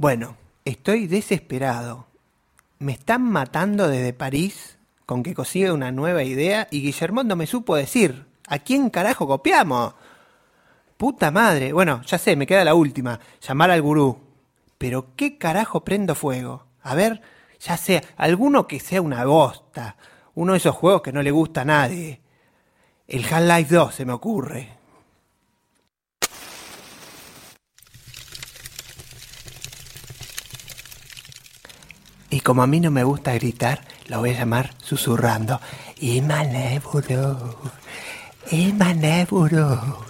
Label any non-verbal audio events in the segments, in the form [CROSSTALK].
Bueno, estoy desesperado. Me están matando desde París con que consiga una nueva idea y Guillermo no me supo decir. ¿A quién carajo copiamos? Puta madre. Bueno, ya sé, me queda la última. Llamar al gurú. Pero ¿qué carajo prendo fuego? A ver, ya sé, alguno que sea una bosta. Uno de esos juegos que no le gusta a nadie. El Half-Life 2 se me ocurre. Y como a mí no me gusta gritar, lo voy a llamar susurrando. Imaneburo. Imaneburo.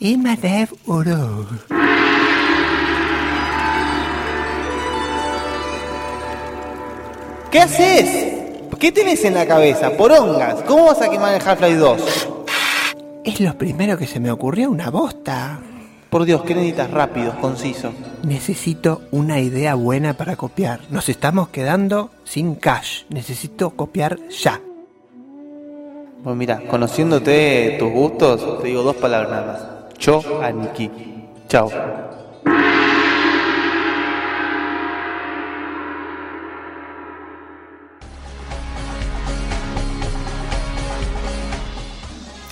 Imaneburo. ¿Qué haces? ¿Qué tenés en la cabeza? Porongas. ¿Cómo vas a quemar el Half-Life 2? Es lo primero que se me ocurrió, una bosta. Por Dios, ¿qué necesitas? Rápido, conciso. Necesito una idea buena para copiar. Nos estamos quedando sin cash. Necesito copiar ya. Bueno, mira, conociéndote tus gustos, te digo dos palabras nada más. Cho, Aniki. Chao.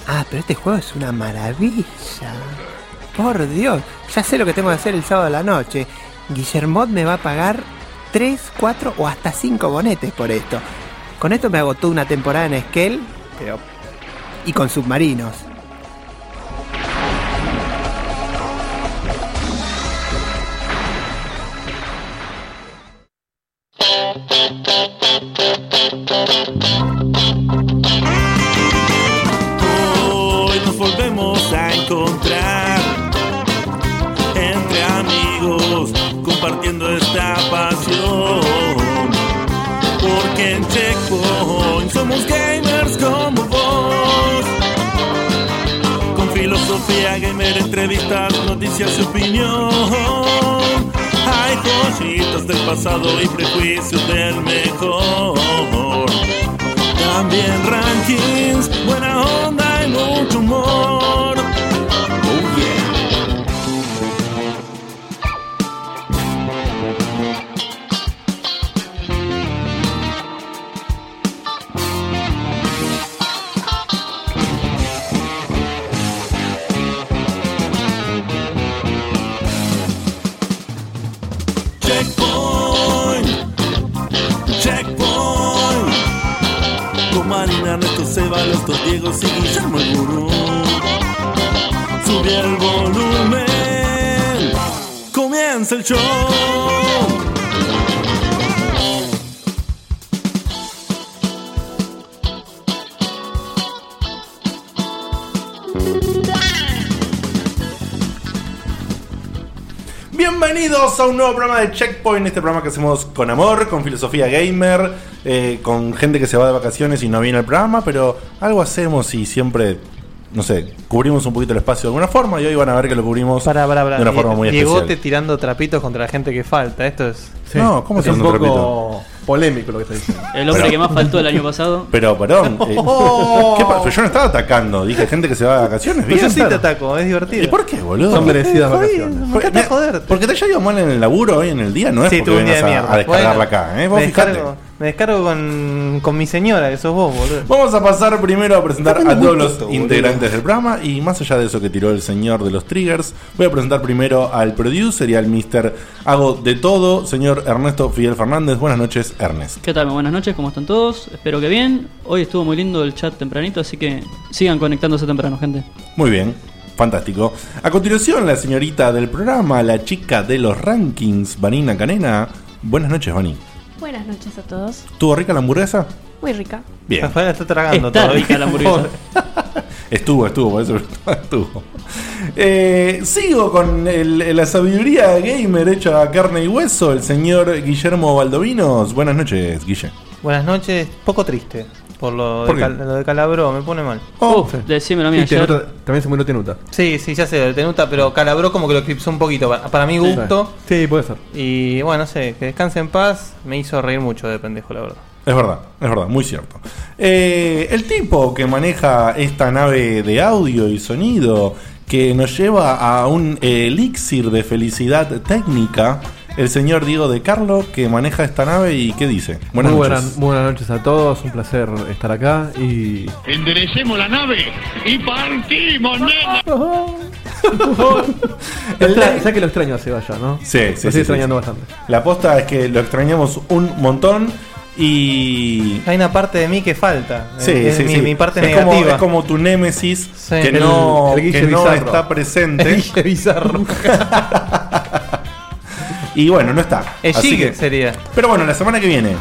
Ah, pero este juego es una maravilla. Por Dios, ya sé lo que tengo que hacer el sábado a la noche. Guillermot me va a pagar 3, 4 o hasta 5 bonetes por esto. Con esto me hago toda una temporada en Skell, pero. y con submarinos. Filosofía gamer, entrevistas, noticias y opinión. Hay cositas del pasado y prejuicios del mejor. También rankings, buena onda y mucho humor. Seba, los dos y Guillermo el Gurú. Sube el volumen. Comienza el show. Bienvenidos a un nuevo programa de Checkpoint, este programa que hacemos con amor, con filosofía gamer, eh, con gente que se va de vacaciones y no viene al programa, pero algo hacemos y siempre, no sé, cubrimos un poquito el espacio de alguna forma y hoy van a ver que lo cubrimos de una forma muy Diegote especial. tirando trapitos contra la gente que falta. Esto es. No, ¿cómo es un tirando poco polémico lo que está diciendo. El hombre Pero- que más faltó el año pasado. Pero, perdón, [LAUGHS] eh, ¿qué pa- pero yo no estaba atacando, dije gente que se va de vacaciones. Pero yo sí te ataco, es divertido. ¿Y por qué, boludo? Son merecidas vacaciones. me encanta joderte. Porque te haya ido mal en el laburo hoy en el día, no es Sí, porque tuve un día vengas de a- mierda. a, descargarla Bueno, acá, ¿eh? Vos me, fijate. descargo, me descargo con, con mi señora, que sos vos, boludo. Vamos a pasar primero a presentar a todos los integrantes del programa y más allá de eso que tiró el señor de los triggers, voy a presentar primero al producer y al mister Hago de todo, señor Ernesto Fidel Fernández. Buenas noches, Ernest. ¿Qué tal? Buenas noches, ¿cómo están todos? Espero que bien. Hoy estuvo muy lindo el chat tempranito, así que sigan conectándose temprano, gente. Muy bien, fantástico. A continuación, la señorita del programa, la chica de los rankings, Vanina Canena. Buenas noches, Vani. Buenas noches a todos. ¿Tuvo rica la hamburguesa? Muy rica. Bien. Rafael está tragando Está todavía. rica la hamburguesa. [LAUGHS] Estuvo, estuvo, por eso [LAUGHS] estuvo. Eh, sigo con el- la sabiduría gamer hecha a carne y hueso, el señor Guillermo Baldovinos. Buenas noches, Guille. Buenas noches, poco triste por lo, ¿Por de? Cal- lo de Calabró, me pone mal. Oh, Uf, decímelo a mí Y ayer. Tenuta- también se murió Tenuta. Sí, sí, ya sé, de Tenuta, pero Calabró como que lo eclipsó un poquito, para, para mi gusto. Sí, puede ser. Y bueno, no sé, que descanse en paz, me hizo reír mucho de pendejo, la verdad. Es verdad, es verdad, muy cierto. Eh, el tipo que maneja esta nave de audio y sonido que nos lleva a un elixir de felicidad técnica el señor Diego de Carlo, que maneja esta nave y ¿qué dice? Buenas muy, noches. buenas, muy buenas noches a todos, un placer estar acá y... Enderecemos la nave y partimos, nena. [LAUGHS] Extra- ya que lo extraño a Seba ya, ¿no? Sí, sí, Lo estoy sí, extrañando sí. bastante. La aposta es que lo extrañamos un montón y... Hay una parte de mí que falta. Sí, es sí, mi, sí. mi parte es negativa. Como, es como tu némesis que El- no, el que no está presente. [LAUGHS] Qué bizarro. [LAUGHS] y bueno, no está. El Así Gigue que- sería. Pero bueno, la semana que viene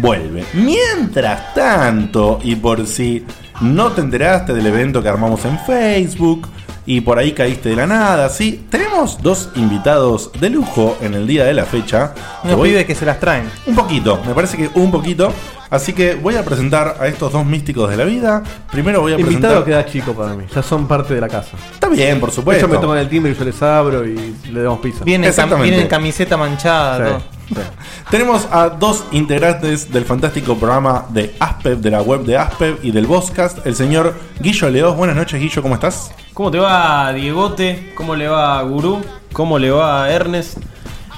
vuelve. Mientras tanto, y por si no te enteraste del evento que armamos en Facebook y por ahí caíste de la nada, sí, tenemos dos invitados de lujo en el día de la fecha. Unos voy- pibes que se las traen. Un poquito, me parece que un poquito. Así que voy a presentar a estos dos místicos de la vida. Primero voy a Invitado presentar. queda chico para mí, ya son parte de la casa. Está bien, por supuesto. Ellos me toman el timbre y yo les abro y le damos pizza. Vienen, cam- Exactamente. vienen en camiseta manchada. Sí, todo. Tenemos a dos integrantes del fantástico programa de Aspev, de la web de Aspev y del Vozcast, el señor Guillo Leos. Buenas noches, Guillo, ¿cómo estás? ¿Cómo te va Diegote? ¿Cómo le va Gurú? ¿Cómo le va Ernest?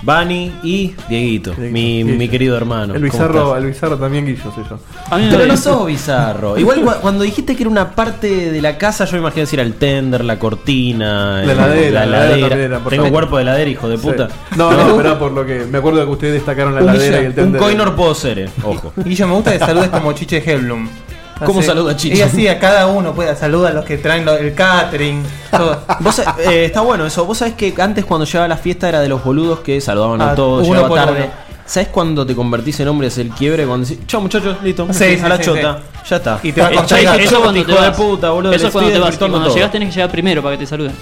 Bani y Dieguito, mi, Guillo. mi querido hermano. El ¿Cómo bizarro, el bizarro también Guillo soy yo. A mí me Pero no sos bizarro. Igual cu- cuando dijiste que era una parte de la casa, yo me imaginé decir el tender, la cortina, La el- heladera, la heladera también era, por Tengo favor. cuerpo de heladera, hijo de puta. Sí. No, no, [LAUGHS] pero por lo que me acuerdo que ustedes destacaron la Un, heladera y el un tender. coinor puedo ser, eh. ojo. Y yo me gusta que saludes como Chiche Hellblum. ¿Cómo Así- saluda Chiche? Y así a cada uno, pues saluda a los que traen lo- el catering. Todo. [LAUGHS] Vos, eh, está bueno eso. Vos sabés que antes cuando llegaba a la fiesta era de los boludos que saludaban a Ah, todos, uno llegaba tarde. uno. ¿Sabés cuando te convertís en hombre es el quiebre? Cuando decís, chao muchachos, listo, Sí, a la sí, chota, ya está. Y te va a dije Eso yo, cuando te vas. puta, boludo. Eso es cuando te vas. Cuando llegas tenés que llegar primero para que te saluden.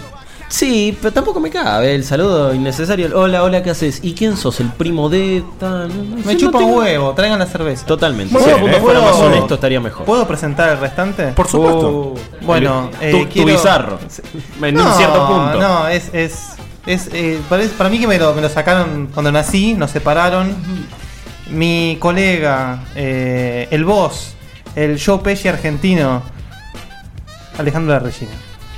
Sí, pero tampoco me cabe el saludo innecesario. el, Hola, hola, ¿qué haces? ¿Y quién sos? ¿El primo de tal? No, no, Me no chupa un tengo- huevo, traigan la cerveza. Totalmente. Muy Si el bien, punto eh. fuera más ¿Puedo- honesto estaría mejor. ¿Puedo presentar el restante? Por supuesto. Oh, Bueno, el- eh, tu, tu quiero- bizarro. En un No, cierto punto. No, es. es, es eh, para, para mí que me lo, me lo sacaron cuando nací, nos separaron. Mi colega, eh, el boss, el Joe Pesci argentino, Alejandro La Regina.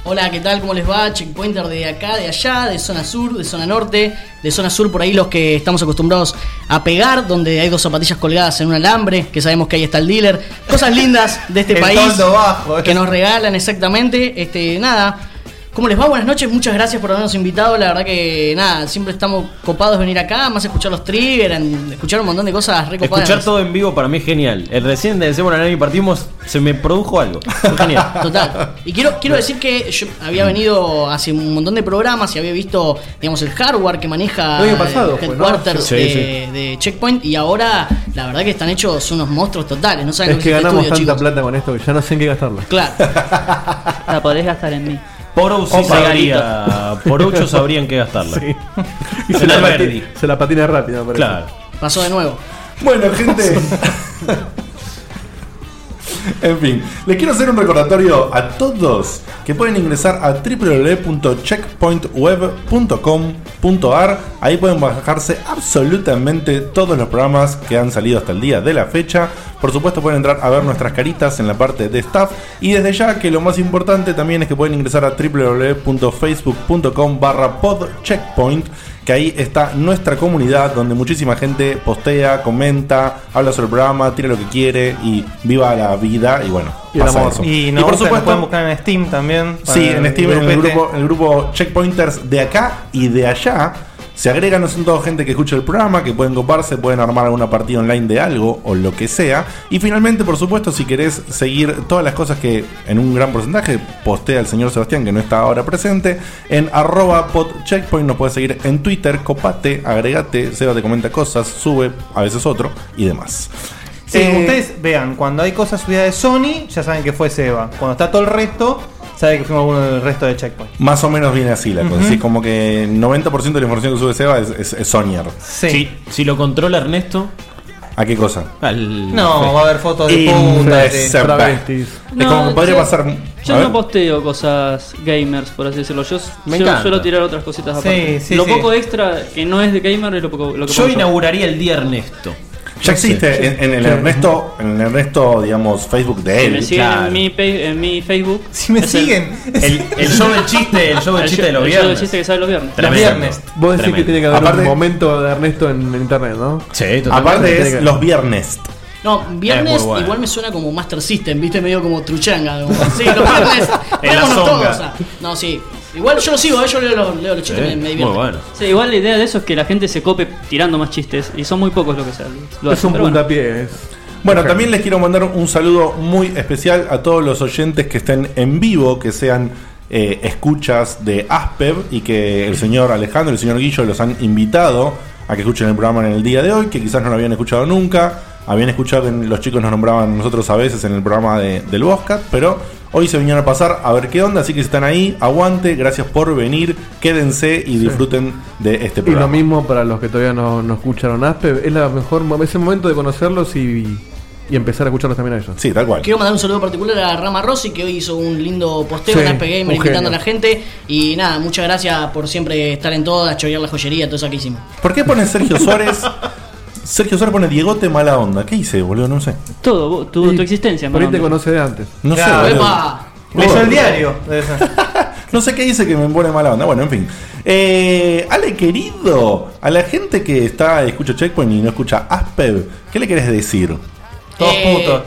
Hola, ¿qué tal? ¿Cómo les va? Checkpointer de acá, de allá, de zona sur, de zona norte, de zona sur por ahí los que estamos acostumbrados a pegar, donde hay dos zapatillas colgadas en un alambre, que sabemos que ahí está el dealer. Cosas lindas de este país que nos regalan exactamente. Este, nada. ¿Cómo les va? Buenas noches, muchas gracias por habernos invitado. La verdad que nada, siempre estamos copados de venir acá, más escuchar los triggers, escuchar un montón de cosas recopadas. Escuchar todo en vivo para mí es genial. El recién de Decimos la y partimos, se me produjo algo. Fue [LAUGHS] genial. Total. Y quiero, quiero decir que yo había venido hace un montón de programas y había visto, digamos, el hardware que maneja El año pasado el fue, ¿no? headquarters Sí, de, sí. de Checkpoint y ahora la verdad que están hechos unos monstruos totales. No saben Es lo que es ganamos estudio, tanta chicos. plata con esto que ya no sé en qué gastarla. Claro. La podés gastar en mí. Por sí Opa, sabría. Por 8 [LAUGHS] sabrían qué gastarla. Sí. [LAUGHS] Y se la, patina, se la patina rápido, me parece. Claro. Pasó de nuevo. Bueno, gente. [LAUGHS] [LAUGHS] en fin, les quiero hacer un recordatorio a todos que pueden ingresar a www.checkpointweb.com.ar. Ahí pueden bajarse absolutamente todos los programas que han salido hasta el día de la fecha. Por supuesto, pueden entrar a ver nuestras caritas en la parte de staff. Y desde ya, que lo más importante también es que pueden ingresar a www.facebook.com barra podcheckpoint que ahí está nuestra comunidad donde muchísima gente postea, comenta, habla sobre el programa, tira lo que quiere y viva la vida y bueno, Y pasa eso. Y, por supuesto, pueden buscar en Steam también. sí, en Steam, en el grupo, en el grupo Checkpointers de acá y de allá. Se agregan, no son toda gente que escucha el programa, que pueden coparse, pueden armar alguna partida online de algo o lo que sea. Y finalmente, por supuesto, si querés seguir todas las cosas que en un gran porcentaje postea el señor Sebastián, que no está ahora presente, en arroba podcheckpoint nos puedes seguir en Twitter, copate, agregate, Seba te comenta cosas, sube a veces otro y demás. Sí, Eh, ustedes vean, cuando hay cosas subidas de Sony, ya saben que fue Seba. Cuando está todo el resto, saben que fuimos alguno del resto de Checkpoint. Más o menos viene así la cosa, Ujú. así como que 90% de la información que sube Seba es, es, es Sonier. Sí. Si, si lo controla Ernesto, ¿A qué cosa? al. No, va a haber fotos de puta. de-. Travestis. Es como que podría yo- pasar. Yo a no posteo cosas gamers, por así decirlo. Yo, Me yo encanta. suelo tirar otras cositas Sí, aparte. sí, lo sí. poco extra que no es de gamer es lo, poco, lo que Yo pongo inauguraría el día Ernesto. Ya existe en, en el Ernesto, en el Ernesto, digamos, Facebook de Si él. me siguen en, mi, en mi Facebook. Si me siguen. El, [LAUGHS] el show del chiste, el show del El chiste de los el show del viernes. chiste que sale los viernes. Tremendo. Vos decís Tremendo. que tiene que haber Aparte- un momento de Ernesto en, en internet, ¿no? Sí, totalmente. Aparte es que- los viernes. No, viernes bueno. igual me suena como Master System, viste, medio como truchanga. como, sí, los [LAUGHS] viernes. Zonga. todos, ah. No, sí. Igual yo lo sigo, eh, yo leo, los- leo los chistes, me, me muy bueno. Sí, igual la idea de eso es que la gente se cope tirando más chistes. Y son muy pocos los que se lo Es hacen, un bueno. puntapié. es- Bueno, también les quiero mandar un saludo muy especial a todos los oyentes que estén en vivo, que sean eh, escuchas de Aspev y que el señor Alejandro y el señor Guillo los han invitado a que escuchen el programa en el día de hoy, que quizás no lo habían escuchado nunca. Habían escuchado que los chicos nos nombraban nosotros a veces en el programa de- del Boscat, pero hoy se vinieron a pasar a ver qué onda, así que si están ahí, aguante, gracias por venir, quédense y disfruten de este Y lo programa. mismo para los que todavía no, no escucharon Aspe. Es la mejor, mo- es el momento de conocerlos y, y empezar a escucharlos también a ellos. Sí, tal cual. Quiero mandar un saludo particular a Rama Rossi que hoy hizo un lindo posteo Sí, en Aspe Gamer invitando a la gente. Y nada, muchas gracias por siempre estar en todas, chorear la joyería, todo eso que hicimos. ¿Por qué pone Sergio Suárez? Sergio Suárez pone Diegote mala onda. ¿Qué hice, boludo? No sé. Todo, tu, tu existencia, Por ahí te conoce de antes. No Claro, sé. boludo. ¡Epa! Leyó el diario. [LAUGHS] No sé qué dice que me pone mala onda. Bueno, en fin. Eh, Ale, querido, a la gente que está escucha Checkpoint y no escucha Aspev, ¿qué le querés decir? Todos Eh, putos.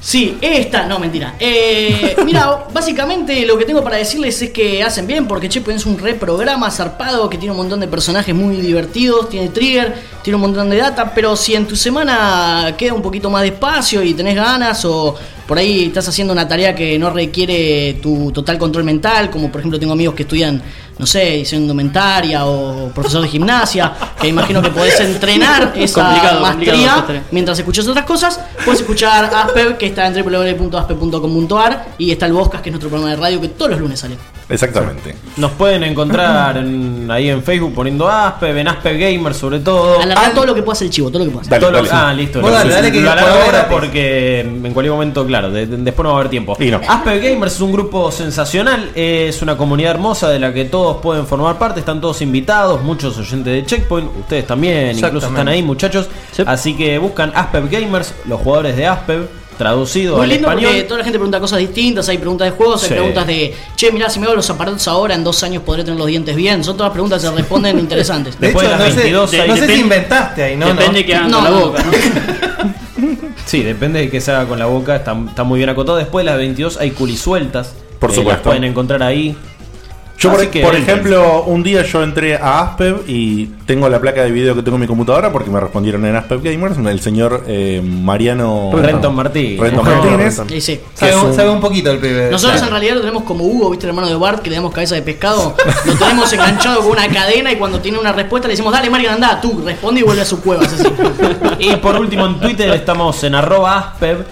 Sí, esta, no, mentira. Eh, mira, [LAUGHS] básicamente lo que tengo para decirles es que hacen bien porque Checkpoint es un reprograma zarpado que tiene un montón de personajes muy divertidos, tiene trigger, tiene un montón de data, pero si en tu semana queda un poquito más de espacio y tenés ganas o por ahí estás haciendo una tarea que no requiere tu total control mental, como por ejemplo tengo amigos que estudian, no sé, diseño indumentaria o profesor de gimnasia, que imagino que podés entrenar [LAUGHS] esa Complicado, maestría mientras escuchas otras cosas, puedes escuchar Aspev, que está en www.aspev.com.ar y está el Boscas, que es nuestro programa de radio que todos los lunes sale. Exactamente. Nos pueden encontrar en- ahí en Facebook poniendo Aspe, en Aspe Gamer sobre todo. Alargar todo lo que pueda hacer el chivo, todo lo que pueda hacer. Dale, Todo lo- dale. ah, listo. Vos lo- dale, dale, que lo alargo ahora porque en cualquier momento, claro, de- de- después no va a haber tiempo. Y no. Aspe Gamers es un grupo sensacional, es una comunidad hermosa de la que todos pueden formar parte, están todos invitados, muchos oyentes de Checkpoint, ustedes también, incluso Exactamente. están ahí muchachos. Sí. Así que buscan Aspe Gamers, los jugadores de Aspe, traducido Muy al lindo español. porque toda la gente pregunta cosas distintas, hay preguntas de juegos, hay Sí. preguntas de, che, mirá, si me hago los aparatos ahora, en dos años podré tener los dientes bien. Son todas preguntas que se responden [LAUGHS] interesantes. De Después hecho, de las no sé, 22 no hay- sé si inventaste ahí, ¿no? Depende no. que hagan No, con la no. boca, ¿no? [LAUGHS] Sí, depende de que se haga con la boca, está, está muy bien acotado. Después de las 22 hay culisueltas. Por eh, supuesto. Las pueden encontrar ahí. Yo, por, ejemplo, un día yo entré a Aspev y tengo la placa de video que tengo en mi computadora porque me respondieron en Aspev Gamers, el señor eh, Mariano Renton Martínez. Renton Martínez. Y sí. Sabe, un- sabe un poquito el pibe. Nosotros en realidad lo tenemos como Hugo, ¿viste el hermano de Bart, que le damos cabeza de pescado? Lo tenemos enganchado con una cadena y cuando tiene una respuesta le decimos, dale Mario, anda, tú, responde y vuelve a su cueva. así. Y por último en Twitter estamos en arroba Aspev.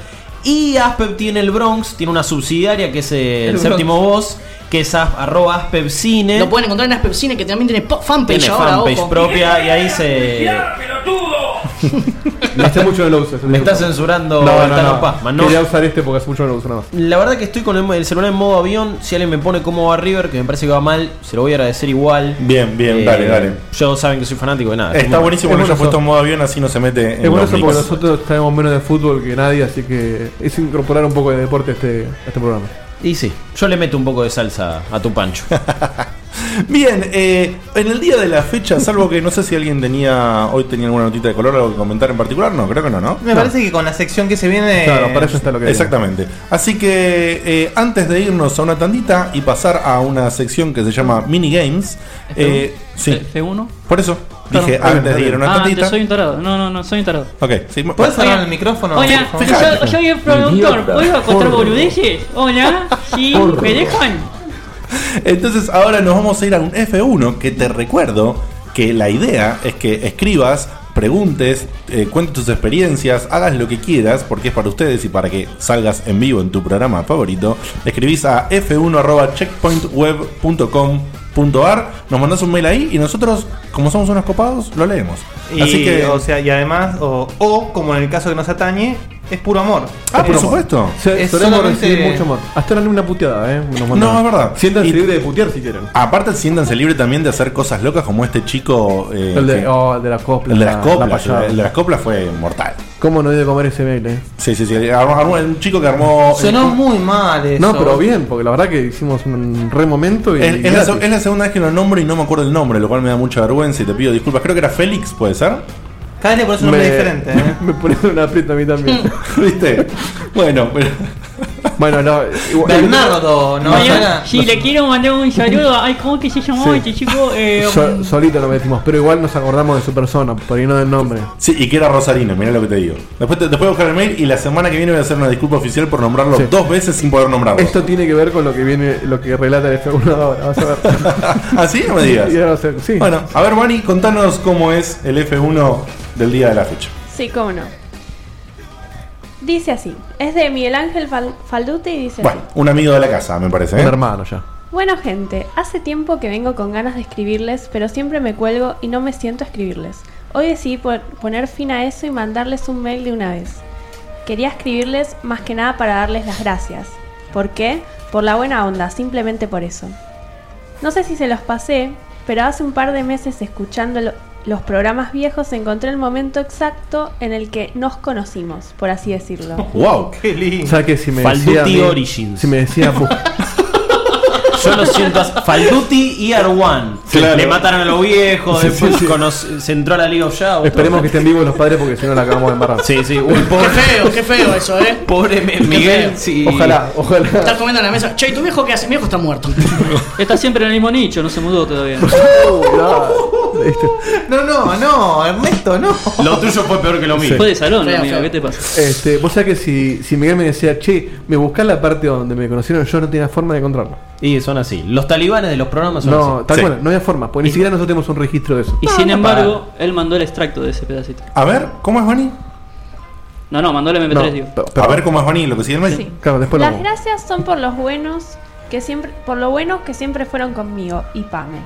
Y Aspev tiene el Bronx, tiene una subsidiaria que es el, El séptimo voz, que es as- arroba Aspev Cine. Lo pueden encontrar en Aspepcine, que también tiene fanpage Tiene ahora, fanpage ojo. propia y ahí se... [LAUGHS] Me hace mucho no lo uses. Me está censurando No, no, no. Quería usar este porque hace mucho no lo uso nada más. La verdad que estoy con el, el celular en modo avión. Si alguien me pone cómo va River, que me parece que va mal, se lo voy a agradecer igual. Bien, bien, Eh, dale, dale. Yo saben que soy fanático de nada. Está Como- buenísimo Es que lo haya puesto en modo avión, así no se mete en Es bueno eso porque nosotros sabemos menos de fútbol que nadie, así que es incorporar un poco de deporte a este, a este programa. Y sí, yo le meto un poco de salsa a tu pancho. [LAUGHS] Bien, eh, en el día de la fecha, salvo que no sé si alguien tenía hoy tenía alguna notita de color algo que comentar en particular, no, creo que no, ¿no? Me parece que con la sección que se viene. Claro, para eso está lo que Exactamente. Así que eh, antes de irnos a una tandita y pasar a una sección que se llama Minigames, eh, sí, F1. por eso dije antes de ir a una Ah, soy un tarado. No, no, no, soy un tarado. Ok, sí, ¿Puedes cerrar el micrófono? Hola, por favor? yo, soy el productor. ¿Puedo contar boludeces? Hola, ¿sí? ¿Me dejan? Entonces ahora nos vamos a ir a un F1 que te recuerdo que la idea es que escribas, preguntes, eh, cuentes tus experiencias, hagas lo que quieras porque es para ustedes y para que salgas en vivo en tu programa favorito. Escribís a f1.checkpointweb.com checkpoint.com.ar, nos mandás un mail ahí y nosotros, como somos unos copados, lo leemos. Y, Así que. o sea, y además, o, o, como en el caso que nos atañe, es puro amor. Ah, por supuesto. Es solemos solamente- recibir mucho amor. Hasta ahora ni una puteada, ¿eh? Nos. No, es verdad. Siéntanse Y- libres de putear si quieren. Aparte, siéntanse libre también de hacer cosas locas como este chico. eh, El de, que- oh, el de las coplas. el de las la- coplas. payada. el de las coplas fue mortal. ¿Cómo no he de comer ese mail, eh? Sí, sí, sí. Armó, armó- un chico que armó. Sonó muy mal eso. No, pero bien, porque la verdad que hicimos un re momento y. Es, es la, gratis. se- es la segunda vez que lo nombro y no me acuerdo el nombre, lo cual me da mucha vergüenza y te pido disculpas. Creo que era Félix, ¿puede ser? Cada vez le pones un nombre Me- diferente, [LAUGHS] ¿eh? Me ponen una aprieta a mí también. [LAUGHS] ¿Viste? Bueno, pero. Bueno, no. igual- Bernardo, no, si le quiero mandar un saludo, ay, ¿cómo que se llamó Sí. este chico? Eh, So- solito lo metimos, pero igual nos acordamos de su persona, por ahí no del nombre. Sí, y que era Rosarino, mirá lo que te digo. Después, te, después voy a buscar el mail y la semana que viene voy a hacer una disculpa oficial por nombrarlo Sí. dos veces sin poder nombrarlo. Esto tiene que ver con lo que viene, lo que relata el F1 ahora, vas a ver. [LAUGHS] ¿Así? No me digas. Sí. Bueno, a ver, Mani, contanos cómo es el F1 del día de la fecha. Sí, cómo no. Dice así. Es de Miguel Ángel Fal- Falduti y dice Bueno, así. un amigo de la casa, me parece. Un ¿eh? hermano ya. Bueno gente, hace tiempo que vengo con ganas de escribirles, pero siempre me cuelgo y no me siento a escribirles. Hoy decidí po- poner fin a eso y mandarles un mail de una vez. Quería escribirles más que nada para darles las gracias. ¿Por qué? Por la buena onda, simplemente por eso. No sé si se los pasé, pero hace un par de meses escuchando lo- los programas viejos encontré el momento exacto en el que nos conocimos, por así decirlo. ¡Wow! Qué lindo. O sea que si me Falduti decía. Origins. Si me decía. [LAUGHS] Yo lo siento. Falduti y Arwan. Claro. Le mataron a los viejos. Sí, después sí, sí. conoce- se entró a la League of Shadows. Esperemos que estén vivos los padres porque si no la acabamos de embarrar. Sí, sí. Uy, Qué feo, qué feo eso, ¿eh? pobre Miguel. Sí. Ojalá, ojalá. Estar comiendo en la mesa. Che, ¿y tu viejo qué hace? Mi viejo está muerto. [LAUGHS] está siempre en el mismo nicho, no se mudó todavía. [LAUGHS] Este, No, no, no, Ernesto, no. Lo tuyo fue peor que lo mío. Fue de salón, Feo, amigo, feo. ¿qué te pasa? Este, vos sabés que si, si Miguel me decía, che, me buscás la parte donde me conocieron, yo no tenía forma de encontrarlo. Y son así. Los talibanes de los programas son No, así. tal Sí. cual, no había forma, porque ni siquiera nosotros tenemos un registro de eso. Y sin embargo, él mandó el extracto de ese pedacito. A ver, ¿cómo es Mani? No, no, mandó el MP3, No, digo. A ver cómo es Mani, lo que sigue el. Sí. Claro, después lo Las vamos. gracias son por los buenos que siempre, por lo buenos que siempre fueron conmigo y Pame.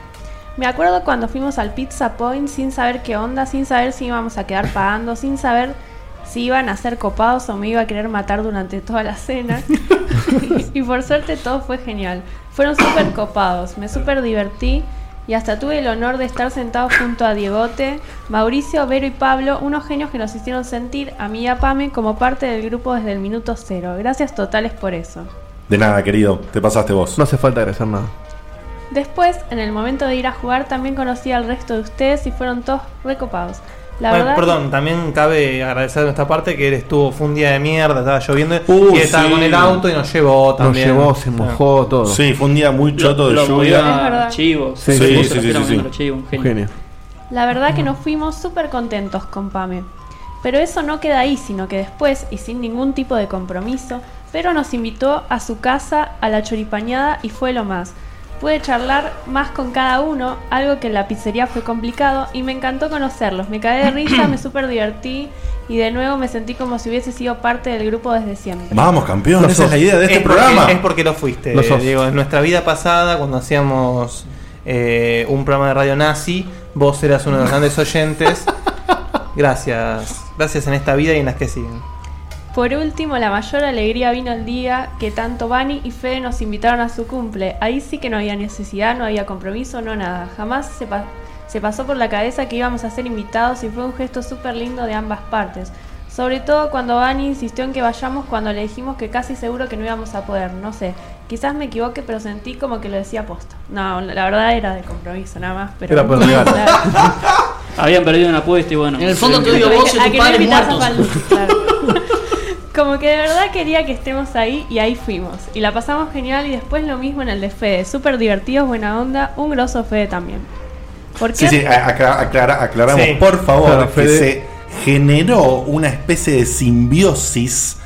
Me acuerdo cuando fuimos al Pizza Point sin saber qué onda, sin saber si íbamos a quedar pagando, sin saber si iban a ser copados o me iba a querer matar durante toda la cena. [LAUGHS] y por suerte todo fue genial. Fueron súper copados, me súper divertí y hasta tuve el honor de estar sentado junto a Diegote, Mauricio, Vero y Pablo, unos genios que nos hicieron sentir a mí y a Pame como parte del grupo desde el minuto cero. Gracias totales por eso. De nada, querido, te pasaste vos. No hace falta agradecer nada. Después, en el momento de ir a jugar, también conocí al resto de ustedes y fueron todos recopados. La Bueno, verdad, perdón, también cabe agradecer de nuestra parte que él estuvo, fue un día de mierda, estaba lloviendo Uh, y estaba sí. con el auto y nos llevó Nos también. llevó, se mojó todo. Sí, fue un día muy choto de lluvia. Chivos. Sí, sí, sí. Genio. la verdad que nos fuimos súper contentos con Pame. Pero eso no queda ahí, sino que después, y sin ningún tipo de compromiso, pero nos invitó a su casa a la choripañada y fue lo más. Pude charlar más con cada uno, algo que en la pizzería fue complicado, y me encantó conocerlos. Me caí de risa, me [CLEARS THROAT] súper divertí, y de nuevo me sentí como si hubiese sido parte del grupo desde siempre. Vamos, campeón, esa es la idea de este es porque- programa. es porque lo fuiste. Lo. Digo, en nuestra vida pasada, cuando hacíamos eh, un programa de radio nazi, vos eras uno de los grandes oyentes. [LAUGHS] Gracias. Gracias en esta vida y en las que siguen. Por último, la mayor alegría vino el día que tanto Bani y Fede nos invitaron a su cumple. Ahí sí que no había necesidad, no había compromiso, no nada. Jamás se, pa- se pasó por la cabeza que íbamos a ser invitados y fue un gesto súper lindo de ambas partes. Sobre todo cuando Bani insistió en que vayamos cuando le dijimos que casi seguro que no íbamos a poder. No sé, quizás me equivoque, pero sentí como que lo decía posta. No, la verdad era de compromiso nada más. Pero Era por. [LAUGHS] Habían perdido una apuesta y bueno. En el fondo te odio vos y muertos. Como que de verdad quería que estemos ahí y ahí fuimos. Y la pasamos genial y después lo mismo en el de Fede. Súper divertidos, buena onda, un grosso Fede también. ¿Por qué? Sí, sí, aclara- aclaramos, Sí. por favor, Claro, que se generó una especie de simbiosis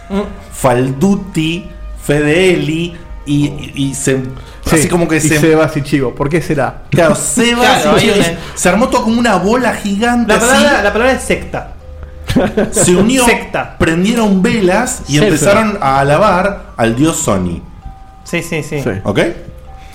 Falduti, Fedeli y, y- y se. Sí, así como que y se. Sebas y Chivo. ¿Por qué será? Claro, Sebas Claro, y una- se armó todo como una bola gigante La palabra, así, la palabra es secta. [LAUGHS] se unió, secta. prendieron velas y Secta. empezaron a alabar al dios Sony. Sí, sí, sí. Sí. ¿Ok?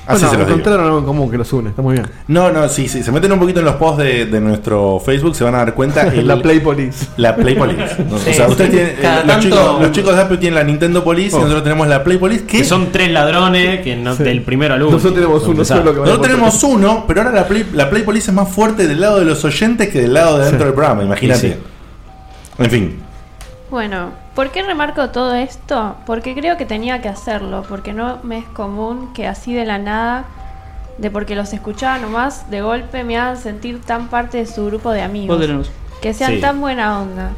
Así Bueno, se los digo. encontraron algo en común que los une, está muy bien. No, no, sí, sí. Se meten un poquito en los posts de, de nuestro Facebook, se van a dar cuenta. [LAUGHS] el- La Play Police. La Play Police. [LAUGHS] ¿no? Sí, o sea, sí. ustedes tienen. Cada eh, los, tanto- chicos, los chicos de Apple tienen la Nintendo Police y Oh. nosotros tenemos la Play Police. Que, Que son tres ladrones que no, Sí. del primero al último. Nosotros tenemos uno solo que Nosotros tenemos uno, pero ahora la Play, la Play Police es más fuerte del lado de los oyentes que del lado de dentro Sí. del programa, imagínate. En fin. Bueno, ¿por qué remarco todo esto? Porque creo que tenía que hacerlo, porque no me es común que así de la nada, de porque los escuchaba nomás, de golpe me hagan sentir tan parte de su grupo de amigos. Que sean Sí. tan buena onda.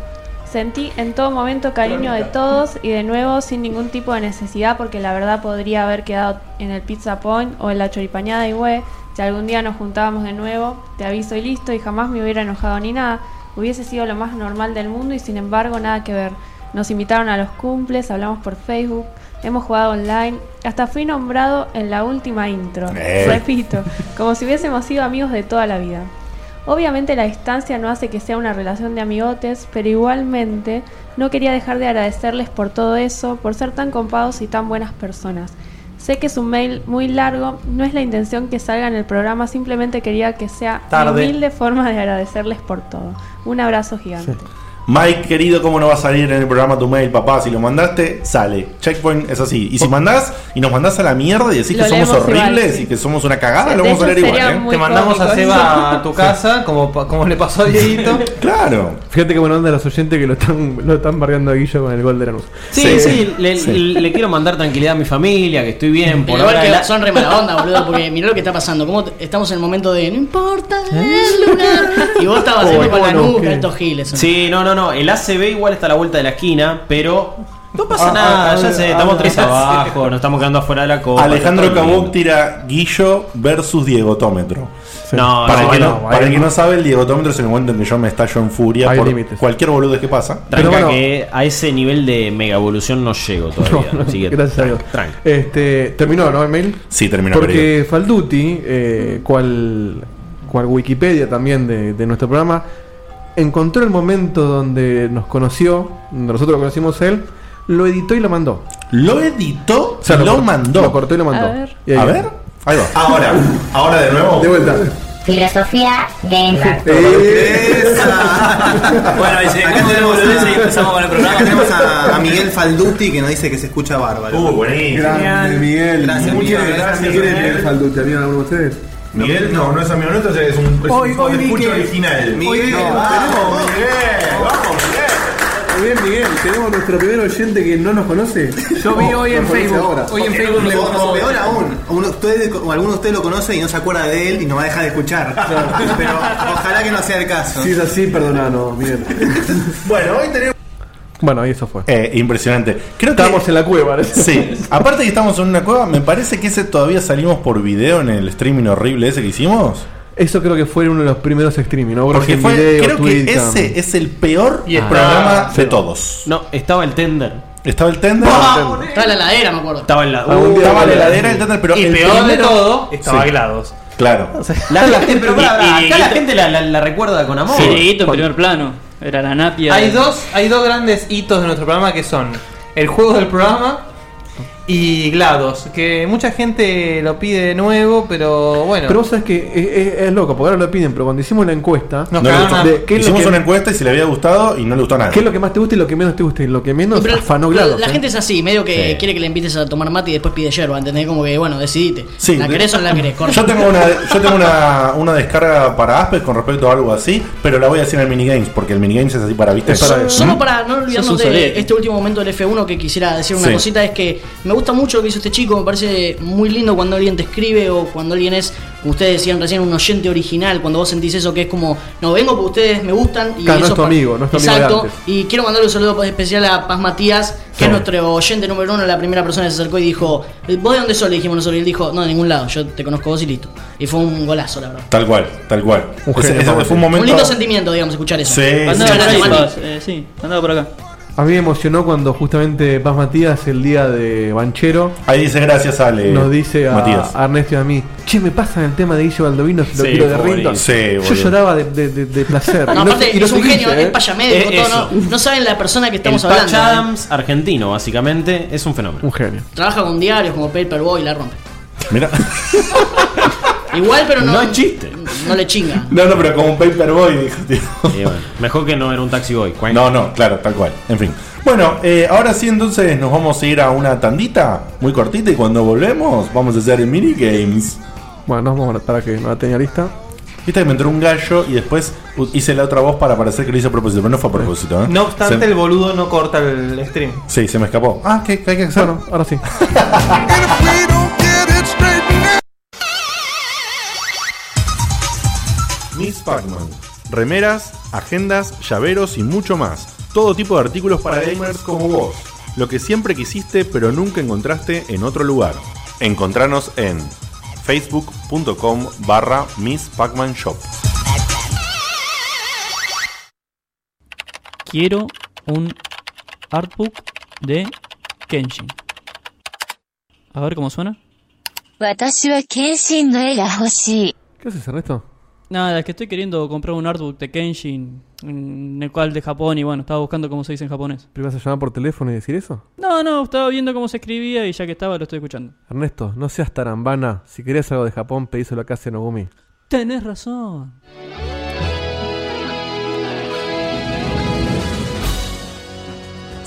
Sentí en todo momento cariño de todos y de nuevo sin ningún tipo de necesidad porque la verdad podría haber quedado en el Pizza Point o en la Choripañada y güey, si algún día nos juntábamos de nuevo, te aviso y listo y jamás me hubiera enojado ni nada. Hubiese sido lo más normal del mundo y sin embargo nada que ver. Nos invitaron a los cumples, hablamos por Facebook, hemos jugado online, hasta fui nombrado en la última intro. Eh. Repito, como si hubiésemos sido amigos de toda la vida. Obviamente la distancia no hace que sea una relación de amigotes, pero igualmente no quería dejar de agradecerles por todo eso, por ser tan copados y tan buenas personas. Sé que es un mail muy largo, no es la intención que salga en el programa, simplemente quería que sea Tarde. humilde forma de agradecerles por todo. Un abrazo gigante. Mike, querido, ¿cómo no va a salir en el programa tu mail, papá? Si lo mandaste, sale. Checkpoint es así. Y si mandás y nos mandás a la mierda y decís Lo que somos igual, horribles sí. y que somos una cagada, lo vamos a leer igual, ¿eh? Te mandamos a Seba eso. [LAUGHS] a tu casa, como, como le pasó a Dieguito. [LAUGHS] Claro. Fíjate que buena onda los oyentes que lo están, lo están bardeando a Guillo con el gol de Lanús. Sí, sí, Sí. le, Sí. le- le quiero mandar tranquilidad a mi familia, que estoy bien. Por ahora que la- son re mala onda, boludo, [LAUGHS] porque mirá lo que está pasando. Como estamos en el momento de no importa el lugar. Y vos estabas haciendo con la bueno, nuca estos giles. Sí, no, no, no. El ACB igual está a la vuelta de la esquina, pero no pasa Ah, nada. ah, ya ah, sé, ah, estamos ah, tres [LAUGHS] abajo, nos estamos quedando afuera de la copa. Alejandro bien. tira Guillo versus Diegotómetro. No, Para, no, el que, no, no, para el que no sabe, el Diegotómetro es el momento en que yo me estallo en furia Hay por cualquier boludo que pasa. Tranca Pero bueno. que a ese nivel de mega evolución no llego [LAUGHS] todavía. No, no, así que gracias a Dios. tranca. Este, terminó, ¿no? El mail. Sí, terminó. Porque Falduti, eh, cual, cual Wikipedia también de, de nuestro programa, encontró el momento donde nos conoció, donde nosotros lo conocimos a él, lo editó y lo mandó. Lo editó, O sea, lo, mandó. Lo cortó y lo mandó. A ver. Ahí A ver, ahí va. Ahora, ahora de nuevo. De vuelta. Filosofía gamer. Bueno, y seguimos de [LAUGHS] boludeces y empezamos con el programa. Tenemos a, a Miguel Falduti que nos dice que se escucha bárbaro. Uh, buenísimo. Grande, Miguel. Gracias, Muchas Miguel. gracias, Miguel. Miguel Falduti. ¿Habían alguno de ustedes? Miguel, no, no es amigo nuestro, es un, es Hoy- un hoy vi que- original. Miguel, No, vamos, Muy bien, Miguel. Tenemos nuestro primer oyente que no nos conoce. Yo vi hoy en Facebook. ahora. Hoy en Facebook le O peor aún, uno, ustedes, o alguno de ustedes lo conoce y no se acuerda de él y nos va a dejar de escuchar. Pero ojalá que no sea el caso. Si es así, perdonanos, Miguel. Bueno, hoy tenemos. Bueno, y eso fue. Eh, impresionante. Creo que. Estábamos en la cueva. ¿no? Sí, aparte que estamos en una cueva, me parece que ese todavía salimos por video en el streaming horrible ese que hicimos. Eso creo que fue uno de los primeros streaming, ¿no? Porque fue, video, creo que ese es el peor Y está- programa de todos. No, estaba el tender. Estaba el tender. Estaba en la heladera, me acuerdo. Estaba en la. Día estaba la heladera el tender, pero Y el peor de todo, estaba Sí. GLaDOS. Claro. [LAUGHS] La gente, pero pará, pará, Y- y- acá la gente la, la- la recuerda con amor. Sí, en primer plano. Era la napia. Hay dos, hay dos grandes hitos de nuestro programa que son el juego del programa y GLaDOS, que mucha gente lo pide de nuevo, pero bueno. Pero vos sabés que es, es- es loco, porque ahora lo piden, pero cuando hicimos la encuesta, Nos No le cagaron gustó. a- de- ¿qué es lo Hicimos que- una encuesta y si le había gustado y no le gustó a nadie. ¿qué es lo que más te gusta y lo que menos te gusta? Y lo que menos Pero- afanó pero GLaDOS. la ¿eh? gente es así, medio que Sí. quiere que le invites a tomar mate y después pide yerba, ¿entendés? Como que, bueno, decidite. Sí, ¿La de- querés o no la querés? [LAUGHS] Corta. Yo tengo una, yo tengo una, una descarga para Aspes con respecto a algo así, pero la voy a hacer en el minigames, porque el minigames es así para, ¿viste? Es para- Solo para no olvidarnos un de solete. este último momento del F1 que quisiera decir una Sí. cosita es que me gusta mucho lo que hizo este chico, me parece muy lindo cuando alguien te escribe o cuando alguien es, como ustedes decían recién, un oyente original, cuando vos sentís eso que es como, no vengo porque ustedes me gustan y Claro, no eso es tu amigo, no es tu amigo de Exacto, antes. y quiero mandarle un saludo especial a Paz Matías, que Sí. es nuestro oyente número uno, la primera persona que se acercó y dijo, ¿vos de dónde sos? Le dijimos nosotros y él dijo, no, de ningún lado, yo te conozco vos y listo. Y fue un golazo, la verdad. Tal cual, tal cual. Ese- ese fue un momento. Un lindo sentimiento, digamos, escuchar eso. Sí, Andaba sí, eh, sí, andaba por acá. A mí me emocionó cuando justamente Paz Matías, el día de Banchero, Ahí dice gracias, Ale. nos dice a, Matías. a Ernesto y a mí, che, me pasan el tema de Guillo Baldovino, si lo Sí, quiero de fue Rinton. Sí, Yo boludo. lloraba de, de- de- de placer. [LAUGHS] No, aparte, es un genio, ¿eh? es payamédico, Eh, todo, no, no saben la persona que El estamos Patch hablando. ¿eh? Adams argentino, básicamente, es un fenómeno. Un genio. Trabaja con diarios como Paperboy y la rompe. Mira. [LAUGHS] Igual, pero no. No es chiste. No le chinga. [LAUGHS] No, no, pero como un paperboy, dijo, tío. Bueno, mejor que no era un taxi boy. No, no, claro, tal cual. En fin. Bueno, eh, ahora sí, entonces nos vamos a ir a una tandita muy cortita y cuando volvemos vamos a hacer el minigames. Bueno, nos vamos a- para que no la tenía lista. Viste que me entró un gallo y después hice la otra voz para parecer que lo hice a propósito, pero no fue a propósito. ¿eh? No obstante, Se- el boludo no corta el stream. Sí, se me escapó. Ah, ¿qué, qué hay que hacer? Bueno, ahora sí. [LAUGHS] Miss Pacman. Remeras, agendas, llaveros y mucho más. Todo tipo de artículos para gamers como vos. Lo que siempre quisiste pero nunca encontraste en otro lugar. Encontranos en facebook.com barra Miss Pacman Shop. Quiero un artbook de Kenshin. A ver cómo suena. ¿Qué haces, Ernesto? Nada, es que estoy queriendo comprar un artbook de Kenshin, en el cual de Japón, y bueno, estaba buscando cómo se dice en japonés. ¿Pero vas a llamar por teléfono y decir eso? No, no, estaba viendo cómo se escribía y ya que estaba lo estoy escuchando. Ernesto, no seas tarambana. Si querés algo de Japón, pedíselo a casa de Nogumi. Tenés razón.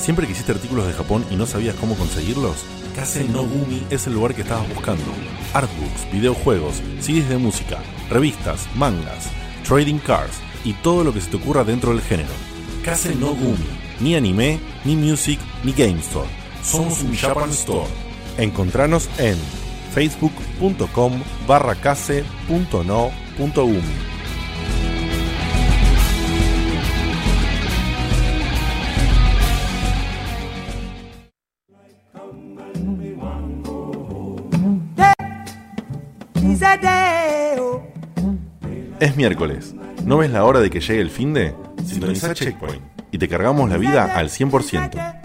¿Siempre quisiste artículos de Japón y no sabías cómo conseguirlos? Kase no Gumi es el lugar que estabas buscando. Artbooks, videojuegos, CDs de música, revistas, mangas, trading cards y todo lo que se te ocurra dentro del género. Kase no Gumi. Ni anime, ni music, ni game store. Somos un Japan Store. Encontranos en facebook.com barra kase.no.umi. Es miércoles. ¿No ves la hora de que llegue el fin de? Sintoniza Checkpoint y te cargamos la vida al 100%.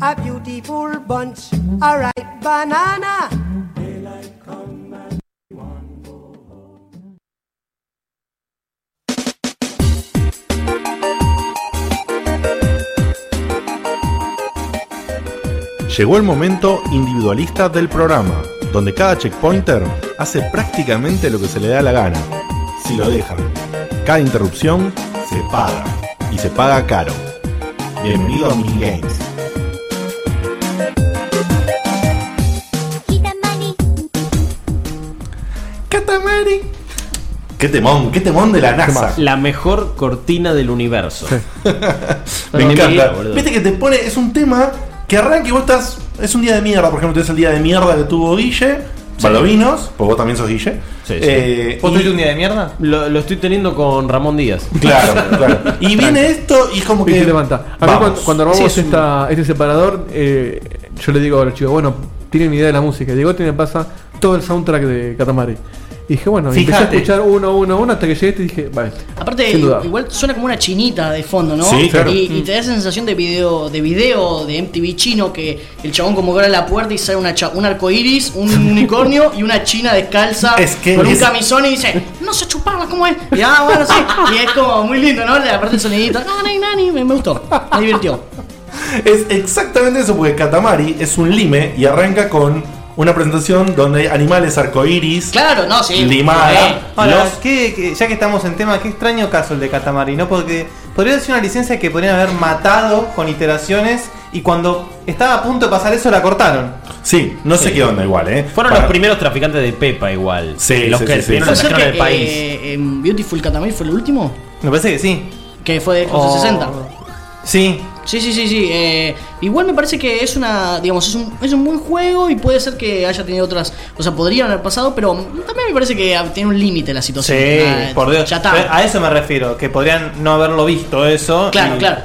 A beautiful bunch, a ripe banana. Llegó el momento individualista del programa, donde cada checkpointer hace prácticamente lo que se le da la gana, si lo dejan. Cada interrupción se paga, y se paga caro. Bienvenido a Minigames. Katamari. Qué temón, qué temón de la NASA. La mejor cortina del universo. [LAUGHS] Me encanta. Viste que te pone, es un tema que arranca y vos estás. Es un día de mierda, por ejemplo, tenés el día de mierda que tuvo Guille, Baldovinos, pues vos también sos Guille. Sí, sí. Eh, ¿Vos y- tuviste un día de mierda? Lo, lo estoy teniendo con Ramón Díaz. Claro, [LAUGHS] claro. Y viene esto y es como Y que. se levanta. A mí Vamos. cuando, cuando armamos Sí, es un- esta, este separador, eh, yo le digo a los chicos, bueno, tienen idea de la música. Diego me pasa todo el soundtrack de Katamari. Y dije, bueno, y empecé a Fíjate. escuchar uno, uno, uno, hasta que llegué y dije, vale. Aparte, sin duda. igual suena como una chinita de fondo, ¿no? Sí, claro. y, y te da esa sensación de video, de video de MTV chino que el chabón como que abre la puerta y sale una cha- un arco iris, un [LAUGHS] unicornio y una china descalza Es que con un camisón y dice, no sé chuparla, ¿cómo es? Y ah, bueno, sí. Y es como muy lindo, ¿no? Aparte el sonidito, nani, nani, me, me gustó, me divirtió. Es exactamente eso, porque Katamari es un lime y arranca con una presentación donde hay animales arcoíris. Claro, no, sí. Limada. Ahora, los- ¿qué- qué- ya que estamos en tema, qué extraño caso el de Katamari, ¿no? Porque podría ser una licencia que podrían haber matado con iteraciones y cuando estaba a punto de pasar eso la cortaron. Sí, no sé qué onda igual, ¿eh? Fueron Para- los primeros traficantes de Pepa igual. Sí, los sí, que sí, sí. primero ¿Puede ser país. eh, en Beautiful Katamari fue el último? Me parece que sí. Que fue de Xbox Oh. 360. Sí. Sí, sí, sí, sí. eh, igual me parece que es una, digamos, es un, es un buen juego y puede ser que haya tenido otras, o sea, podrían haber pasado, pero también me parece que tiene un límite la situación. Sí, Ah, por Dios. Ya está. A eso me refiero, que podrían no haberlo visto eso. Claro, y claro.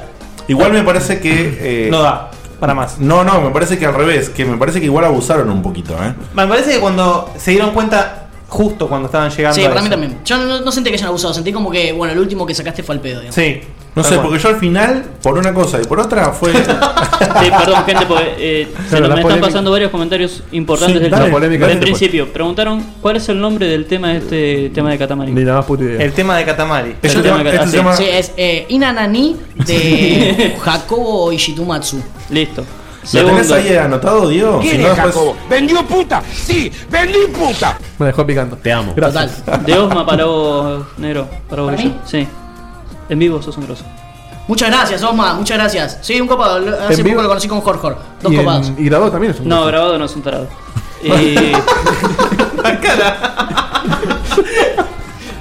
Igual me parece que. eh, No da para más. No, no, me parece que al revés, que me parece que igual abusaron un poquito, ¿eh? Me parece que cuando se dieron cuenta, justo cuando estaban llegando Sí, a para mí también. Yo no, no sentí que hayan abusado, sentí como que, bueno, el último que sacaste fue al pedo, digamos. Sí. No sé, porque yo al final, por una cosa y por otra, fue. Sí, perdón, gente, porque eh, se Claro, nos- la me están polémica- pasando varios comentarios importantes Sí, del, dale. La polémica del es después. principio. Preguntaron cuál es el nombre del tema de este tema de Katamari. Ni la más puta idea. El tema de Katamari. Tema que- ah, se sí. llama- Sí, es eh, Inanani de [LAUGHS] Jacobo Ishitumatsu. Listo. ¿Lo tenés ahí anotado, Diego? ¿Quién Si es no, después-? ¿Vendió puta? Sí, vendí puta. Me dejó picando. Te amo. Gracias. De Osma para vos, negro. Para vos, ¿Para Guille. mí? Sí. En vivo sos un grosso. Muchas gracias, Osma, muchas gracias. Sí, un copado. Hace En vivo- poco lo conocí con Jorge. Dos Y, en- copados. y grabado también es un No, grosso. grabado no es un tarado. [LAUGHS] Y...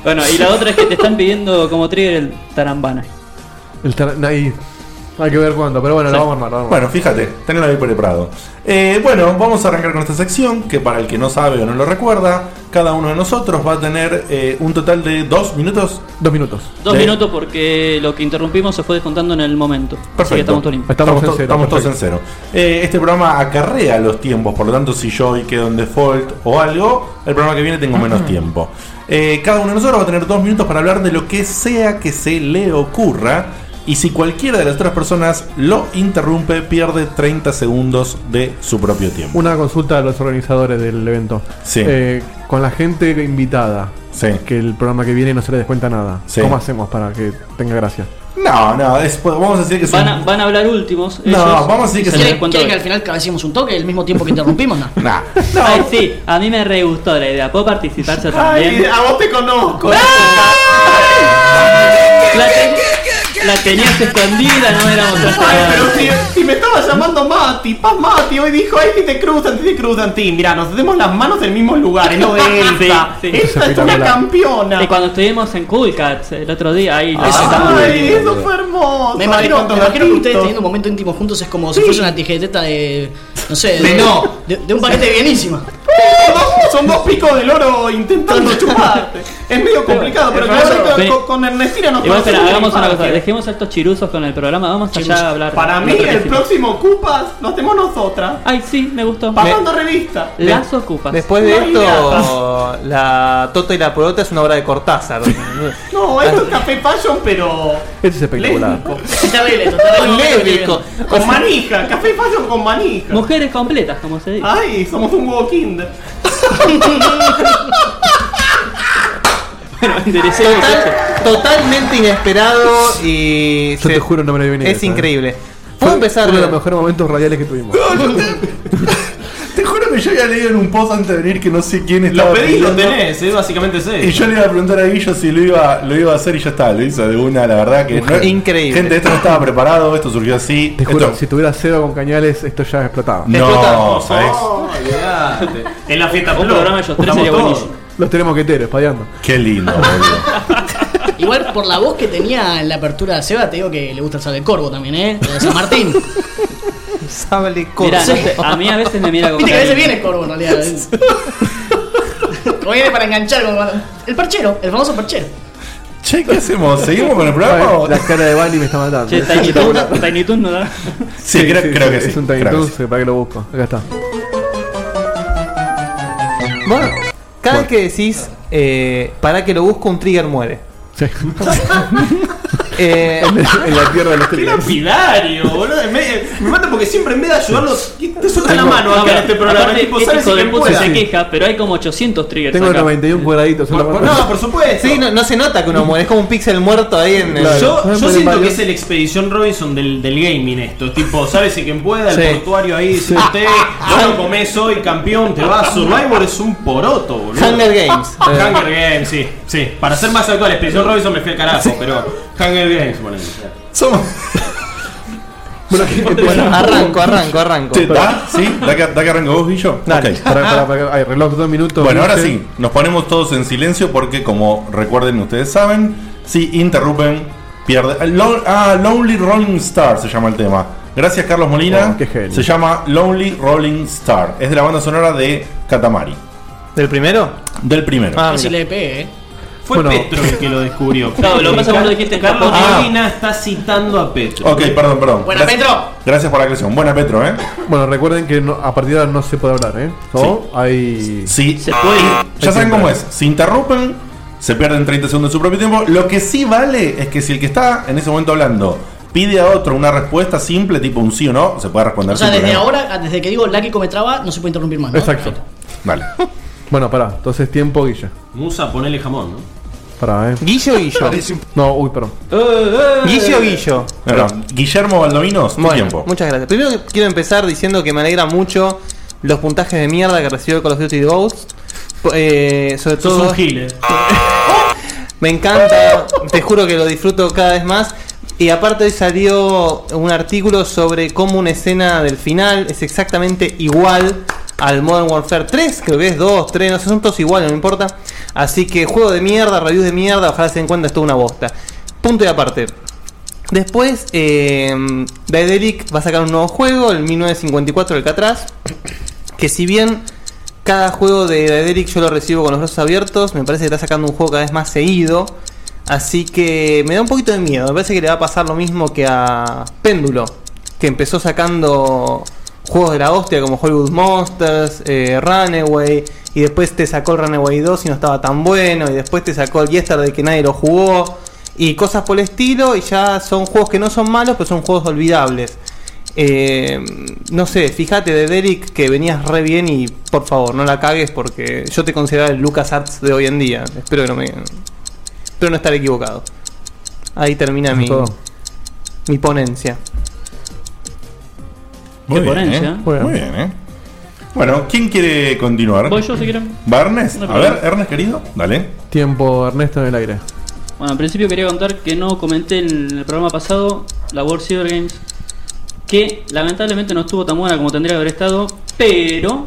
bueno, y la otra es que te están pidiendo como trigger el tarambana. El tar- ahí. Hay que ver cuándo, pero bueno, Sí. lo vamos a armar. lo vamos a Bueno, fíjate, tenelo ahí preparado. Eh, bueno, vamos a arrancar con esta sección que para el que no sabe o no lo recuerda, cada uno de nosotros va a tener eh, un total de dos minutos. Dos minutos. Dos De- minutos porque lo que interrumpimos se fue descontando en el momento. Así que Perfecto. estamos todos limpios. Estamos en cero, estamos todos en cero. Eh, este programa acarrea los tiempos, por lo tanto, si yo hoy quedo en default o algo, el programa que viene tengo menos tiempo. Eh, cada uno de nosotros va a tener dos minutos para hablar de lo que sea que se le ocurra. Y si cualquiera de las otras personas lo interrumpe, pierde 30 segundos de su propio tiempo. Una consulta a los organizadores del evento. Sí. Eh, con la gente invitada. Sí. Que el programa que viene no se le descuenta nada. Sí. ¿Cómo hacemos para que tenga gracia? No, no, es- vamos a decir que son. Van a, van a hablar últimos. No, ellos, vamos a decir que son- ¿Quieren, quieren que al final cabecemos un toque el mismo tiempo que interrumpimos? No. [LAUGHS] Nah. [LAUGHS] Ay, sí, a mí me re gustó la idea. ¿Puedo participar yo también? a vos te conozco. La, ten- la tenías escondida, no éramos Ay, pero si, si me estaba llamando Mati, Paz Mati, hoy dijo, ay, que te cruzan, te cruzan, ti. Mira, nos tenemos las manos en el mismo lugar, es lo de Elsa. [LAUGHS] Sí, sí. Esta es una campeona. Y cuando estuvimos en Cool Cats el otro día, ahí lo Ay, eso fue hermoso. Me imagino, me imagino que ustedes teniendo un momento íntimo juntos es como si fuese una tijeteta de. No sé. De no. De, de un paquete bienísima. Son dos- [LAUGHS] Son dos picos del oro intentando [LAUGHS] chuparte. Es medio complicado, pero Pero- claro, con, pero- con, con Ernestina nos Igual, espera, hagamos una cosa. Dejemos a estos chiruzos con el programa. Vamos allá a hablar. Para mí, el próximo Cupas lo hacemos nosotras. Ay, sí, me gustó. Pasando revista. Las ocupas. Después de No esto, la Tota y la Porota es una obra de Cortázar. [LAUGHS] No, esto es café fashion, pero. Este es espectacular. [LAUGHS] Esto. Con manija, café fashion con manija. Mujeres completas, como se dice. Ay, somos un huevo kinder. [LAUGHS] Bueno, enderecemos esto. Total- totalmente inesperado y. Yo te juro no me lo vi venir Es esa, ¿eh? increíble. Puedo Fue empezar. uno de los mejores momentos radiales que tuvimos. [LAUGHS] Te juro que yo había leído en un post antes de venir que no sé quién estaba. Lo pedís, lo pidiendo. tenés, eh, básicamente es Y eso. yo le iba a preguntar a Guillo si lo iba, lo iba a hacer y ya está, lo hizo de una, la verdad que no- Increíble. Gente, esto no estaba preparado, esto surgió así. Te juro, Esto- si tuviera cero con cañales, esto ya explotaba. no, ¿sabes? Olvidate. En la fiesta Un programa de ellos tres sería buenísimo. Los tres moqueteros, espadeando. Qué lindo, boludo. [LAUGHS] Igual por la voz que tenía en la apertura de Seba, te digo que le gusta el sable corvo también, ¿eh? De San Martín. [LAUGHS] Sable Mirá, no sé, a mí a veces me mira como. Viste que a veces viene corvo en realidad. [LAUGHS] Como viene para enganchar con. El perchero, el famoso perchero. Che, ¿qué hacemos? ¿Seguimos con el programa? o- La cara de Bali me está matando. Che, Tiny Toon, Tiny Toon no da. Sí, creo, creo que sí. Es un Tiny que sí. para que lo busco. Acá está. Bueno, cada vez que decís eh, para que lo busco, un trigger muere. Sí. [LAUGHS] Eh, [LAUGHS] en, en la tierra de los [LAUGHS] Qué lapidario, boludo. Me, me mata porque siempre en vez de ayudarlos, te sueltan la mano No, acá en este programa. aparte, tipo, este ¿sabes hijo si de puta se queja, pero hay como 800 triggers Tengo acá. 91 cuadraditos. Por-. No, por supuesto. sí, no, no se nota que uno muere, es como un pixel muerto ahí en el. Yo, siento que es el Expedición Robinson del, del gaming esto. Tipo, ¿sabes si quien pueda? El Sí. portuario ahí dice usted, no lo comés hoy, campeón, te vas. Survivor es un poroto, boludo. Hunger Games. [LAUGHS] Hunger Games, sí, sí. Para ser más actual, Expedición Robinson me fui al carajo, pero Hunger Games, ponele. Somos. Bueno, ¿qué- qué- Bueno, [LAUGHS] arranco, arranco, arranco. Che, ¿Da? ¿Sí? ¿Da que, da que arranco vos, Guillo? Dale. Ok. Pará, pará, pará, hay reloj dos minutos. Bueno, ahora sí, nos ponemos todos en silencio porque, como recuerden, ustedes saben, si interrumpen, pierde. Ah, Lo- Ah, Lonely Rolling Star se llama el tema. Gracias, Carlos Molina. Oh, qué genio. se llama Lonely Rolling Star. Es de la banda sonora de Katamari. ¿Del primero? Del primero. Ah, mira. le pegué, ¿eh? Fue Bueno. Petro el que lo descubrió. Claro, lo que pasa es que dijiste Carlos. Molina está citando a Petro. Ok, perdón, perdón. Buena, Gracias- Petro. Gracias por la aclaración. Buena, Petro, ¿eh? Bueno, recuerden que no- a partir de ahora no se puede hablar, ¿eh? O hay. Sí, Se puede. ya saben cómo es. Si interrumpen, se pierden 30 segundos de su propio tiempo. Lo que sí vale es que si el que está en ese momento hablando pide a otro una respuesta simple, tipo un sí o no, se puede responder O sea, desde problema. ahora, desde que digo Lucky come traba, no se puede interrumpir más. ¿no? Exacto. Vale. Bueno, pará. Entonces, tiempo, Guilla. Musa, ponele jamón, ¿no? Pará, eh. ¿Guillo o Guillo? No, uy, perdón. ¿Guillo o Guillo? Bueno, Guillermo tu Bueno, tiempo. muchas gracias. Primero quiero empezar diciendo que me alegra mucho los puntajes de mierda que recibió Call of Duty Ghosts. Eh, sobre Sos todo. un gil, eh. [LAUGHS] Me encanta, te juro que lo disfruto cada vez más. Y aparte salió un artículo sobre cómo una escena del final es exactamente igual al Modern Warfare 3, creo que es 2, 3, no sé, son todos iguales, no importa. Así que juego de mierda, reviews de mierda, ojalá se den cuenta, es toda una bosta. Punto y aparte. Después, eh, va a sacar un nuevo juego, el 1954 del Catraz. Que si bien cada juego de Daedalic yo lo recibo con los brazos abiertos, me parece que está sacando un juego cada vez más seguido. Así que me da un poquito de miedo. Me parece que le va a pasar lo mismo que a Péndulo, que empezó sacando juegos de la hostia como Hollywood Monsters, eh, Runaway, y después te sacó el Runaway 2 y no estaba tan bueno, y después te sacó el Yesterday que nadie lo jugó, y cosas por el estilo, y ya son juegos que no son malos, pero son juegos olvidables. Eh, no sé, fíjate de Derek que venías re bien y por favor no la cagues porque yo te consideraba el Lucas Arts de hoy en día. Espero que no me. Espero no estar equivocado. Ahí termina mi, todo. mi ponencia. Muy Qué bien, ponencia. ¿eh? Muy bien, ¿eh? Bueno, ¿quién quiere continuar? Voy yo si quieren. ¿Va Ernest? No A ver. Ernest querido, dale. Tiempo, Ernesto, en el aire. Bueno, al principio quería contar que no comenté en el programa pasado, la World Cyber Games, que lamentablemente no estuvo tan buena como tendría que haber estado, pero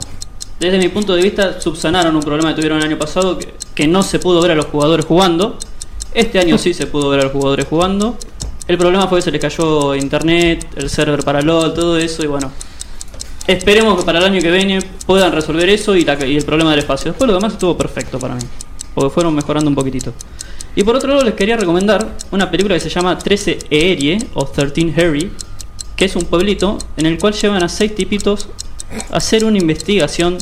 desde mi punto de vista subsanaron un problema que tuvieron el año pasado, que, que no se pudo ver a los jugadores jugando. Este año sí se pudo ver a los jugadores jugando. El problema fue que se les cayó internet, el server para LOL, todo eso, y bueno. Esperemos que para el año que viene puedan resolver eso y, el problema del espacio. Después lo demás estuvo perfecto para mí, porque fueron mejorando un poquitito. Y por otro lado les quería recomendar una película que se llama 13 Erie o 13 Harry, que es un pueblito en el cual llevan a seis tipitos a hacer una investigación.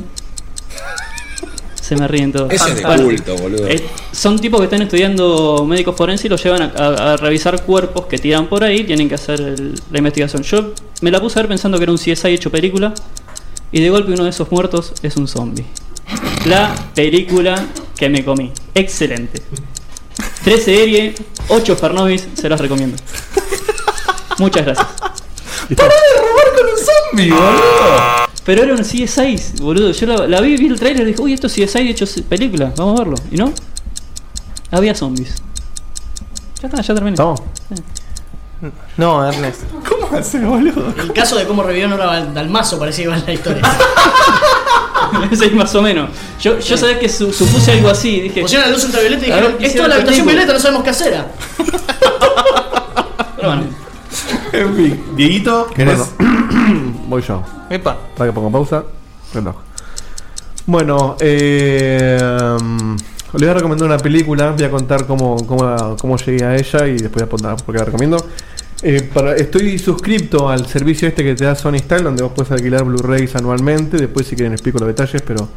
Se me ríen todos. Ese es de Bueno, culto, boludo. eh, son tipos que están estudiando médicos forenses y los llevan a, a- a revisar cuerpos que tiran por ahí, tienen que hacer el- la investigación. Yo me la puse a ver pensando que era un CSI hecho película y de golpe uno de esos muertos es un zombie. La película que me comí. Excelente. 13 serie, 8 Fernovis, se las recomiendo. Muchas gracias. ¡Para de robar con un zombie, boludo! Pero era un CSI, boludo. Yo la, la vi, vi el trailer y dije, uy, esto es CSI hecho película, vamos a verlo. ¿Y no? Había zombies. Ya está, ya terminé. ¿Estamos? No, Ernest. ¿Cómo hace, boludo? El caso de cómo revivió Nora Dalmazo parecía que iba en la historia. [LAUGHS] Sí, más o menos. Yo, yo sabía que su- supuse algo así. Dije, Pusieron la luz ultravioleta y ver, dijeron, ¿qué esto es la habitación violeta, no sabemos qué hacer. era". [LAUGHS] Pero bueno. En fin, Dieguito, ¿querés? [CLEARS THROAT] Voy yo. Epa. Para que ponga pausa. Reloj. Bueno, eh, les voy a recomendar una película. Voy a contar cómo, cómo, cómo llegué a ella y después voy a contar por qué la recomiendo. Eh, para, estoy suscripto al servicio este que te da Sony Style, donde vos puedes alquilar Blu-rays anualmente. Después, si quieren, explico los detalles, pero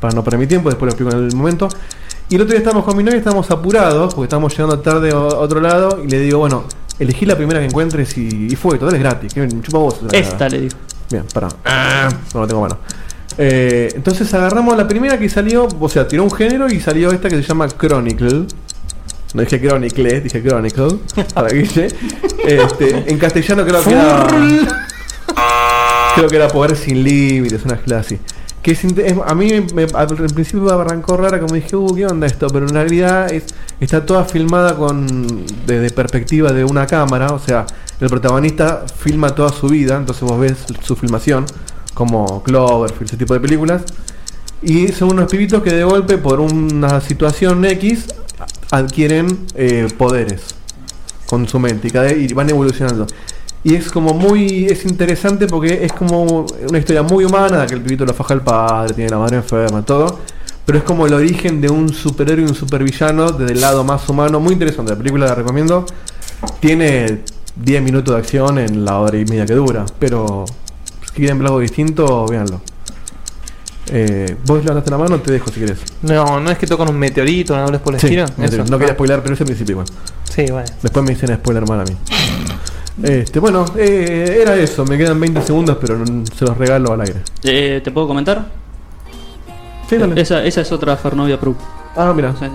para no perder mi tiempo, después lo explico en el momento. Y el otro día estábamos con mi novia, estábamos apurados porque estábamos llegando tarde a otro lado. Y le digo, bueno, elegí la primera que encuentres y, y fue, total es gratis. Que me chupa vos. Esta le digo. Bien, pará. No, no tengo mano. Eh, entonces agarramos la primera que salió, o sea, tiró un género y salió esta que se llama Chronicle. No dije Chronicle, dije Chronicle. [LAUGHS] Para Guille. Este, en castellano creo que era. Creo que era Poder sin Límites, una clase así. Que a mí me, al principio me arrancó rara, como dije, uh, ¿qué onda esto? Pero en realidad es, está toda filmada con desde perspectiva de una cámara, o sea, el protagonista filma toda su vida, entonces vos ves su filmación, como Cloverfield, ese tipo de películas. Y son unos pibitos que de golpe, por una situación X, adquieren eh, poderes con su mente y van evolucionando. Y es como muy. Es interesante porque es como una historia muy humana, que el pibito lo faja el padre, tiene la madre enferma, todo. Pero es como el origen de un superhéroe y un supervillano desde el lado más humano. Muy interesante, la película la recomiendo. Tiene 10 minutos de acción en la hora y media que dura. Pero si quieren ver algo distinto, véanlo. Eh, ¿Vos levantaste la mano? Te dejo si querés. No, no es que tocan un meteorito, no hables por el Sí, estilo. no quería spoiler, pero ese principio igual. Sí, bueno. Después me dicen spoiler mal a mí. Este, bueno, eh, era eso. Me quedan 20 segundos, pero no- se los regalo al aire. Eh, ¿Te puedo comentar? Sí, dale. Esa, esa es otra Fernovia Pro. Ah, mira. Sí,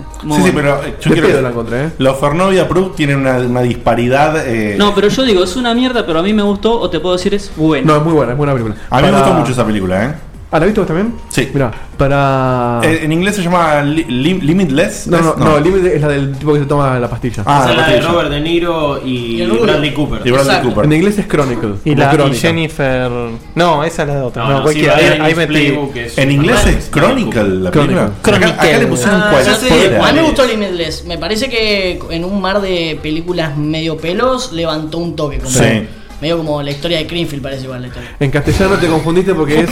sí, pero eh, yo De quiero la encontré, ¿eh? Los Fornovia Proof tienen una, una disparidad. eh, No, pero yo digo, es una mierda, pero a mí me gustó, o te puedo decir es bueno. No, es muy buena, es buena película. A mí me gustó mucho esa película, ¿eh? ¿Ah, la viste vos también? Sí. Mira, para. Eh, en inglés se llama Li- Lim- Limitless. no, no, ¿es? no, límite es la del tipo que se toma la pastilla. Ah, Esa es la la de. Robert De Niro y. Bradley Cooper. Y Bradley Exacto. Cooper. En inglés es Chronicle. Y, como la, y crónica. Jennifer. No, esa es la de otra. No, No, no, cualquiera. sí, ahí, ahí metí. En inglés es Chronicle la película. Chronicle. Acá, acá le pusieron Ah, ya sé, cualquiera. a mí me gustó Limitless. Me parece que en un mar de películas medio pelos levantó un toque. Como, Sí. Medio como la historia de Greenfield parece igual la historia. En castellano te confundiste porque es.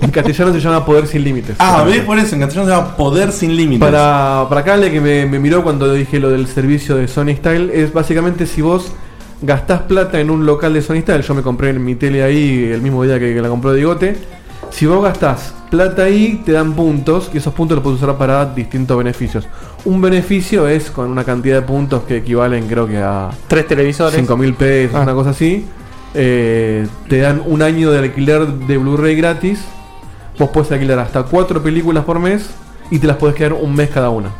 En castellano se llama Poder sin Límites. Ah, ¿ves? Por eso en castellano se llama Poder sin Límites. Para, para acá, que me, me miró cuando dije lo del servicio de Sony Style, es básicamente si vos gastás plata en un local de Sony Style, yo me compré en mi tele ahí el mismo día que, que la compró Digote, si vos gastás plata ahí, te dan puntos y esos puntos los puedes usar para distintos beneficios. Un beneficio es con una cantidad de puntos que equivalen creo que a Tres televisores. 5 mil pesos, Ah. una cosa así. Eh, te dan un año de alquiler de Blu-ray gratis. Vos puedes alquilar hasta cuatro películas por mes y te las puedes quedar un mes cada una.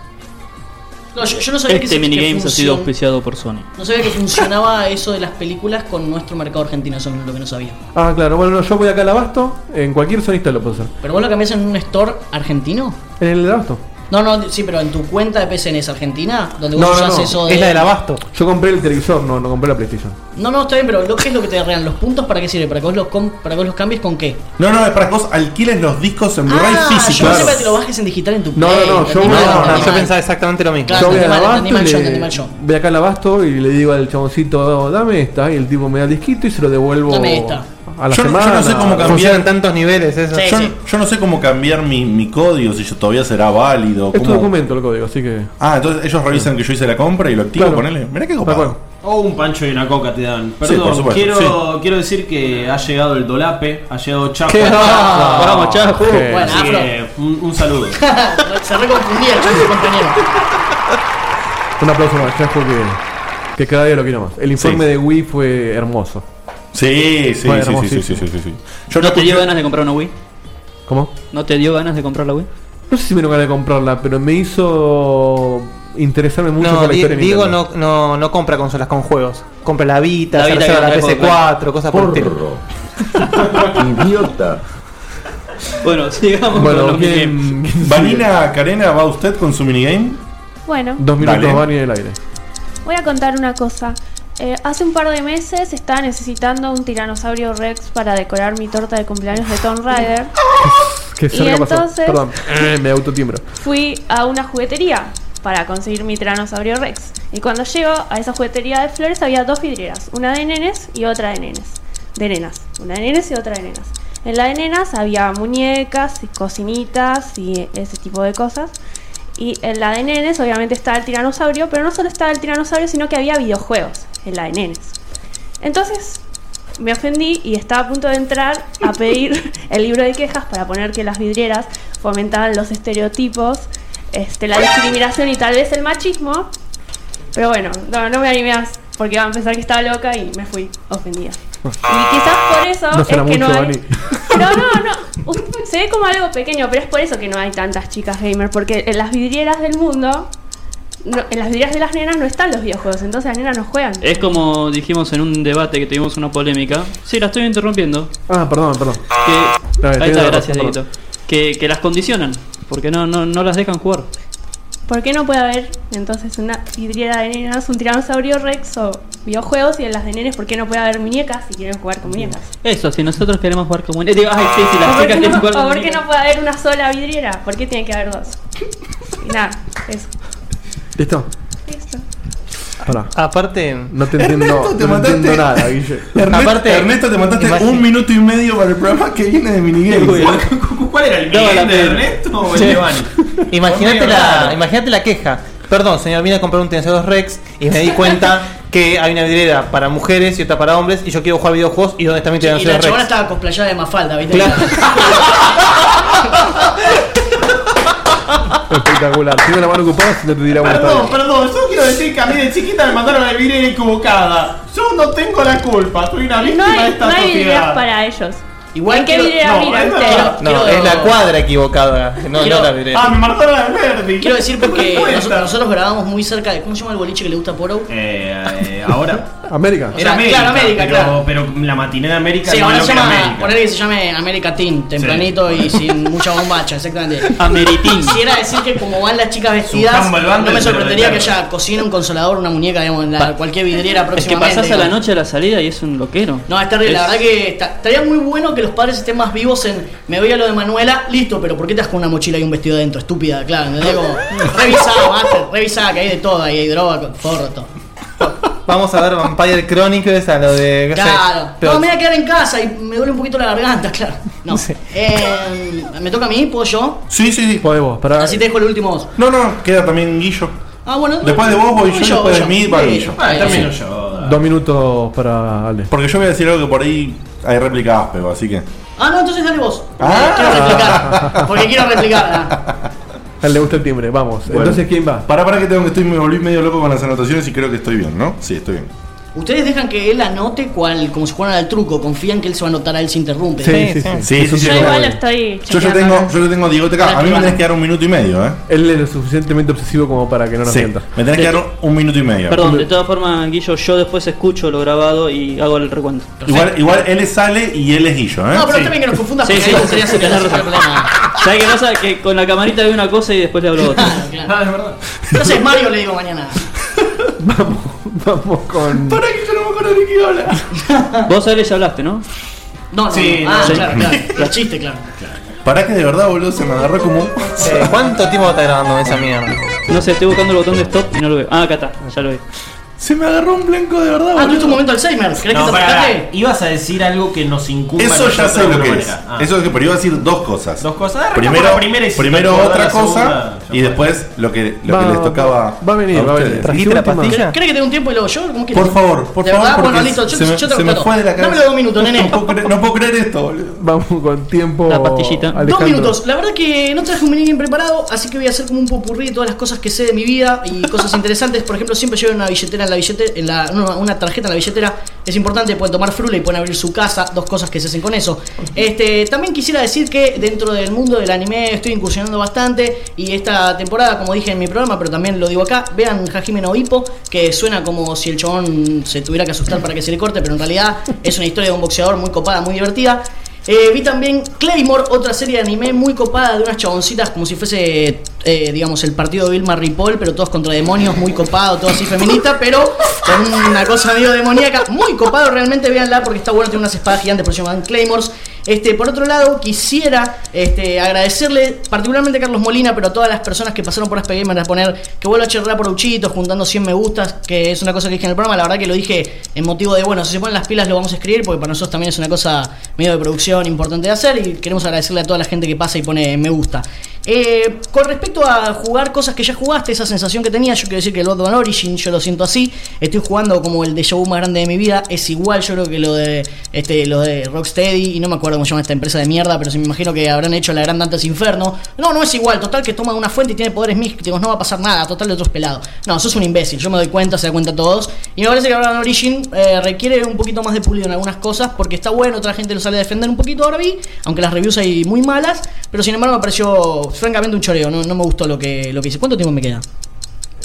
No, yo, yo no sabía que, Este que minigames ha sido auspiciado por Sony. No sabía que funcionaba [LAUGHS] eso de las películas con nuestro mercado argentino, eso es lo que no sabía. Ah, claro, bueno, no, yo voy acá al abasto, en cualquier sonista lo puedo hacer. ¿Pero vos lo cambiás en un store argentino? En el de abasto. No, no, sí, pero en tu cuenta de PCN es Argentina, donde No, vos no, usás no, eso de. es la del abasto. Yo compré el televisor, no, no compré la PlayStation. No, no, está bien, pero lo, ¿qué es lo que te arreglan? ¿Los puntos para qué sirve? ¿Para que vos los, com- para que vos los cambies con qué? No, no, es para que vos alquiles los discos en Blu-ray Ah, físico. yo pensé que te lo bajes en digital en tu No, Play. no, no, yo voy a- entendí yo pensaba exactamente lo mismo. Claro, yo voy al mal, abasto, y yo, le- voy acá al abasto y le digo al chaboncito, dame esta, y el tipo me da el disquito y se lo devuelvo Dame esta. a la Yo, yo semana. no sé cómo cambiar. en tantos niveles eso. Sí, Yo, sí. yo no sé cómo cambiar mi, mi código, si yo todavía será válido. Es tu cómo- documento el código, así que. Ah, entonces ellos revisan que yo hice la compra y lo activo, Claro. ponele. Mirá qué copado. O un pancho y una coca te dan. Perdón, quiero, quiero decir que ha llegado el dolape, ha llegado Chapo. ¿Qué? Vamos, Chapo. Qué- Bueno, Así Afro. que un, un saludo. [LAUGHS] Se reconfundía el compañero. Un aplauso más, Chasco, que, que cada día lo quiero más. El informe Sí. de Wii fue hermoso. Sí, sí, Fue sí, sí, sí, sí, sí, sí, sí. Yo ¿No no te dio ganas de comprar una Wii? ¿Cómo? ¿No te dio ganas de comprar la Wii? No sé si me dio ganas de comprarla, pero me hizo interesarme mucho No, por la historia Diego no, no, no compra consolas con juegos. Compra la Vita, La se Vita la trae PS4, cosas por el. [LAUGHS] Idiota. Bueno, sigamos Bueno, con los minigames. Vanina Karena, ¿va usted con su minigame? Bueno, Dos minutos Dale. van y en el aire. voy a contar una cosa. Eh, hace un par de meses estaba necesitando un tiranosaurio Rex para decorar mi torta de cumpleaños de Tomb Raider. [LAUGHS] Que Y cerca pasó. entonces- Perdón, eh, me autotimbro. Fui a una juguetería para conseguir mi tiranosaurio Rex. Y cuando llego a esa juguetería de flores había dos vidrieras, una de nenes y otra de nenes. De nenas. Una de nenes y otra de nenas. En la de nenas había muñecas y cocinitas y ese tipo de cosas. Y en la de nenes obviamente estaba el tiranosaurio, pero no solo estaba el tiranosaurio, sino que había videojuegos en la de nenes. Entonces me ofendí y estaba a punto de entrar a pedir [LAUGHS] el libro de quejas para poner que las vidrieras fomentaban los estereotipos, este, la discriminación y tal vez el machismo. Pero bueno, no, no me animé más porque iban a pensar que estaba loca y me fui ofendida. Y quizás por eso No es que no mucho, hay... Vani. [LAUGHS] No, no, no. Se ve como algo pequeño, pero es por eso que no hay tantas chicas gamer. Porque en las vidrieras del mundo, no- en las vidrieras de las nenas no están los videojuegos. Entonces las nenas no juegan. Es como dijimos en un debate que tuvimos una polémica. Sí, la estoy interrumpiendo. Ah, perdón, perdón. Que, ahí está, gracias. Dieguito. Que, que las condicionan. Porque no, no, no las dejan jugar. ¿Por qué no puede haber entonces una vidriera de nenas, un tiranosaurio rex o videojuegos? Y en las de nenes, ¿por qué no puede haber muñecas si quieren jugar con muñecas? Eso, si nosotros queremos jugar como... Digo, ay, sí, si ¿O las por chicas qué quieren no, jugar o como por qué no puede haber una sola vidriera? ¿Por qué tiene que haber dos? Y nada, eso. Listo. Pará. Aparte, No te entiendo, Ernesto, te no mataste. entiendo nada, Guille. Ernesto, Aparte- Ernesto, te mataste un minuto y medio para el programa que viene de minigame. [LAUGHS] ¿Cuál era el minigame de. Ernesto o el de? [LAUGHS] Imagínate la, imagínate la queja. Perdón, señor, vine a comprar un tiranosaurio Rex y me di cuenta [LAUGHS] que hay una vidriera para mujeres y otra para hombres y yo quiero jugar videojuegos y dónde está mi Y tiranosaurio la chabona Rex. estaba cosplayada de Mafalda, ¿viste? Claro. Espectacular. Tiene la mano ocupada, si no te dirá una Perdón, perdón, yo quiero decir que a mí de chiquita me mandaron a la vidriera equivocada. Yo no tengo la culpa, soy una No víctima de esta no hay vidrieras sociedad. para ellos. Igual ¿En qué quiero- vidriera no, mira es verdad. No, Quiero- es la cuadra equivocada, no, Quiero- no la vidriera. Ah, me de Verdi. Quiero decir porque nosotros grabamos muy cerca de. ¿Cómo se llama el boliche que le gusta a Poro? Eh, eh, ahora. [LAUGHS] América. O sea, claro, América, pero, claro. pero la matiné de América Sí, no ahora es lo se era llama, América. poner que se llame America Teen, tempranito y sin [LAUGHS] mucha bombacha, exactamente. Ameritín. Quisiera decir que como van las chicas vestidas, no me pero sorprendería de que haya cocina, un consolador, una muñeca, digamos, en la, cualquier vidriera Es que próximamente. pasás a la digamos. noche a la salida y es un loquero. No, es terrible, la verdad que está- estaría muy bueno que los padres estén más vivos en me voy a lo de Manuela, listo, pero ¿por qué te das con una mochila y un vestido dentro? Estúpida, claro, ¿entendés? Como, revisada, master, revisada, que hay de todo, ahí hay droga, forro, todo. Vamos a ver Vampire Chronicles a lo de. qué sé, Claro. pero- No, me voy a quedar en casa y me duele un poquito la garganta, claro. No. Eh, ¿Me toca a mí? ¿Puedo yo? Sí, sí, sí. Podemos, para. Así te dejo el último vos. No, no, queda también Guillo. Ah, bueno. Después de vos voy yo, después voy de mí va Sí. Guillo. Ah, termino Sí. yo. Dos minutos para Ale. Porque yo voy a decir algo que por ahí hay réplica áspero, así que. Ah, no, entonces dale vos. Porque Ah. Quiero replicar. Porque quiero replicar. ah. A [LAUGHS] él le gusta el timbre, vamos. Bueno. Entonces, ¿quién va? Para, para que tengo que estoy, me volví medio loco con las anotaciones y creo que estoy bien, ¿no? Sí, estoy bien. Ustedes dejan que él anote cual, como si fueran al truco, confían que él se va a anotar a él se interrumpe. Sí, sí, sí, sí, sí, Yo sí. igual estoy Yo ya chequeando tengo, yo ya tengo a Diego acá. A mí me tenés que dar un minuto y medio, ¿eh? Él es lo suficientemente obsesivo como para que no nos Sí, mienta. me tenés que dar un minuto y medio. Perdón, de todas formas, Guillo, yo después escucho lo grabado y hago el recuento. Igual, igual él es Ale y él es Guillo, ¿eh? No, pero Sí. también que nos confundas Sí, porque sí, ahí sería razón. [LAUGHS] problema. ¿Sabes qué pasa? Que con la camarita veo una cosa y después le hablo otra. Claro, es verdad. Entonces Mario le digo mañana. Vamos con. Para que yo no me acuerdo de qué habla. Vos a él ya hablaste, ¿no? No, no, Sí, no. Ah, claro, claro. [LAUGHS] El chiste, claro. Pará que de verdad, boludo, se me agarró como. Eh, ¿Cuánto tiempo está grabando esa mierda? No sé, estoy buscando el botón de stop y no lo veo. Ah, acá está, ya lo vi. Se me agarró un blanco de verdad, Ah, tuviste un momento Alzheimer. ¿Crees No, que te pará, ibas a decir algo que nos incumbe. Eso ya sé lo que es. Ah. Eso es que pero iba a decir dos cosas. Dos cosas. Arranca Primero, por la primera y si primero te acordás otra la cosa segunda, y después lo que, lo que Va, les tocaba. va a venir, va a ustedes. venir. ¿Trajiste la pastilla? ¿Crees que tengo un tiempo y luego yo? ¿Cómo quieres? Por favor, por ¿De favor, porque Bueno, listo, yo, se me- yo te se me respeto. fue de la cabeza. Dámelo dos minutos, nene. No puedo creer, no puedo creer esto, boludo. Vamos con tiempo. La pastillita. Dos Alejandro. minutos. La verdad que no traje un minigame preparado, así que voy a hacer como un popurrí de todas las cosas que sé de mi vida y cosas interesantes. Por ejemplo, siempre llevo una billetera en la billetera, en la, una, una tarjeta en la billetera. Es importante, pueden tomar frula y pueden abrir su casa. Dos cosas que se hacen con eso. Este, también quisiera decir que dentro del mundo del anime estoy incursionando bastante y esta temporada, como dije en mi programa, pero también lo digo acá, vean Hajime no Hippo, que suena como si el chabón se tuviera que asustar para que se le corte, pero en realidad es una historia de un boxeador muy copada, muy divertida. Eh, vi también Claymore, otra serie de anime muy copada de unas chaboncitas como si fuese, eh, digamos, el partido de Vilma Ripoll, pero todos contra demonios, muy copado, todo así feminista, pero con una cosa medio demoníaca, muy copado realmente, véanla porque está bueno, tiene unas espadas gigantes, por eso llaman Claymores. Este, por otro lado, quisiera este, agradecerle particularmente a Carlos Molina, pero a todas las personas que pasaron por Aspe Gamer a poner que vuelva a charlar por Uchito, juntando 100 me gustas, que es una cosa que dije en el programa. La verdad que lo dije en motivo de, bueno, si se ponen las pilas lo vamos a escribir, porque para nosotros también es una cosa medio de producción importante de hacer y queremos agradecerle a toda la gente que pasa y pone me gusta. Eh, con respecto a jugar cosas que ya jugaste, esa sensación que tenía, yo quiero decir que el Bloodborne Origin, yo lo siento así. Estoy jugando como el déjà vu más grande de mi vida. Es igual, yo creo que lo de este, lo de Rocksteady, y no me acuerdo cómo se llama esta empresa de mierda, pero se me imagino que habrán hecho la Gran Dantes Inferno. No, no es igual, total que toma una fuente y tiene poderes místicos, no va a pasar nada, total de otros pelados. No, sos un imbécil, yo me doy cuenta, se da cuenta todos. Y me parece que Bloodborne Origin eh, requiere un poquito más de pulido en algunas cosas, porque está bueno, otra gente lo sale a defender un poquito ahora vi, aunque las reviews hay muy malas, pero sin embargo me pareció francamente un choreo, no, no me gustó lo que, lo que hice. ¿Cuánto tiempo me queda?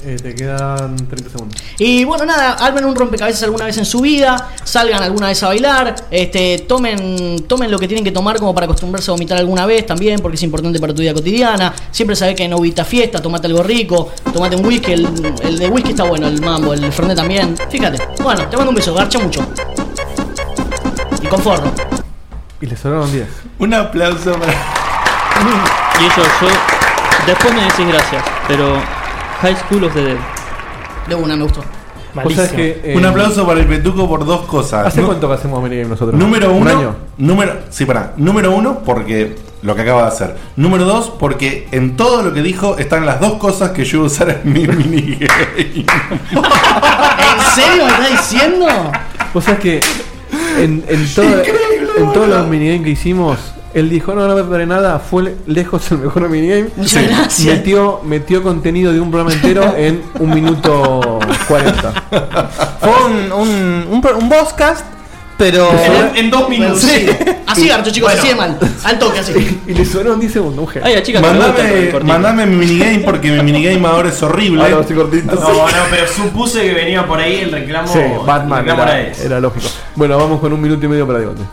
Eh, te quedan 30 segundos. Y bueno, nada, armen un rompecabezas alguna vez en su vida, salgan alguna vez a bailar, este, tomen, tomen lo que tienen que tomar como para acostumbrarse a vomitar alguna vez también, porque es importante para tu vida cotidiana. Siempre sabés que no evita fiesta, tomate algo rico, tomate un whisky, el, el de whisky está bueno, el mambo, el fernet también. Fíjate. Bueno, te mando un beso, garcha mucho. Y con forro. Y le sobraron 10. Un aplauso para. Y eso, yo. Después me decís gracias, pero. High School of the Dead. De una, me gustó. Que, eh, Un aplauso para el Petuco por dos cosas. ¿Hace Nu- cuánto que hacemos minigame nosotros? Número ¿Un uno. año? Número, sí, para. Número uno, porque lo que acaba de hacer. Número dos, porque en todo lo que dijo están las dos cosas que yo voy a usar en mi [LAUGHS] minigame. ¿En serio me estás diciendo? Vos sabés que en, en, todo- en todos los minigames que hicimos, él dijo, no, no me preparé nada, fue lejos el mejor minigame. Muchas gracias. Metió, metió contenido de un programa entero en un minuto 40. Fue un, un, un, podcast Pero. En, en dos minutos. Sí. Así, Garcho, chicos, Bueno. así de mal. Al toque, así. Y le sonaron 10 segundos, mujer. Ay, chicas Mandame, mandame mi minigame porque mi minigame ahora es horrible. Ahora estoy cortito. No, no, pero supuse que venía por ahí el reclamo. Sí, Batman el reclamo era, era lógico. Bueno, vamos con un minuto y medio para debate.